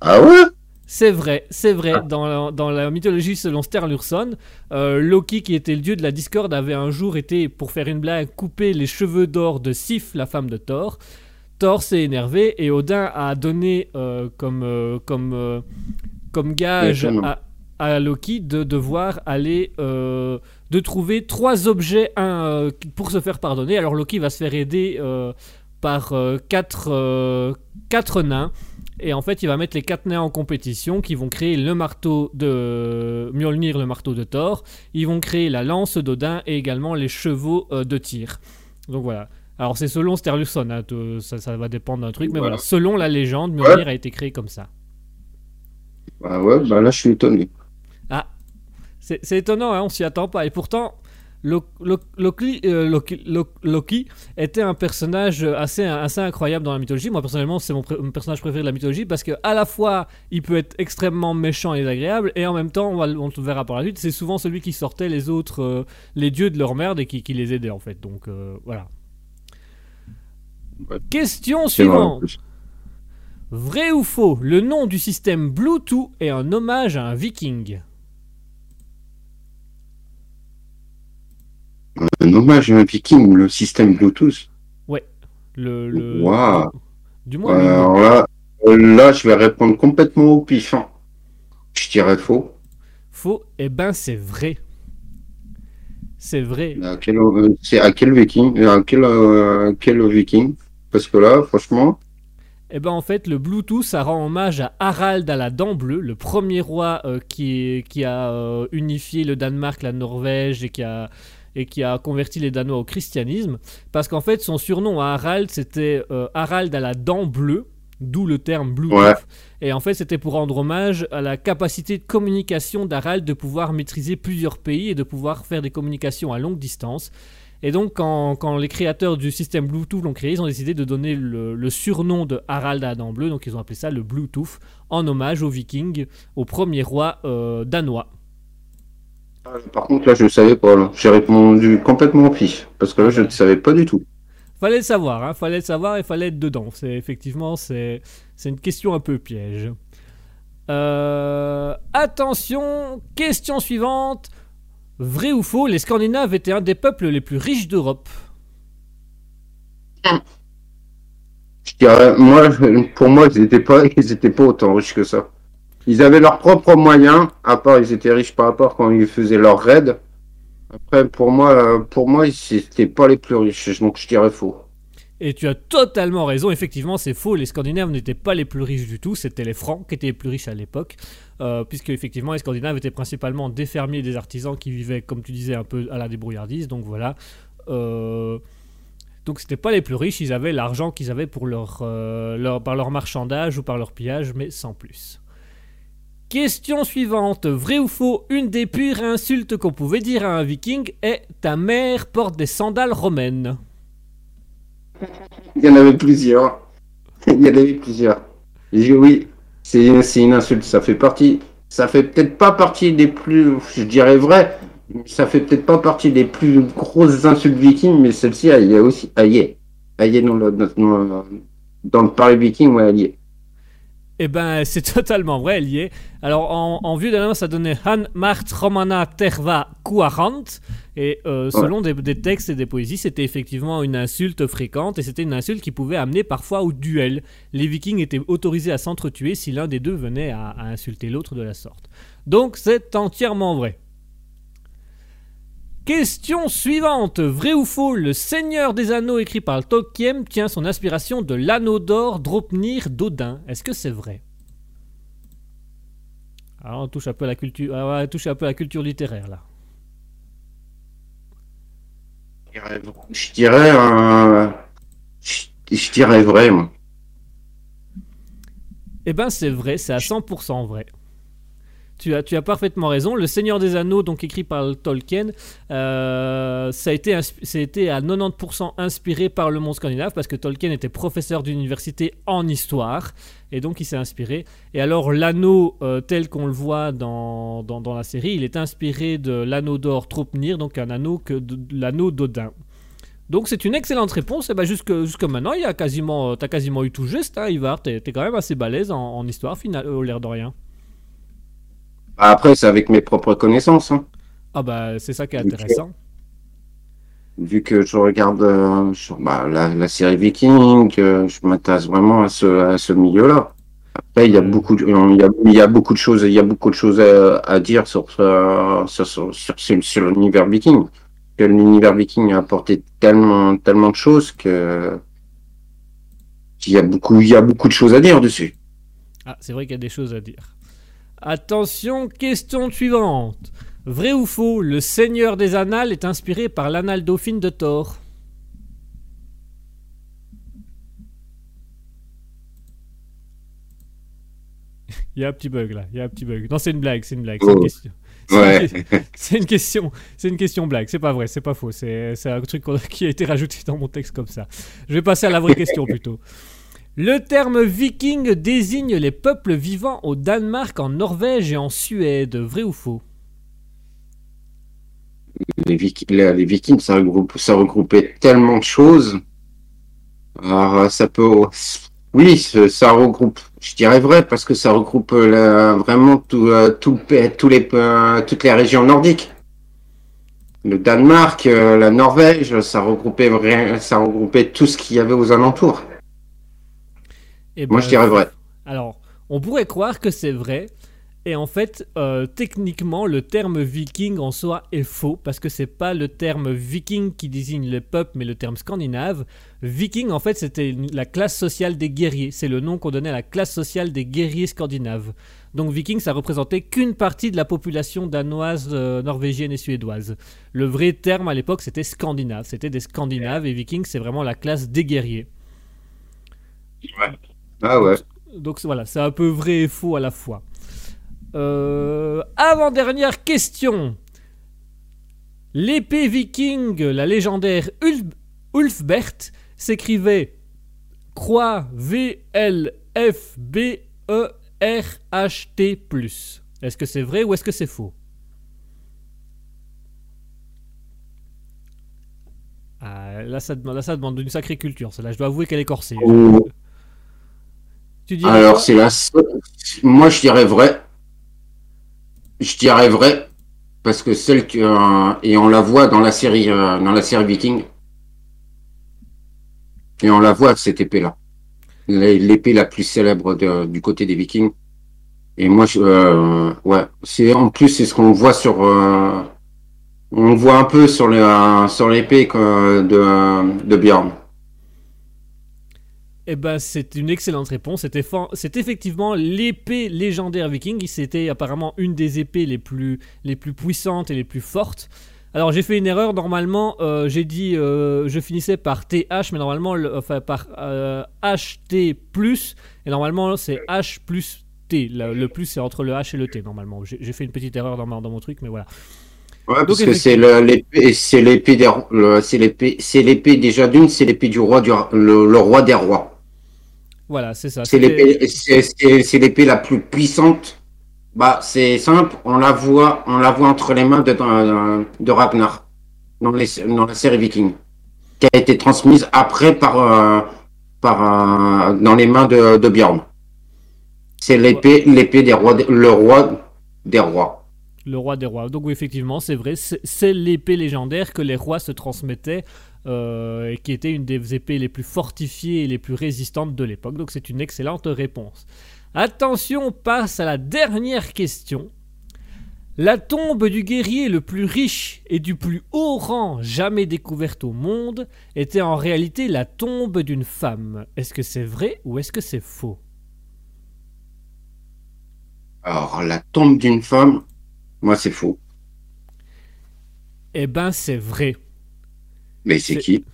Ah ouais? C'est vrai, c'est vrai. Ah. Dans, la, dans la mythologie selon Sturluson, euh, Loki, qui était le dieu de la discorde, avait un jour été, pour faire une blague, coupé les cheveux d'or de Sif, la femme de Thor. Thor s'est énervé et Odin a donné euh, comme, euh, comme, euh, comme gage à, à Loki de devoir aller de trouver trois objets un, pour se faire pardonner. Alors Loki va se faire aider par euh, quatre, euh, quatre nains. Et en fait, il va mettre les quatre nains en compétition qui vont créer le marteau de Mjolnir, le marteau de Thor. Ils vont créer la lance d'Odin et également les chevaux euh, de tir. Donc voilà. Alors c'est selon Sterluson, hein, ça, ça va dépendre d'un truc, mais voilà. Voilà. Selon la légende, Mjolnir a été créé comme ça. Bah ouais, bah là je suis étonné. C'est c'est étonnant, hein, on s'y attend pas. Et pourtant, Loki, euh, Loki- Lo- Loki était un personnage assez, assez incroyable dans la mythologie. Moi, personnellement, c'est mon, personnage préféré de la mythologie parce que à la fois, il peut être extrêmement méchant et désagréable, et en même temps, on, va, le- on le verra par la suite, c'est souvent celui qui sortait les autres, euh, les dieux de leur merde et qui, qui les aidait en fait. Donc euh, voilà. Ouais. Question suivante. Vrai ou faux, le nom du système Bluetooth est un hommage à un viking? Un hommage à un viking, le système Bluetooth. le, le- Waouh. Du moins, Alors là, là, je vais répondre complètement au pif. hein. Je dirais faux. Faux, eh ben c'est vrai. C'est vrai. À quel, c'est à quel viking À quel, euh, à quel viking? Parce que là, franchement, Eh ben en fait, le Bluetooth, ça rend hommage à Harald à la dent bleue, le premier roi euh, qui, qui a euh, unifié le Danemark, la Norvège et qui a et qui a converti les Danois au christianisme, parce qu'en fait son surnom à Harald c'était euh, Harald à la dent bleue, d'où le terme Bluetooth. Ouais. Et en fait c'était pour rendre hommage à la capacité de communication d'Harald de pouvoir maîtriser plusieurs pays et de pouvoir faire des communications à longue distance. Et donc, quand, quand les créateurs du système Bluetooth l'ont créé, ils ont décidé de donner le, le surnom de Harald à dents bleues, donc ils ont appelé ça le Bluetooth, en hommage aux Vikings, au premier roi euh, danois. Par contre, là, je ne savais pas. là. J'ai répondu complètement au pif. Parce que là, je ne savais pas du tout. Fallait le savoir, hein, fallait le savoir et fallait être dedans. C'est effectivement, c'est c'est une question un peu piège. Euh, attention, question suivante. Vrai ou faux, les Scandinaves étaient un des peuples les plus riches d'Europe? Je dirais, moi, je- pour moi, ils n'étaient pas, ils étaient pas autant riches que ça. Ils avaient leurs propres moyens, à part ils étaient riches par rapport quand ils faisaient leurs raids. Après, pour moi, pour moi, n'étaient pas les plus riches, donc je dirais faux. Et tu as totalement raison, effectivement, c'est faux. Les Scandinaves n'étaient pas les plus riches du tout, c'était les Francs qui étaient les plus riches à l'époque, euh, puisque effectivement les Scandinaves étaient principalement des fermiers des artisans qui vivaient, comme tu disais, un peu à la débrouillardise. Donc voilà. Euh, donc c'était pas les plus riches, ils avaient l'argent qu'ils avaient pour leur, euh, par leur marchandage ou par leur pillage, mais sans plus. Question suivante, vrai ou faux, une des pires insultes qu'on pouvait dire à un viking est ta mère porte des sandales romaines. Il y en avait plusieurs. Il y en avait plusieurs. J'ai oui, c'est une insulte. Ça fait partie. Ça fait peut-être pas partie des plus. Je dirais vrai. Ça fait peut-être pas partie des plus grosses insultes vikings, mais celle-ci, elle y est aussi. Elle y est. Y est dans le, dans, dans le parler viking, ouais, elle y est. Eh ben, c'est totalement vrai, elle y est. Alors, en, en vieux danois, ça donnait Han Mart Romana Terva Kuarant. Et euh, selon des, des textes et des poésies, c'était effectivement une insulte fréquente. Et c'était une insulte qui pouvait amener parfois au duel. Les vikings étaient autorisés à s'entretuer si l'un des deux venait à, à insulter l'autre de la sorte. Donc, c'est entièrement vrai. Question suivante. Vrai ou faux, le Seigneur des Anneaux écrit par Tolkien tient son inspiration de l'anneau d'or Dropnir d'Odin. Est-ce que c'est vrai? Alors on touche un peu à la culture, ah on touche un peu à la culture littéraire là. Je dirais, je dirais, euh, je, je dirais vrai, moi. Eh ben c'est vrai, c'est à 100% vrai. Tu as, tu as parfaitement raison. Le Seigneur des Anneaux, donc écrit par Tolkien, euh, ça, a été, ça été à 90% inspiré par le monde scandinave parce que Tolkien était professeur d'université en histoire et donc il s'est inspiré. Et alors l'anneau euh, tel qu'on le voit dans, dans, la série, il est inspiré de l'anneau d'or Tropnir, donc un anneau que l'anneau d'Odin. Donc c'est une excellente réponse. Et ben jusque, jusque maintenant, il y a quasiment, euh, t'as quasiment eu tout juste. Hein, Ivar, t'es quand même assez balèze en, en histoire, au l'air de rien. Après, c'est avec mes propres connaissances. hein. Ah bah c'est ça qui est intéressant. Vu que je regarde euh, sur, bah, la, la série Viking, euh, je m'intéresse vraiment à ce, à ce milieu-là. Après, il y a Mm. beaucoup, de, il y a, il y a beaucoup de choses, il y a beaucoup de choses à, à dire sur, euh, sur, sur, sur, sur- sur l'univers Viking. Que l'univers Viking a apporté tellement, tellement de choses que il y a beaucoup, il y a beaucoup de choses à dire dessus. Ah, c'est vrai qu'il y a des choses à dire. Attention, question suivante. Vrai ou faux, le Seigneur des Annales est inspiré par l'anal dauphine de Thor? Il y a un petit bug là, il y a un petit bug. Non, c'est une blague, c'est une blague. C'est une Oh. question. C'est Ouais. une- question, c'est une question blague. C'est pas vrai, c'est pas faux. C'est un truc qui a été rajouté dans mon texte comme ça. Je vais passer à la vraie question plutôt. Le terme viking désigne les peuples vivant au Danemark, en Norvège et en Suède. Vrai ou faux? Les, Viki- les, les Vikings, ça, regroupe, regroupait tellement de choses. Alors, euh, ça peut. Oui, ça regroupe. Je dirais vrai parce que ça regroupe vraiment toutes les régions nordiques. Le Danemark, euh, la Norvège, ça regroupait, ça regroupait tout ce qu'il y avait aux alentours. Eh Moi, ben, je dirais vrai. Alors, on pourrait croire que c'est vrai. Et en fait, euh, techniquement, le terme viking en soi est faux parce que c'est pas le terme viking qui désigne les peuples, mais le terme scandinave. Viking, en fait, c'était la classe sociale des guerriers. C'est le nom qu'on donnait à la classe sociale des guerriers scandinaves. Donc, viking, ça représentait qu'une partie de la population danoise, euh, norvégienne et suédoise. Le vrai terme à l'époque, c'était scandinave. C'était des scandinaves et viking, c'est vraiment la classe des guerriers. Ah ouais. Donc voilà, c'est un peu vrai et faux à la fois. Euh, Avant-dernière question. L'épée viking, la légendaire Ulf- Ulfbert, s'écrivait croix V-L-F-B-E-R-H-T. Est-ce que c'est vrai ou est-ce que c'est faux? Ah, là, ça demande, là, ça demande une sacrée culture. Celle-là, je dois avouer qu'elle est corsée. Oh. Tu Alors, c'est la seule- Moi, je dirais vrai. Je dirais vrai. Parce que celle que. euh, et on la voit dans la série, euh, dans la série Viking. Et on la voit, cette épée-là. L'é- L'épée la plus célèbre de- du côté des Vikings. Et moi, je, euh, ouais. C'est, en plus, c'est ce qu'on voit sur, euh, on voit un peu sur les, sur l'épée de, de Bjorn. Eh ben, c'est une excellente réponse. C'était C'est effectivement l'épée légendaire viking. C'était apparemment une des épées les plus, les plus puissantes et les plus fortes. Alors, j'ai fait une erreur. Normalement, euh, j'ai dit, euh, je finissais par TH, mais normalement, le- enfin, par euh, HT+, et normalement, c'est H plus T. Le, le plus, c'est entre le H et le T, normalement. J'ai fait une petite erreur dans, ma- dans mon truc, mais voilà. Ouais, Donc, parce que c'est l'épée, c'est l'épée des, ro- le- c'est l'épée, c'est l'épée déjà d'une, c'est l'épée du roi du, le, le roi des rois. Voilà, c'est ça. C'est l'épée, la plus puissante. Bah, c'est simple, on la voit, on la voit entre les mains de, Ragnar dans, les, dans la série Viking, qui a été transmise après par, euh, par, euh, dans les mains de, de Bjorn. C'est l'épée, l'épée des rois, le roi des rois. Le roi des rois. Donc oui, effectivement, c'est vrai, c'est l'épée légendaire que les rois se transmettaient euh, et qui était une des épées les plus fortifiées et les plus résistantes de l'époque. Donc c'est une excellente réponse. Attention, on passe à la dernière question. La tombe du guerrier le plus riche et du plus haut rang jamais découverte au monde était en réalité la tombe d'une femme. Est-ce que c'est vrai ou est-ce que c'est faux? Alors, la tombe d'une femme, moi, c'est faux. Eh ben c'est vrai. Mais c'est qui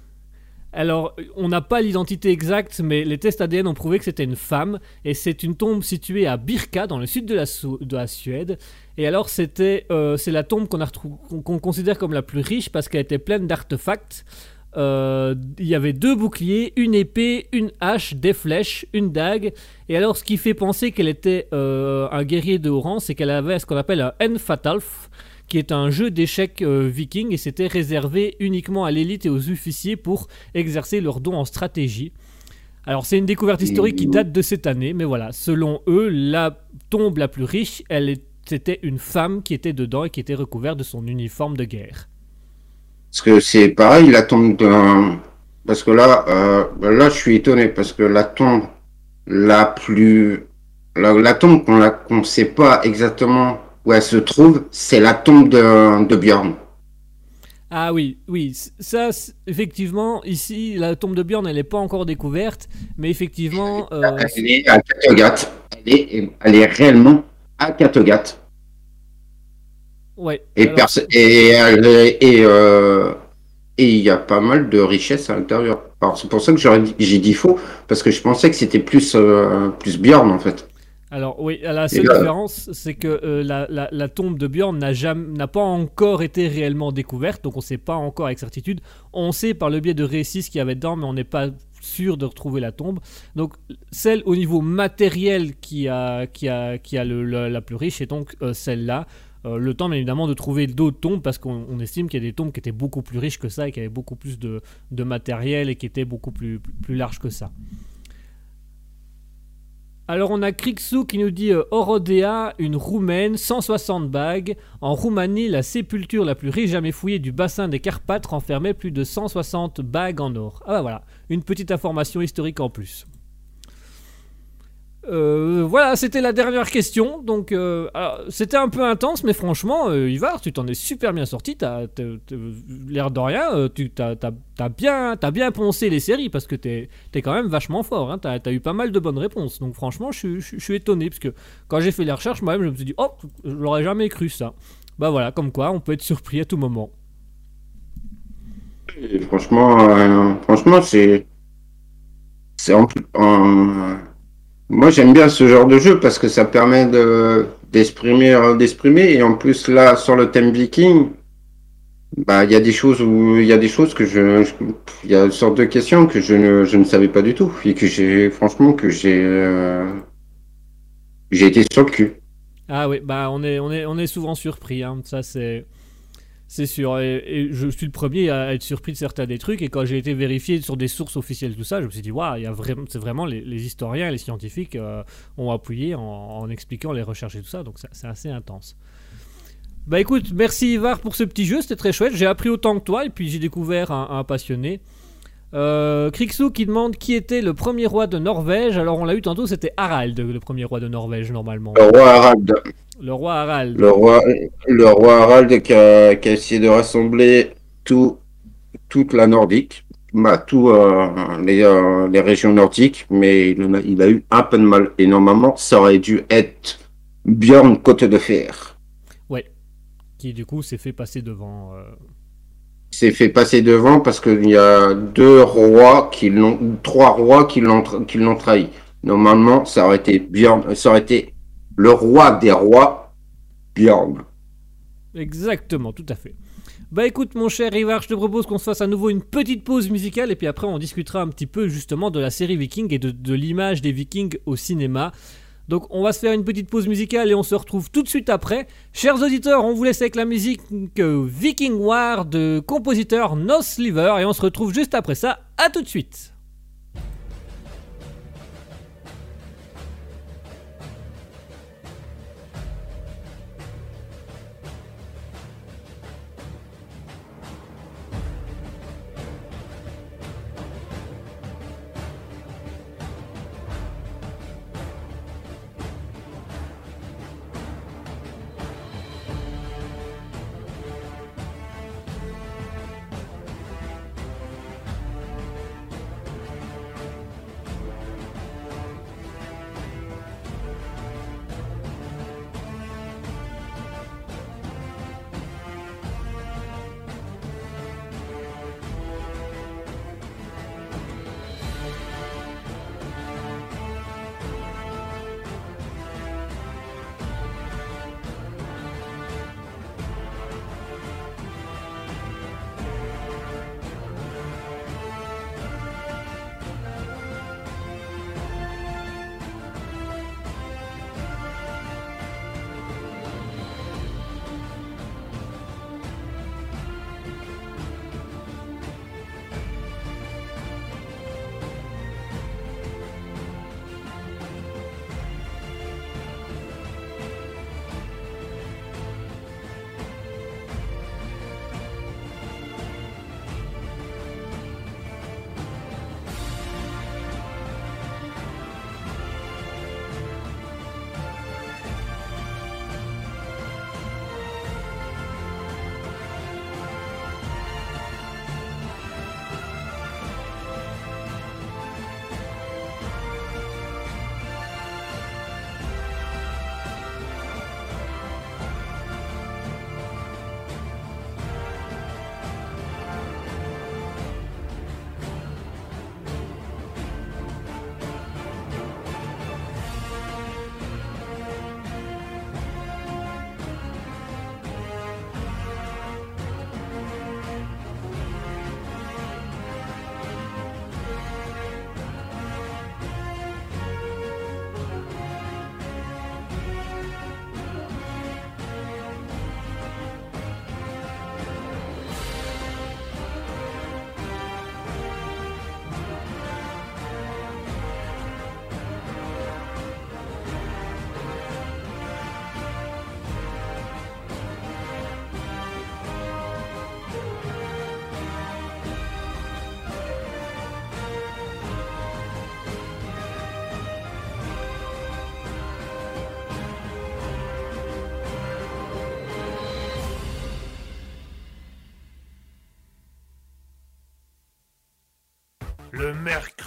Alors, on n'a pas l'identité exacte, mais les tests ADN ont prouvé que c'était une femme, et c'est une tombe située à Birka, dans le sud de la, Sou- de la Suède. Et alors, c'était, euh, c'est la tombe qu'on considère comme la plus riche parce qu'elle était pleine d'artefacts. Euh, Il y avait deux boucliers, une épée, une hache, des flèches, une dague. Et alors, ce qui fait penser qu'elle était euh, un guerrier de haut rang, c'est qu'elle avait ce qu'on appelle un Enfatalf, qui est un jeu d'échecs euh, viking, et c'était réservé uniquement à l'élite et aux officiers pour exercer leurs dons en stratégie. Alors c'est une découverte historique qui date de cette année, mais voilà, selon eux, la tombe la plus riche, elle c'était une femme qui était dedans et qui était recouverte de son uniforme de guerre. Parce que c'est pareil, la tombe d'un. Parce que là, euh, là, je suis étonné parce que la tombe la plus. La, la tombe qu'on qu'on sait pas exactement où elle se trouve, c'est la tombe de, de Björn. Ah oui, oui, ça, effectivement, ici, la tombe de Björn, elle n'est pas encore découverte, mais effectivement, euh, Elle est à Kattegat. Elle est, elle est réellement à Kattegat. ouais. Et alors- perso- et elle est- et euh, et il y a pas mal de richesses à l'intérieur. Alors c'est pour ça que j'ai dit faux parce que je pensais que c'était plus euh, plus Björn en fait. Alors oui, la seule là- différence, c'est que euh, la, la- la tombe de Björn n'a pas encore été réellement découverte, donc on ne sait pas encore avec certitude. On sait par le biais de récits ce qu'il y avait dedans, mais on n'est pas sûr de retrouver la tombe. Donc celle au niveau matériel qui a, qui a, qui a le, la, la plus riche est donc euh, celle-là. Euh, le temps, bien évidemment, de trouver d'autres tombes, parce qu'on on estime qu'il y a des tombes qui étaient beaucoup plus riches que ça et qui avaient beaucoup plus de, de matériel et qui étaient beaucoup plus, plus, plus larges que ça. Alors on a Krixou qui nous dit euh, Orodea, une roumaine, 160 bagues. En Roumanie, la sépulture la plus riche jamais fouillée du bassin des Carpates renfermait plus de 160 bagues en or. Ah bah voilà, une petite information historique en plus. Euh, voilà, c'était la dernière question. Donc, euh, c'était un peu intense, mais franchement, euh, Ivar, tu t'en es super bien sorti. T'as, l'air de rien, euh, tu t'as, bien, t'as bien poncé les séries parce que t'es, t'es quand même vachement fort. Hein. T'as, eu pas mal de bonnes réponses. Donc, franchement, je, suis- étonné parce que quand j'ai fait les recherches, moi-même, je me suis dit, oh, je l'aurais jamais cru ça. Bah voilà, comme quoi, on peut être surpris à tout moment. Franchement, franchement, c'est, c'est en- moi j'aime bien ce genre de jeu parce que ça permet de d'exprimer, euh, d'exprimer et en plus là sur le thème viking, bah il y a des choses où il y a des choses que je, il y a une sorte de questions que je ne, je ne savais pas du tout et que j'ai, franchement, que j'ai, euh, j'ai été sur le cul. Ah oui, bah on est, on est, on est souvent surpris, hein. ça c'est, c'est sûr. Et, je suis le premier à être surpris de certains des trucs. Et quand j'ai été vérifié sur des sources officielles, tout ça, je me suis dit, waouh, c'est vraiment les, historiens et les scientifiques euh, ont appuyé en, expliquant les recherches et tout ça. Donc c'est assez intense. Bah écoute, merci Ivar pour ce petit jeu, c'était très chouette. J'ai appris autant que toi et puis j'ai découvert un passionné. Euh, Krixou qui demande qui était le premier roi de Norvège. Alors on l'a eu tantôt, c'était Harald, le premier roi de Norvège normalement. Le roi Harald. Le roi Harald. Le roi, le roi Harald qui a, qui a essayé de rassembler tout, toute la nordique, bah, tout euh, les, euh, les régions nordiques, mais il, a, il a eu un peu de mal. Et normalement, ça aurait dû être Björn Côte de Fer. qui du coup s'est fait passer devant. S'est fait passer devant parce qu'il y a deux rois qui l'ont, trois rois qui l'ont, qui l'ont trahi. Normalement, ça aurait été Björn, ça aurait été le roi des rois, Björn. Exactement, tout à fait. Bah écoute mon cher Ivar, je te propose qu'on se fasse à nouveau une petite pause musicale et puis après on discutera un petit peu justement de la série Viking et de l'image des Vikings au cinéma. Donc on va se faire une petite pause musicale et on se retrouve tout de suite après. Chers auditeurs, on vous laisse avec la musique Viking War de compositeur No Sliver et on se retrouve juste après ça. À tout de suite.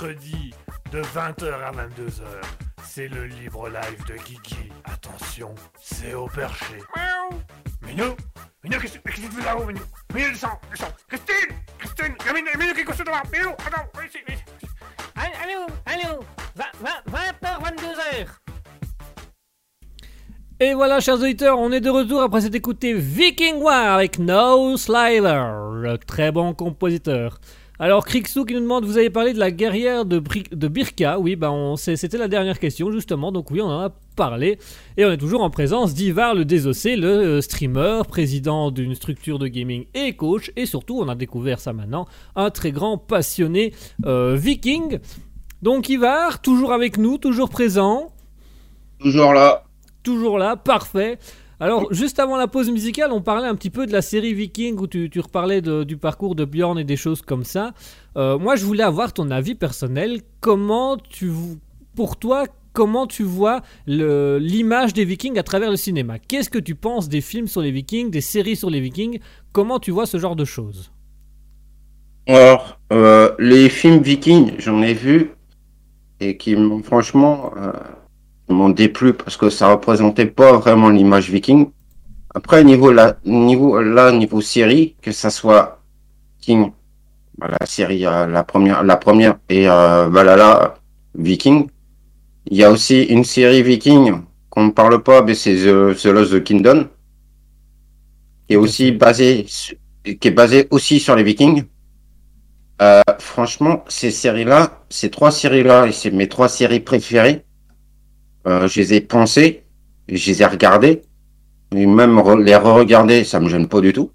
Mercredi de 20h à 22h. C'est le libre live de Guigui. Attention, c'est au perché. Miaou Minou Minou, qu'est-ce qu'est-ce que tu fais là-haut, Minou? Minou, descends, descends Christine Christine Il y a Minou, Minou qui est couché devant Minou, attends, viens ici, viens ici Allô, allô, 20h, 22h. Et voilà, chers auditeurs, on est de retour après s'être écouté Viking War avec No Slider, le très bon compositeur. Alors, Krixou qui nous demande, vous avez parlé de la guerrière de, Bri- de Birka. Oui, bah on, c'était la dernière question, justement. Donc oui, on en a parlé. Et on est toujours en présence d'Ivar le Désossé, le euh, streamer, président d'une structure de gaming et coach. Et surtout, on a découvert ça maintenant, un très grand passionné euh, viking. Donc Ivar, toujours avec nous, toujours présent. Toujours là. Toujours là, parfait. Alors, juste avant la pause musicale, on parlait un petit peu de la série Viking où tu, reparlais du parcours de Bjorn et des choses comme ça. Euh, moi, je voulais avoir ton avis personnel. Comment tu, pour toi, comment tu vois l'image des Vikings à travers le cinéma? Qu'est-ce que tu penses des films sur les Vikings, des séries sur les Vikings? Comment tu vois ce genre de choses? Alors, euh, les films vikings, j'en ai vu et qui m'ont franchement euh, m'ont déplu parce que ça représentait pas vraiment l'image viking. Après, niveau la, niveau là, niveau série, que ça soit King, bah, la série, euh, la première, la première et euh, Valhalla Viking. Il y a aussi une série Viking qu'on ne parle pas, mais c'est The, The Lost Kingdom, qui est aussi fait. basé, su- qui est basé aussi sur les Vikings. Euh, franchement, ces séries-là, ces trois séries-là, et c'est mes trois séries préférées. Euh, je les ai pensées, je les ai regardées, et même les re-regarder, ça me gêne pas du tout.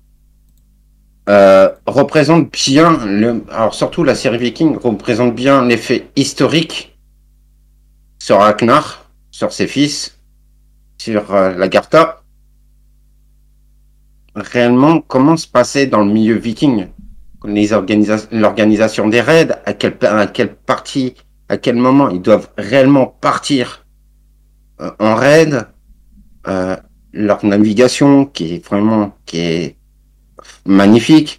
Euh, représente bien, le, alors surtout la série Viking représente bien l'effet historique sur Ragnar, sur ses fils, sur euh, Lagartha. Réellement, comment se passait dans le milieu viking? L'organisation des raids, à quelle, à quelle partie, à quel moment ils doivent réellement partir? En raid, euh, leur navigation qui est vraiment qui est magnifique.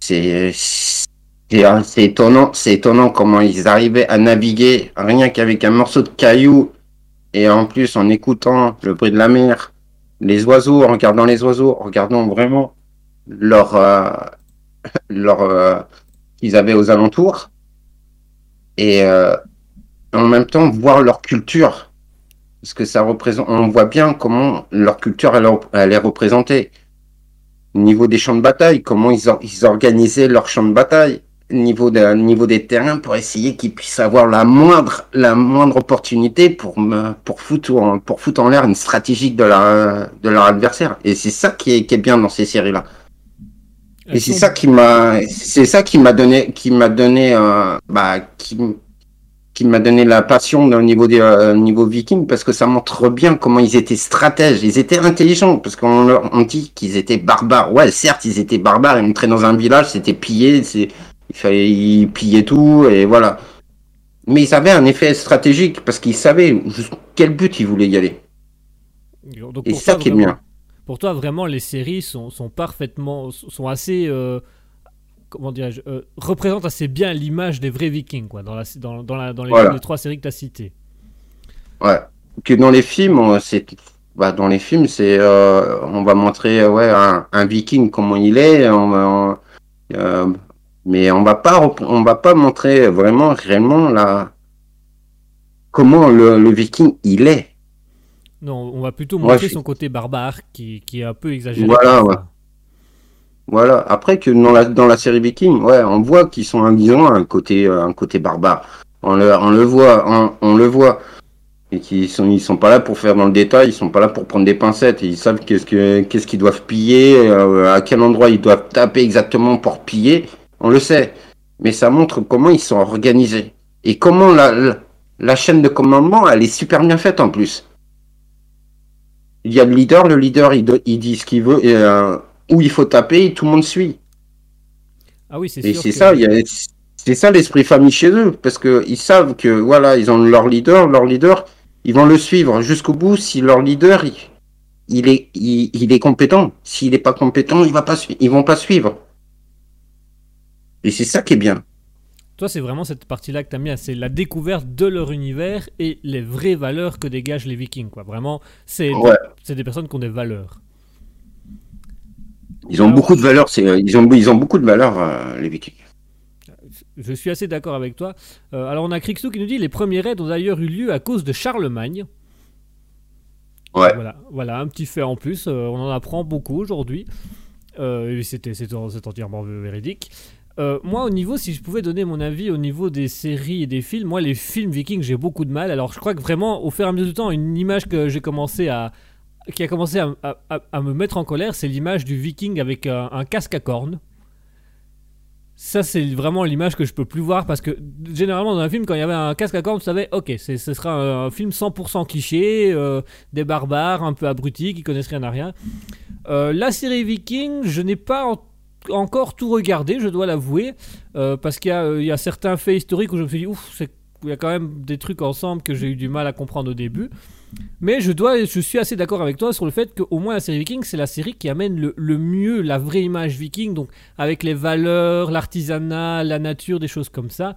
C'est c'est c'est étonnant, c'est étonnant comment ils arrivaient à naviguer rien qu'avec un morceau de caillou et en plus en écoutant le bruit de la mer, les oiseaux, en regardant les oiseaux, en regardant vraiment leur euh, leur euh, qu'ils avaient aux alentours et euh, en même temps voir leur culture parce que ça représente. On voit bien comment leur culture elle, elle est représentée. Au niveau des champs de bataille comment ils, or- ils organisaient leurs champs de bataille. Au niveau, de, niveau des terrains pour essayer qu'ils puissent avoir la moindre la moindre opportunité pour me, pour foutre en, pour foutre en l'air une stratégie de leur de leur adversaire. Et c'est ça qui est, qui est bien dans ces séries là et c'est ça qui m'a, c'est ça qui m'a donné, qui m'a donné, euh, bah, qui, qui m'a donné la passion au niveau des, euh, niveau viking parce que ça montre bien comment ils étaient stratèges, ils étaient intelligents parce qu'on leur on dit qu'ils étaient barbares. Ouais, certes, ils étaient barbares, ils montraient dans un village, c'était pillé, c'est, il fallait ils pillaient tout et voilà. Mais ils avaient un effet stratégique parce qu'ils savaient jusqu'à quel but ils voulaient y aller. Donc, Et pour ça toi, qui est vraiment- bien. Pour toi, vraiment, les séries sont, sont parfaitement, sont assez, euh, comment dirais-je, euh, représentent assez bien l'image des vrais Vikings, quoi, dans, la, dans, dans, la, dans les, Voilà. les trois séries que tu as citées. Ouais. Que dans les films, on- c'est bah, dans les films, c'est euh, on va montrer euh, ouais un, un viking comment il est, on va- on- euh, mais on va pas on va pas montrer vraiment réellement la comment le, le viking il est. Non, on va plutôt montrer son côté barbare qui, qui est un peu exagéré. Voilà, parfois. Voilà. Après que dans la dans la série viking, ouais, on voit qu'ils sont un ont un côté euh, un côté barbare. On le on le voit, on, on le voit. Et qu'ils sont ils sont pas là pour faire dans le détail, ils sont pas là pour prendre des pincettes. Ils savent qu'est-ce que qu'est-ce qu'ils doivent piller, euh, à quel endroit ils doivent taper exactement pour piller. On le sait. Mais ça montre comment ils sont organisés et comment la la, chaîne de commandement elle est super bien faite en plus. Il y a le leader, le leader il, il dit ce qu'il veut et euh, où il faut taper et tout le monde suit. Ah oui, c'est Et c'est que- ça, il y a- c'est ça l'esprit famille chez eux, parce que ils savent que voilà, ils ont leur leader, leur leader, ils vont le suivre jusqu'au bout. Si leur leader, il, il est, il, il est compétent. S'il n'est pas compétent, il va pas, ils vont pas suivre. Et c'est ça qui est bien. Toi, c'est vraiment cette partie-là que t'aimes bien, c'est la découverte de leur univers et les vraies valeurs que dégagent les Vikings, quoi. Vraiment, c'est Ouais. c'est des personnes qui ont des valeurs. Ils ont Alors- beaucoup de valeurs, c'est, euh, ils ont, ils ont beaucoup de valeurs, euh, les Vikings. Je suis assez d'accord avec toi. Euh, alors, on a Crixou qui nous dit les premiers raids ont d'ailleurs eu lieu à cause de Charlemagne. Ouais. Voilà, voilà un petit fait en plus. euh, on en apprend beaucoup aujourd'hui. C'était, entièrement véridique. Moi, au niveau, si je pouvais donner mon avis au niveau des séries et des films, moi, les films vikings, j'ai beaucoup de mal. Alors, je crois que vraiment, au fur et à mesure du temps, une image que j'ai commencé à. Qui a commencé à, me mettre en colère, c'est l'image du viking avec un, casque à cornes. Ça, c'est vraiment l'image que je peux plus voir parce que généralement, dans un film, quand il y avait un casque à cornes, tu savais, ok, ce sera un, film 100% cliché, euh, des barbares un peu abrutis qui connaissent rien à rien. Euh, la série Viking, je n'ai pas en- encore tout regardé, je dois l'avouer, euh, parce qu'il y, a, certains faits historiques où je me suis dit, ouf, il y a quand même des trucs ensemble que j'ai eu du mal à comprendre au début. Mais je, dois, je suis assez d'accord avec toi sur le fait qu'au moins la série Viking, c'est la série qui amène le, le mieux la vraie image Viking, donc avec les valeurs, l'artisanat, la nature, des choses comme ça.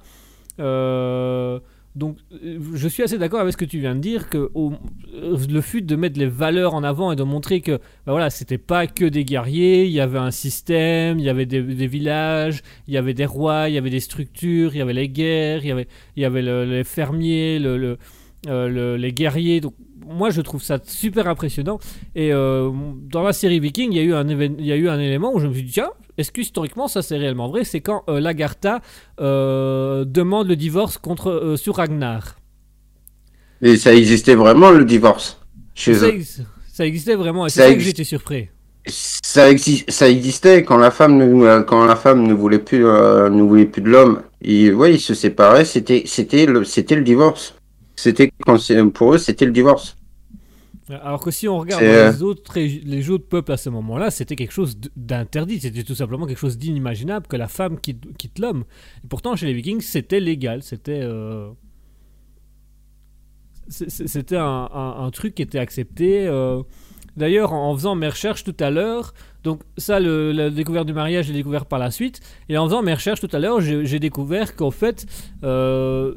Euh, donc, euh, je suis assez d'accord avec ce que tu viens de dire, que euh, le fait de mettre les valeurs en avant et de montrer que, bah voilà, c'était pas que des guerriers, il y avait un système, il y avait des, villages, il y avait des rois, il y avait des structures, il y avait les guerres, il y avait, les fermiers, le, le- les guerriers. Donc, moi, je trouve ça super impressionnant. Et euh, dans la série Viking, il y, a eu un évén- il y a eu un élément où je me suis dit, tiens, est-ce que historiquement ça c'est réellement vrai? C'est quand euh, Lagartha euh, demande le divorce contre, euh, sur Ragnar. Et ça existait vraiment, le divorce, chez Ça, eux? ex- ça existait vraiment, et c'est Ça ça que j'étais surpris. Ça, exi- ça existait quand la femme ne, euh, quand la femme ne voulait plus, euh, ne voulait plus de l'homme. Ils, ouais, ils se séparaient. C'était, c'était le, c'était le divorce. C'était pour eux, c'était le divorce. Alors que si on regarde dans euh, les autres, les autres peuples à ce moment-là, c'était quelque chose d'interdit, c'était tout simplement quelque chose d'inimaginable que la femme quitte, quitte l'homme. Et pourtant, chez les Vikings, c'était légal, c'était euh, c'était un, un- un truc qui était accepté. euh. D'ailleurs, en faisant mes recherches tout à l'heure, donc ça, la découverte du mariage, j'ai découvert par la suite. Et en faisant mes recherches tout à l'heure, j'ai découvert qu'en fait, euh,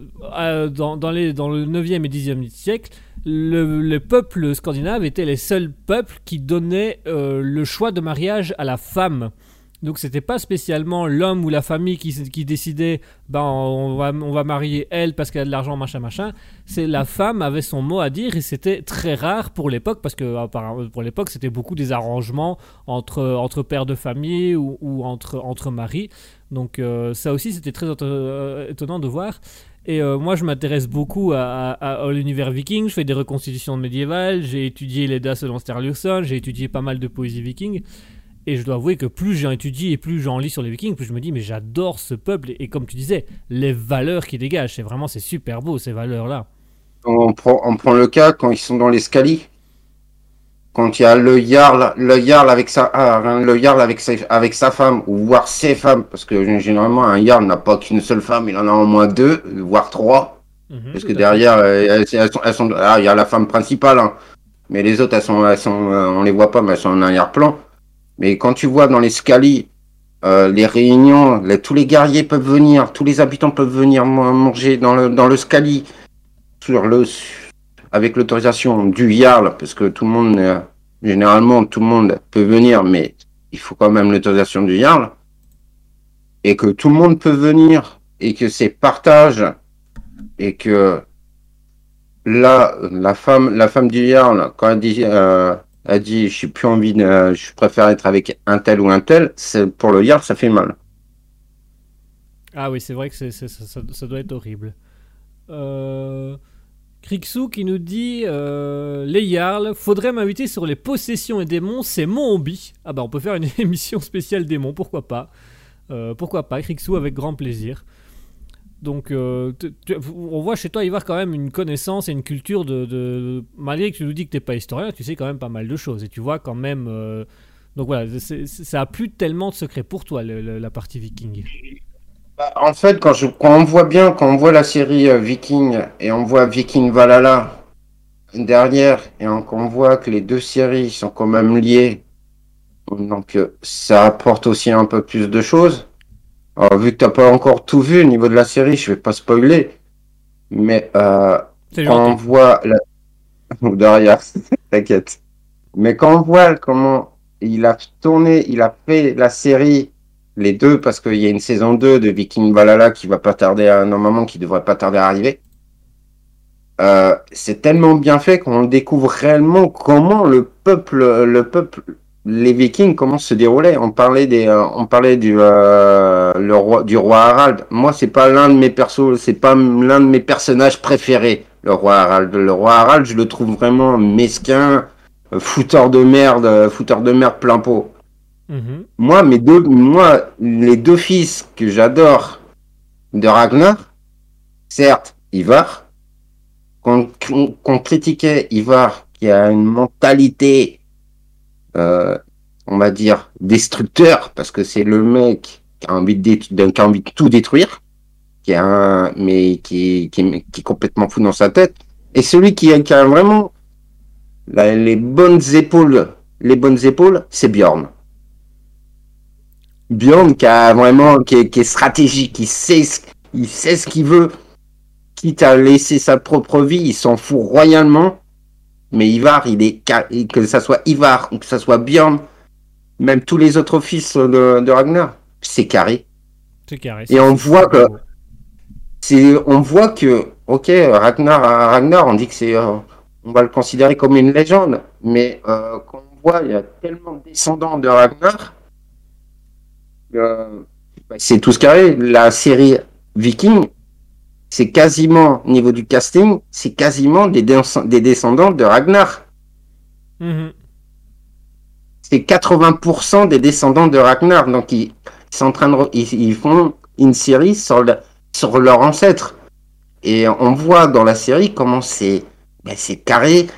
dans, les, le 9e et 10e siècle, le, le peuple scandinave était les seuls peuples qui donnaient euh, le choix de mariage à la femme. Donc c'était pas spécialement l'homme ou la famille qui, décidait ben on va, on va marier elle parce qu'elle a de l'argent machin machin. C'est la femme avait son mot à dire et c'était très rare pour l'époque parce que apparemment, pour l'époque c'était beaucoup des arrangements entre, entre pères de famille ou, entre, entre maris. Donc euh, ça aussi c'était très éton- euh, étonnant de voir. Et euh, moi, je m'intéresse beaucoup à, l'univers viking. Je fais des reconstitutions médiévales. J'ai étudié l'Edda selon Sturluson. J'ai étudié pas mal de poésie viking. Et je dois avouer que plus j'en étudie et plus j'en lis sur les vikings, plus je me dis, mais j'adore ce peuple. Et, et comme tu disais, les valeurs qu'ils dégagent, c'est vraiment, c'est super beau, ces valeurs-là. On prend, on prend le cas quand ils sont dans l'escalier. Quand il y a le Jarl, le Jarl avec sa, ah, le Jarl avec sa, avec sa femme, ou voire ses femmes, parce que généralement un Jarl n'a pas qu'une seule femme, il en a au moins deux, voire trois. Mhm, Parce que derrière, euh, elles, elles sont, elles sont- ah, il y a la femme principale, hein. mais les autres, elles sont, elles sont, euh, on les voit pas, mais elles sont en arrière-plan. Mais quand tu vois dans l'escalier, euh, les réunions, les- tous les guerriers peuvent venir, tous les habitants peuvent venir man- manger dans le, dans le sur le, avec l'autorisation du Jarl, parce que tout le monde, euh, généralement, tout le monde peut venir, mais il faut quand même l'autorisation du Jarl. Et que tout le monde peut venir, et que c'est partage, et que là, la femme, la femme du Jarl, quand elle dit, euh, elle dit, je suis plus envie je préfère être avec un tel ou un tel, pour le Jarl, ça fait mal. Ah oui, c'est vrai que ça, doit être horrible. Euh... Qui nous dit euh, Les Jarls, faudrait m'inviter sur les possessions et démons, c'est mon hobby. Ah bah on peut faire une émission spéciale démons, pourquoi pas. Euh, pourquoi pas, Krixou avec grand plaisir. Donc euh, tu- tu- on voit chez toi Ivar quand même une connaissance et une culture de, Malgré que tu nous dis que t'es pas historien, tu sais quand même pas mal de choses. Et tu vois quand même... euh, Donc voilà, ça a plus tellement de secrets pour toi, la partie viking. Bah, En fait, quand, on voit bien, quand on voit la série euh, Viking et on voit Viking Valhalla derrière et on, qu'on voit que les deux séries sont quand même liées, donc euh, ça apporte aussi un peu plus de choses. Alors, vu que t'as pas encore tout vu au niveau de la série, je vais pas spoiler. Mais euh, quand on voit la... derrière, t'inquiète. Mais quand on voit comment il a tourné, il a fait la série, les deux, parce qu'il y a une saison 2 de Viking Valhalla qui va pas tarder à, normalement, qui devrait pas tarder à arriver. Euh, c'est tellement bien fait qu'on découvre réellement comment le peuple, le peuple, les Vikings, comment se déroulaient? On parlait des, euh, on parlait du, euh, le roi, du roi Harald. Moi, c'est pas l'un de mes persos, c'est pas l'un de mes personnages préférés, le roi Harald. Le roi Harald, je le trouve vraiment mesquin, euh, fouteur de merde, euh, fouteur de merde plein pot. Mhm. Moi, mes deux, moi, les deux fils que j'adore de Ragnar, certes, Ivar, qu'on qu'on critiquait Ivar, qui a une mentalité, euh, on va dire, destructeur, parce que c'est le mec qui a envie de, qui a envie de tout détruire, qui a un, mais qui, qui, est- complètement fou dans sa tête, et celui qui, a- qui vraiment les bonnes épaules, les bonnes épaules, c'est Bjorn. Bjorn qui a vraiment qui est, stratégique, qui sait ce, il sait ce qu'il veut, quitte à laisser sa propre vie, il s'en fout royalement. Mais Ivar, il est que ça soit Ivar ou que ça soit Bjorn, même tous les autres fils de, de Ragnar, c'est carré. C'est carré. Et on voit que-. C'est, on voit que, ok, Ragnar, Ragnar, on dit que c'est, euh, on va le considérer comme une légende, mais euh, quand on voit, il y a tellement de descendants de Ragnar, euh, bah, c'est tout ce carré. La série Viking, c'est quasiment, au niveau du casting, c'est quasiment des, des, des descendants de Ragnar. Mhm. C'est 80% des descendants de Ragnar, donc ils, ils sont en train de, ils, ils font une série sur, le- sur leur ancêtre. Et on voit dans la série comment c'est ben, carré,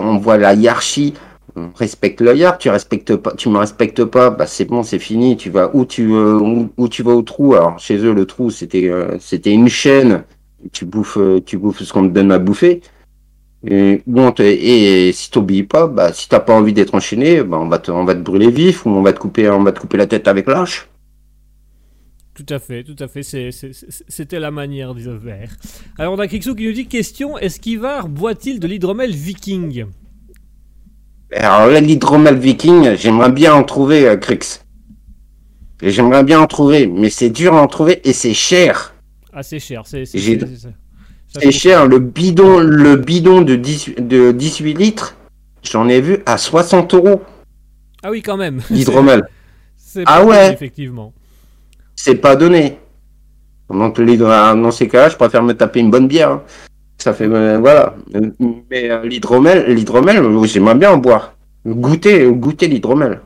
on voit la hiérarchie, on respecte le hiérarque, tu respectes pas, tu me respectes pas, bah c'est bon, c'est fini, tu vas où tu euh, où, où tu vas au trou? Alors chez eux le trou c'était euh, c'était une chaîne, tu bouffes euh, tu bouffes ce qu'on te donne à bouffer. Et, bon, te- et, si t'obéis pas, bah si t'as pas envie d'être enchaîné, bah on va te on va te brûler vif ou on va te couper on va te couper la tête avec l'âche. Tout à fait, tout à fait. C'était la manière de faire. Alors, on a Krixou qui nous dit question est-ce qu'Ivar boit-il de l'hydromel viking? Alors là, l'hydromel viking, j'aimerais bien en trouver, euh, Crix. Et J'aimerais bien en trouver, mais c'est dur à en trouver et c'est cher. Assez cher. C'est cher, le bidon, le bidon de, 10 de 18 litres, j'en ai vu à 60 euros. Ah oui, quand même. d'hydromel. C'est Ah ouais. donné, Effectivement. c'est pas donné. Donc dans ces cas-là, je préfère me taper une bonne bière. hein. Ça fait euh, voilà. Mais euh, l'hydromel, l'hydromel, j'aimerais bien en boire. Goûter, goûter l'hydromel.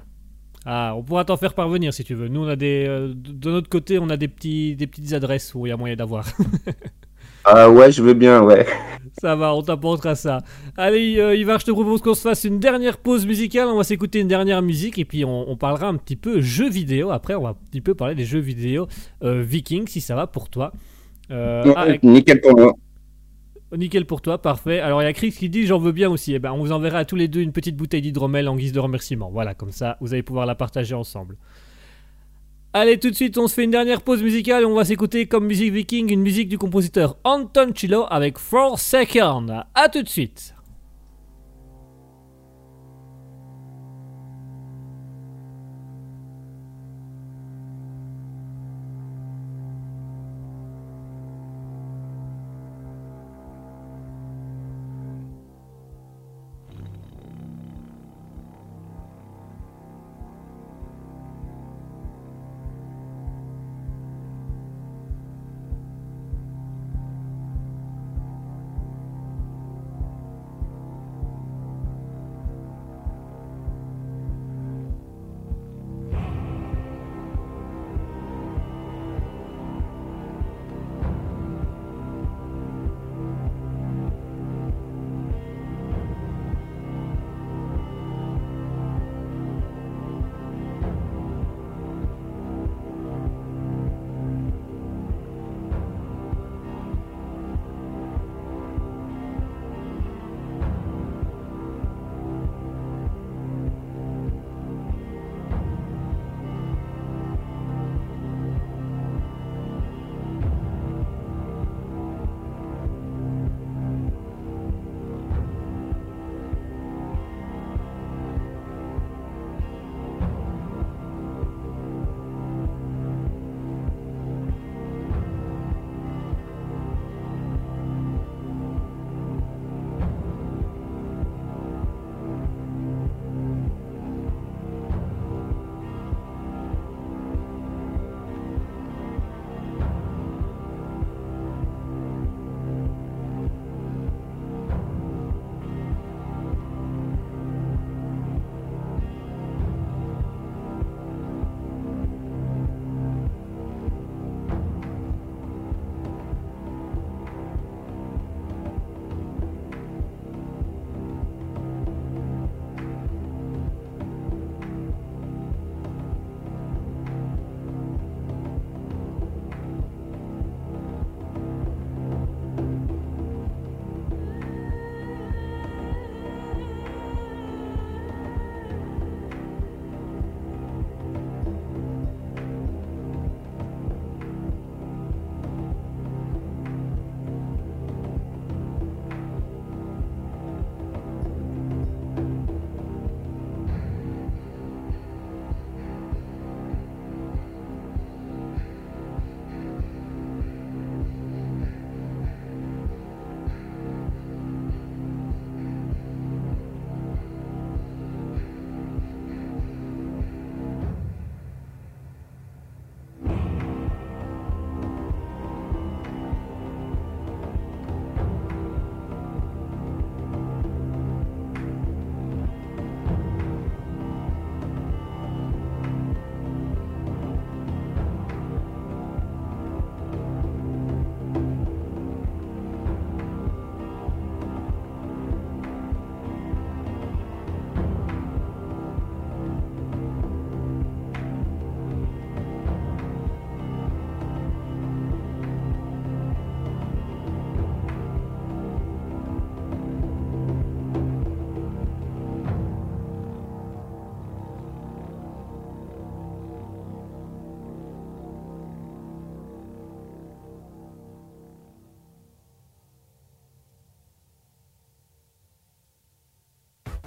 Ah, on pourra t'en faire parvenir si tu veux. Nous, on a des. euh, de notre côté, on a des, petits, des petites adresses où il y a moyen d'avoir. Ah ouais, je veux bien, ouais. ça va, on t'apportera ça. Allez, euh, Ivar, je te propose qu'on se fasse une dernière pause musicale. On va s'écouter une dernière musique et puis on, on parlera un petit peu jeux vidéo. Après, on va un petit peu parler des jeux vidéo euh, Vikings, si ça va pour toi. Euh, ah, Nickel pour moi. Nickel pour toi, parfait. Alors il y a Chris qui dit j'en veux bien aussi. Eh ben, on vous enverra à tous les deux une petite bouteille d'hydromel en guise de remerciement. Voilà, comme ça vous allez pouvoir la partager ensemble. Allez, tout de suite, on se fait une dernière pause musicale on va s'écouter comme musique viking une musique du compositeur Anton Chilo avec Four Second. A tout de suite.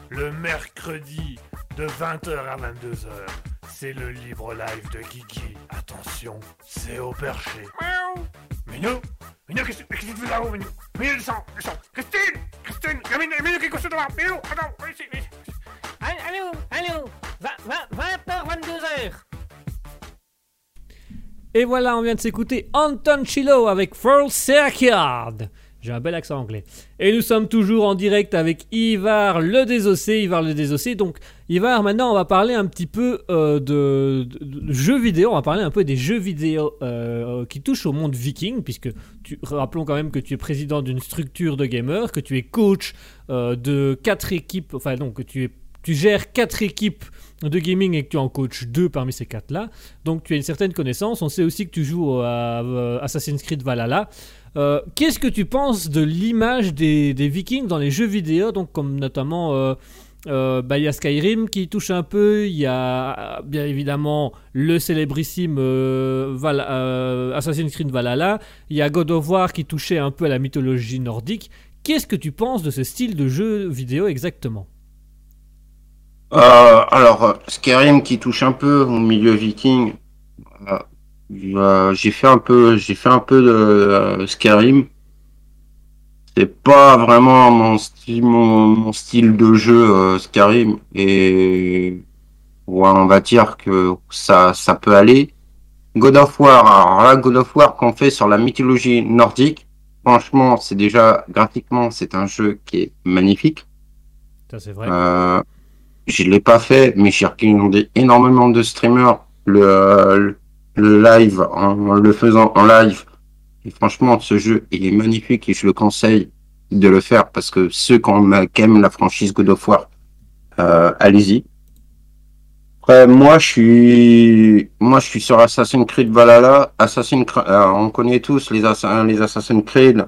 Le mercredi de 20h à 22h. C'est le libre live de Guigui. Attention, c'est au perché. Miaou Minou Minou, qu'est-ce qu'est-ce que tu fais là-haut, Minou? Minou, descends, descends Christine Christine Minou, Minou, qu'est-ce que tu fais là Minou, attends, viens ici, viens ici. Allô, allô 20h, 22h Et voilà, on vient de s'écouter Anton Chilo avec Full Circuit. J'ai un bel accent anglais. Et nous sommes toujours en direct avec Ivar le désossé. Ivar le désossé. Donc, Ivar, maintenant, on va parler un petit peu euh, de, jeux vidéo. On va parler un peu des jeux vidéo euh, qui touchent au monde viking. Puisque, rappelons quand même que tu es président d'une structure de gamers, que tu es coach euh, de quatre équipes. Enfin, que tu, tu gères quatre équipes de gaming et que tu en coaches deux parmi ces quatre-là. Donc tu as une certaine connaissance. On sait aussi que tu joues à Assassin's Creed Valhalla. Euh, Qu'est-ce que tu penses de l'image des, Vikings dans les jeux vidéo, donc comme notamment euh, euh, bah, il y a Skyrim qui touche un peu, il y a bien évidemment le célébrissime euh, Assassin's Creed Valhalla, il y a God of War qui touchait un peu à la mythologie nordique. Qu'est-ce que tu penses de ce style de jeu vidéo exactement? Alors, Skyrim qui touche un peu au milieu viking. Euh, euh, j'ai fait un peu, j'ai fait un peu de euh, Skyrim. C'est pas vraiment mon style, mon, mon style de jeu euh, Skyrim et ouais, on va dire que ça, ça peut aller. God of War, alors là, God of War qu'on fait sur la mythologie nordique. Franchement, c'est déjà graphiquement, c'est un jeu qui est magnifique. Ça c'est vrai. Euh, je l'ai pas fait, mais j'ai regardé énormément de streamers le, le live en le faisant en live. Et franchement, ce jeu il est magnifique et je le conseille de le faire parce que ceux qui aiment- la franchise God of War, euh, allez-y. Après, moi, je suis, moi, je suis sur Assassin's Creed Valhalla. Assassin's Creed, euh, on connaît tous les, les Assassin's Creed.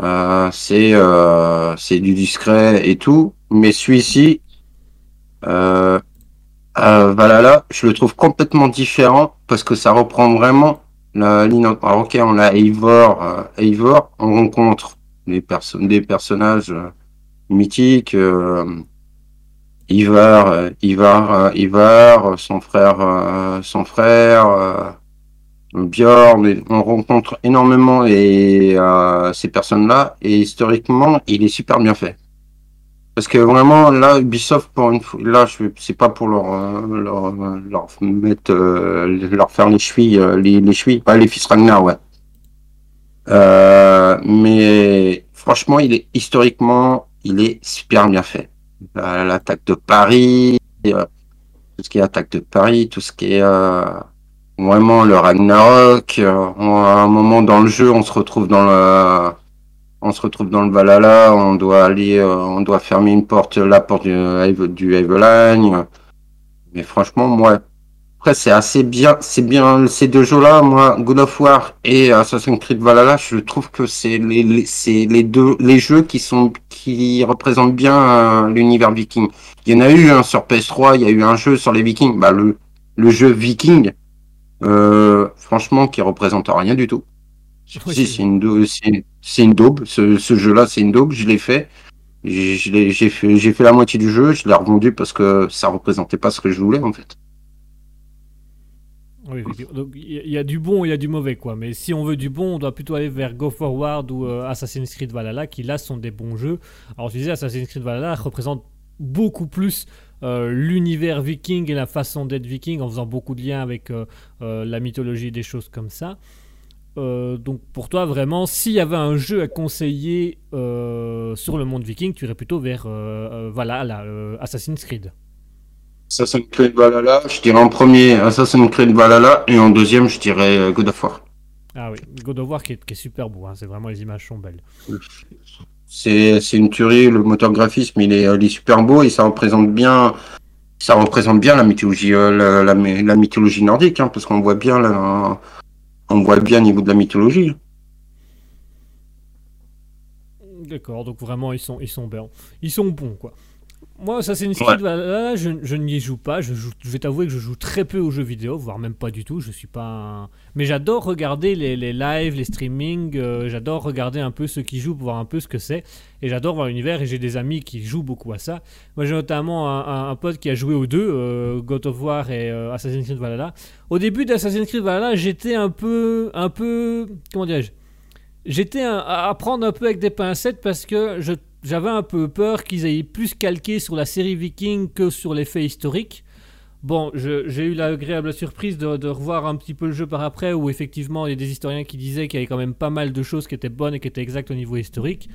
Euh, c'est, euh, c'est du discret et tout. Mais celui-ci, euh, euh, je le trouve complètement différent parce que ça reprend vraiment la ligne. Alors, ok, on a Eivor, euh, on rencontre des personnes, des personnages euh, mythiques. Euh, Ivar, euh, Ivar, Ivar, son frère, son frère, Bjorn. et On rencontre énormément euh, ces personnes-là et historiquement, il est super bien fait. Parce que vraiment, là, Ubisoft, pour une fois, là, je, c'est pas pour leur, euh, leur, euh, leur mettre, euh, leur faire les chevilles, les, les chevilles, pas les fils Ragnar, ouais. Euh, mais franchement, il est historiquement, il est super bien fait. La- L'attaque de Paris, tout ce qui est attaque de Paris, tout ce qui est euh, vraiment le Ragnarok. à un moment dans le jeu, on se retrouve dans le on se retrouve dans le Valhalla, on doit aller, euh, on doit fermer une porte, la porte du, du Eveline. Mais franchement, moi, après, c'est assez bien, c'est bien, ces deux jeux-là, moi, God of War et Assassin's Creed Valhalla, je trouve que c'est les, c'est les deux, les jeux qui sont, qui représentent bien euh, l'univers viking. Il y en a eu un sur PS3, il y a eu un jeu sur les vikings, bah, le, le jeu viking, euh, franchement, qui représente rien du tout. Si, c'est une, une daube. Ce, ce jeu-là, c'est une daube. Je l'ai fait. J'ai fait, la moitié du jeu. Je l'ai revendu parce que ça représentait pas ce que je voulais en fait. Oui. Donc il y, a- il y a du bon et il y a du mauvais, quoi. Mais si on veut du bon, on doit plutôt aller vers Go Forward ou euh, Assassin's Creed Valhalla, qui là sont des bons jeux. Alors, je disais, Assassin's Creed Valhalla représente beaucoup plus euh, l'univers viking et la façon d'être viking en faisant beaucoup de liens avec euh, la mythologie, des choses comme ça. Euh, donc pour toi vraiment, s'il y avait un jeu à conseiller euh, sur le monde viking, tu irais plutôt vers euh, euh, euh, Assassin's Creed. Assassin's Creed Valhalla, je dirais en premier Assassin's Creed Valhalla et en deuxième, je dirais God of War. Ah oui, God of War qui est, qui est super beau, hein, c'est vraiment les images sont belles. C'est une tuerie. Le moteur graphisme, il est, il est super beau et ça représente bien. Ça représente bien la mythologie, la, la, la mythologie nordique, hein, parce qu'on voit bien, la, on voit bien au niveau de la mythologie. D'accord, donc vraiment ils sont, ils sont bons. Ils sont bons quoi. Moi, Assassin's Creed, Valhalla, je, je n'y joue pas. Je, joue- je vais t'avouer que je joue très peu aux jeux vidéo, voire même pas du tout. Je suis pas. un- Mais j'adore regarder les, les lives, les streamings. euh, j'adore regarder un peu ceux qui jouent pour voir un peu ce que c'est. Et j'adore voir l'univers. Et j'ai des amis qui jouent beaucoup à ça. Moi, j'ai notamment un, un- un pote qui a joué aux deux, euh, God of War et euh, Assassin's Creed Valhalla. Au début d'Assassin's Creed Valhalla, j'étais un peu, un peu, comment dirais-je? J'étais à prendre un peu avec des pincettes parce que je j'avais un peu peur qu'ils aient plus calqué sur la série Viking que sur les faits historiques. Bon, j'ai eu l'agréable surprise de, revoir un petit peu le jeu par après, où effectivement il y a des historiens qui disaient qu'il y avait quand même pas mal de choses qui étaient bonnes et qui étaient exactes au niveau historique.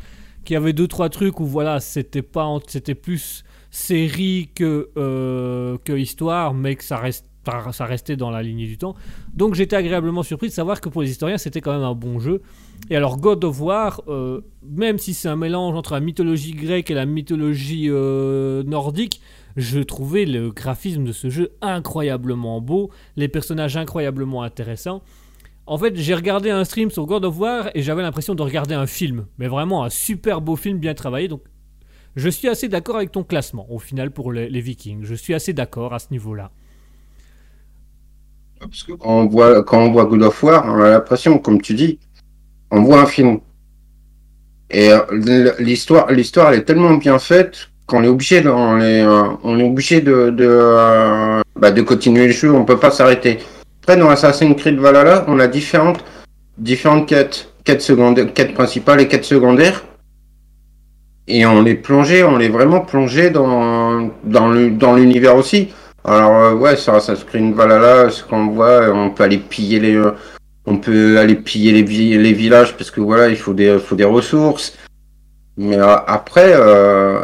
Qu'il y avait deux trois trucs où voilà, c'était plus série que euh, que histoire, mais que ça reste ça restait dans la lignée du temps. Donc j'étais agréablement surpris de savoir que pour les historiens c'était quand même un bon jeu. Et alors God of War, euh, même si c'est un mélange entre la mythologie grecque et la mythologie euh, nordique, je trouvais le graphisme de ce jeu incroyablement beau, les personnages incroyablement intéressants. En fait, j'ai regardé un stream sur God of War et j'avais l'impression de regarder un film, mais vraiment un super beau film bien travaillé. Donc, je suis assez d'accord avec ton classement au final pour les, les Vikings. Je suis assez d'accord à ce niveau-là. Parce que quand on voit, quand on voit God of War, on a l'impression, comme tu dis, on voit un film. Et euh, l'histoire, l'histoire, elle est tellement bien faite qu'on est obligé, de, on est, euh, on est obligé de, de, euh, bah, de continuer le jeu. On peut pas s'arrêter. Après, dans Assassin's Creed Valhalla, on a différentes, différentes quêtes, quêtes secondaires, quêtes principales et quêtes secondaires. Et on est plongé, on est vraiment plongé dans, dans l'univers aussi. Alors ouais, sur Assassin's Creed Valhalla, ce qu'on voit, on peut aller piller les, on peut aller piller les, les villages parce que voilà, il faut des, faut des ressources. Mais euh, après, euh,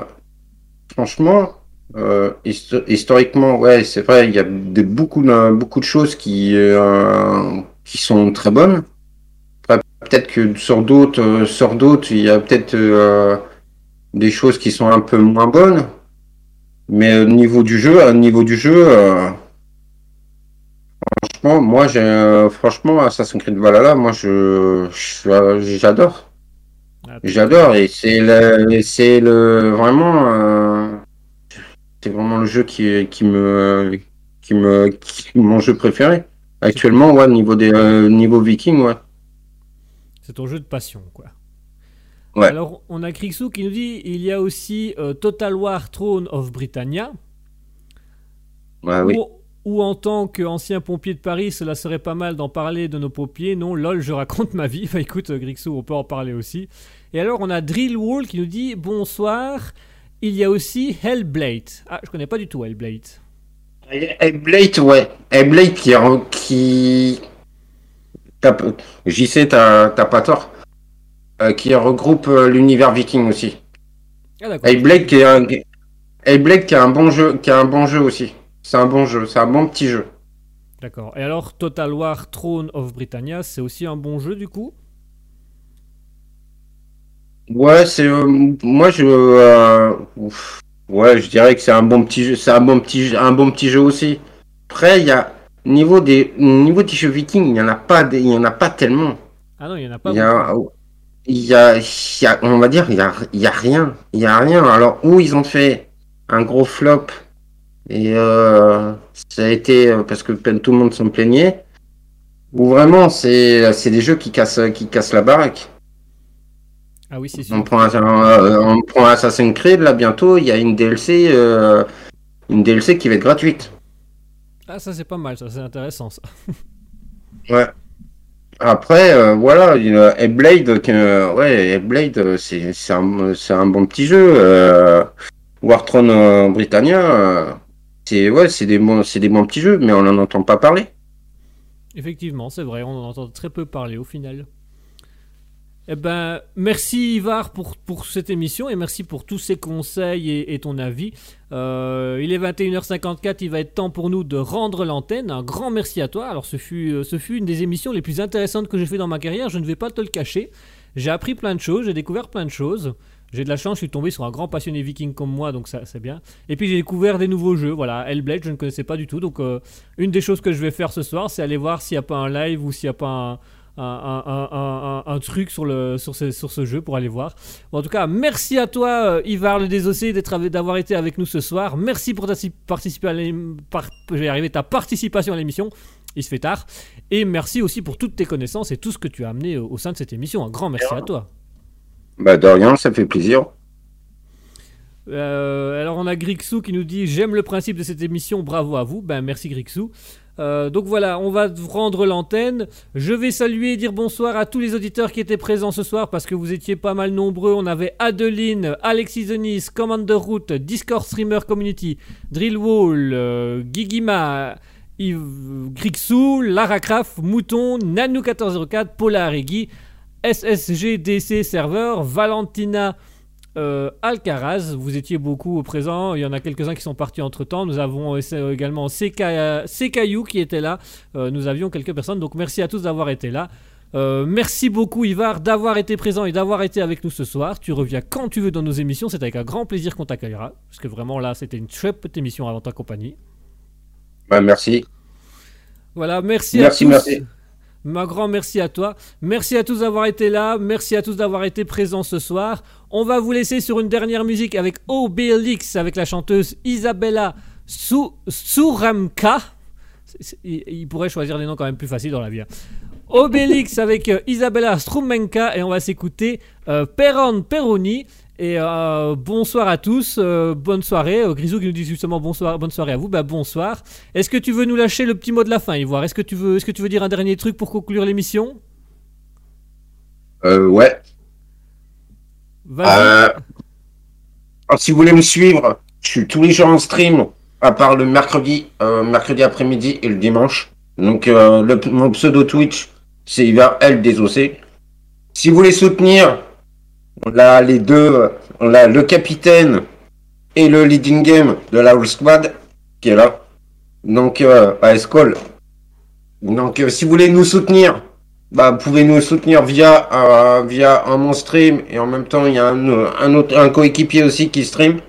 franchement, euh, histo- historiquement, ouais, c'est vrai, il y a beaucoup, de, beaucoup de choses qui, euh, qui sont très bonnes. Peut-être que sur d'autres, euh, sur d'autres, il y a peut-être des choses qui sont un peu moins bonnes. Mais au niveau du jeu, au niveau du jeu, franchement, moi, j'ai, franchement, Assassin's Creed Valhalla, moi, je, j'adore, Ah, j'adore, et c'est le, c'est le, vraiment, euh, c'est vraiment le jeu qui, qui me, qui me, qui mon jeu préféré. Actuellement, ouais, niveau des, euh, niveau Viking, ouais. C'est ton jeu de passion, quoi. Ouais. Alors, on a Krixou qui nous dit il y a aussi euh, Total War Throne of Britannia. Ouais, oui. Ou, ou en tant qu'ancien pompier de Paris, cela serait pas mal d'en parler de nos pompiers. Non, lol, je raconte ma vie. Bah écoute, euh, Grixou, on peut en parler aussi. Et alors, on a Drill Wall qui nous dit bonsoir. Il y a aussi Hellblade. Ah, je connais pas du tout Hellblade. Hellblade, ouais. Hellblade qui, re- qui... J'y sais, t'as pas tort. Euh, qui regroupe euh, l'univers viking aussi. Ah d'accord. Hellblade qui est un... Hellblade qui a un bon jeu, qui a un bon jeu aussi. C'est un bon jeu, c'est un bon petit jeu. D'accord. Et alors, Total War Throne of Britannia, c'est aussi un bon jeu du coup? Ouais, c'est euh, moi je euh, ouais, je dirais que c'est un bon petit jeu, c'est un bon petit un bon petit jeu aussi. Après, il y a niveau des niveau des jeux vikings, il y en a pas des- il y en a pas tellement. Ah non, il y en a pas Il y a, beaucoup. il y a, il y a- on va dire, il y a, il y a rien. Il y a rien. Alors, où ils ont fait un gros flop, et euh, ça a été, euh, parce que tout le monde s'en plaignait, ou vraiment, c'est, c'est des jeux qui cassent, qui cassent la baraque. Ah oui, c'est sûr. On prend, euh, on prend Assassin's Creed, là, bientôt, il y a une DLC, euh, une DLC qui va être gratuite. Ah, ça c'est pas mal, ça c'est intéressant ça. Ouais. Après, euh, voilà, Hellblade, que, ouais, euh, c'est c'est un, c'est un bon petit jeu. Euh, War Throne euh, Britannia, euh, c'est ouais, c'est des bons, c'est des bons petits jeux, mais on n'en entend pas parler. Effectivement, c'est vrai, on en entend très peu parler au final. Eh ben, merci Ivar pour, pour cette émission et merci pour tous ces conseils et, ton avis. Euh, il est 21h54, il va être temps pour nous de rendre l'antenne. Un grand merci à toi. Alors, ce fut, euh, ce fut une des émissions les plus intéressantes que j'ai fait dans ma carrière, je ne vais pas te le cacher. J'ai appris plein de choses, j'ai découvert plein de choses. J'ai de la chance, je suis tombé sur un grand passionné viking comme moi, donc ça c'est bien. Et puis j'ai découvert des nouveaux jeux, voilà, Hellblade, je ne connaissais pas du tout, donc euh, une des choses que je vais faire ce soir, c'est aller voir s'il n'y a pas un live ou s'il n'y a pas un, un, truc sur, le, sur, ce, sur ce jeu pour aller voir. En tout cas, merci à toi, euh, Ivar le Désossé, d'avoir été avec nous ce soir. Merci pour ta participation à l'émission. Il se fait tard. Et merci aussi pour toutes tes connaissances et tout ce que tu as amené au sein de cette émission. Un grand merci à toi. Bah, de ça fait plaisir. Euh, alors on a Grixou qui nous dit j'aime le principe de cette émission, bravo à vous. Ben merci Grixou. Euh, donc voilà, on va rendre l'antenne. Je vais saluer et dire bonsoir à tous les auditeurs qui étaient présents ce soir parce que vous étiez pas mal nombreux. On avait Adeline, Alexis Denis, Commander Root, Discord Streamer Community, Drillwall, euh, Gigima, Yves, Grixou, Lara Craft, Mouton, Nanou1404, Polar Eggy, SSGDC Server, Valentina. Euh, Alcaraz, vous étiez beaucoup au présent, il y en a quelques-uns qui sont partis entre temps. Nous avons euh, également CKU qui était là, Euh, nous avions quelques personnes, donc merci à tous d'avoir été là. Euh, merci beaucoup Ivar d'avoir été présent et d'avoir été avec nous ce soir. Tu reviens quand tu veux dans nos émissions, c'est avec un grand plaisir qu'on t'accueillera, parce que vraiment là c'était une chouette émission avant ta compagnie. Bah, merci. Voilà, merci, Merci, à tous. merci. Un grand merci à toi. Merci à tous d'avoir été là. Merci à tous d'avoir été présents ce soir. On va vous laisser sur une dernière musique avec Obélix, avec la chanteuse Isabella Sou- Souramka. Il pourrait choisir des noms quand même plus faciles dans la vie. hein. Obélix avec euh, Isabella Strumenka et on va s'écouter euh, Peron Peroni. Et euh, bonsoir à tous, euh, bonne soirée. Euh, Grisou qui nous dit justement bonsoir, bonne soirée à vous. Bah bonsoir. Est-ce que tu veux nous lâcher le petit mot de la fin, Ivoire? Est-ce que tu veux, est-ce que tu veux dire un dernier truc pour conclure l'émission? Euh, ouais. Vas-y. Euh, alors, si vous voulez me suivre, je suis tous les jours en stream, à part le mercredi, mercredi après-midi et le dimanche. Donc, le, mon pseudo Twitch, c'est Ivar L. Si vous voulez soutenir, on a les deux, on le capitaine et le leading game de la All Squad qui est là. Donc, euh, à Escol. Donc, euh, si vous voulez nous soutenir, bah, vous pouvez nous soutenir via, euh, via un mon stream et en même temps il y a un, autre un coéquipier aussi qui stream.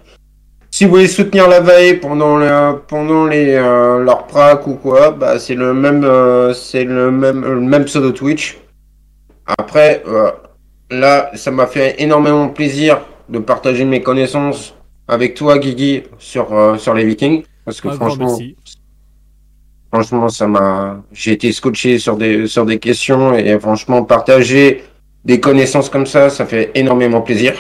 Si vous voulez soutenir la veille pendant le, pendant les euh, leur prac ou quoi, bah c'est le même c'est le même le même pseudo Twitch. Après là ça m'a fait énormément plaisir de partager mes connaissances avec toi Guigui sur euh, sur les Vikings parce que franchement. Franchement, ça m'a. J'ai été scotché sur des sur des questions et franchement partager des connaissances comme ça, ça fait énormément plaisir.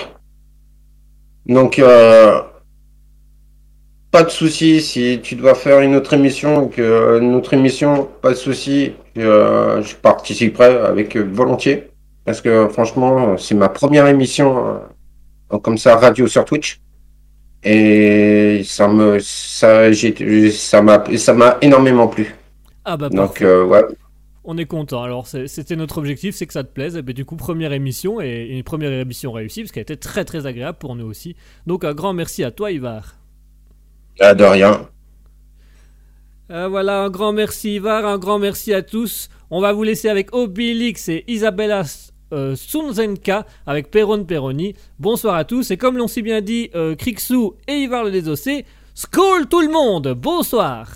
Donc euh, pas de souci si tu dois faire une autre émission que une autre émission, pas de souci, je, je participerai avec volontiers parce que franchement c'est ma première émission euh, comme ça radio sur Twitch et ça me ça j'ai ça m'a ça m'a énormément plu. Ah bah Donc euh, ouais. On est content. Alors c'était notre objectif, c'est que ça te plaise. Et ben, du coup première émission et une première émission réussie parce qu'elle était très très agréable pour nous aussi. Donc un grand merci à toi Ivar. Ah, de rien. Euh, voilà, un grand merci Ivar, un grand merci à tous. On va vous laisser avec Obélix et Isabella euh, Sunzenka avec Perron Peroni. Bonsoir à tous. Et comme l'ont si bien dit euh, Krixou et Ivar le Désossé, Skål tout le monde Bonsoir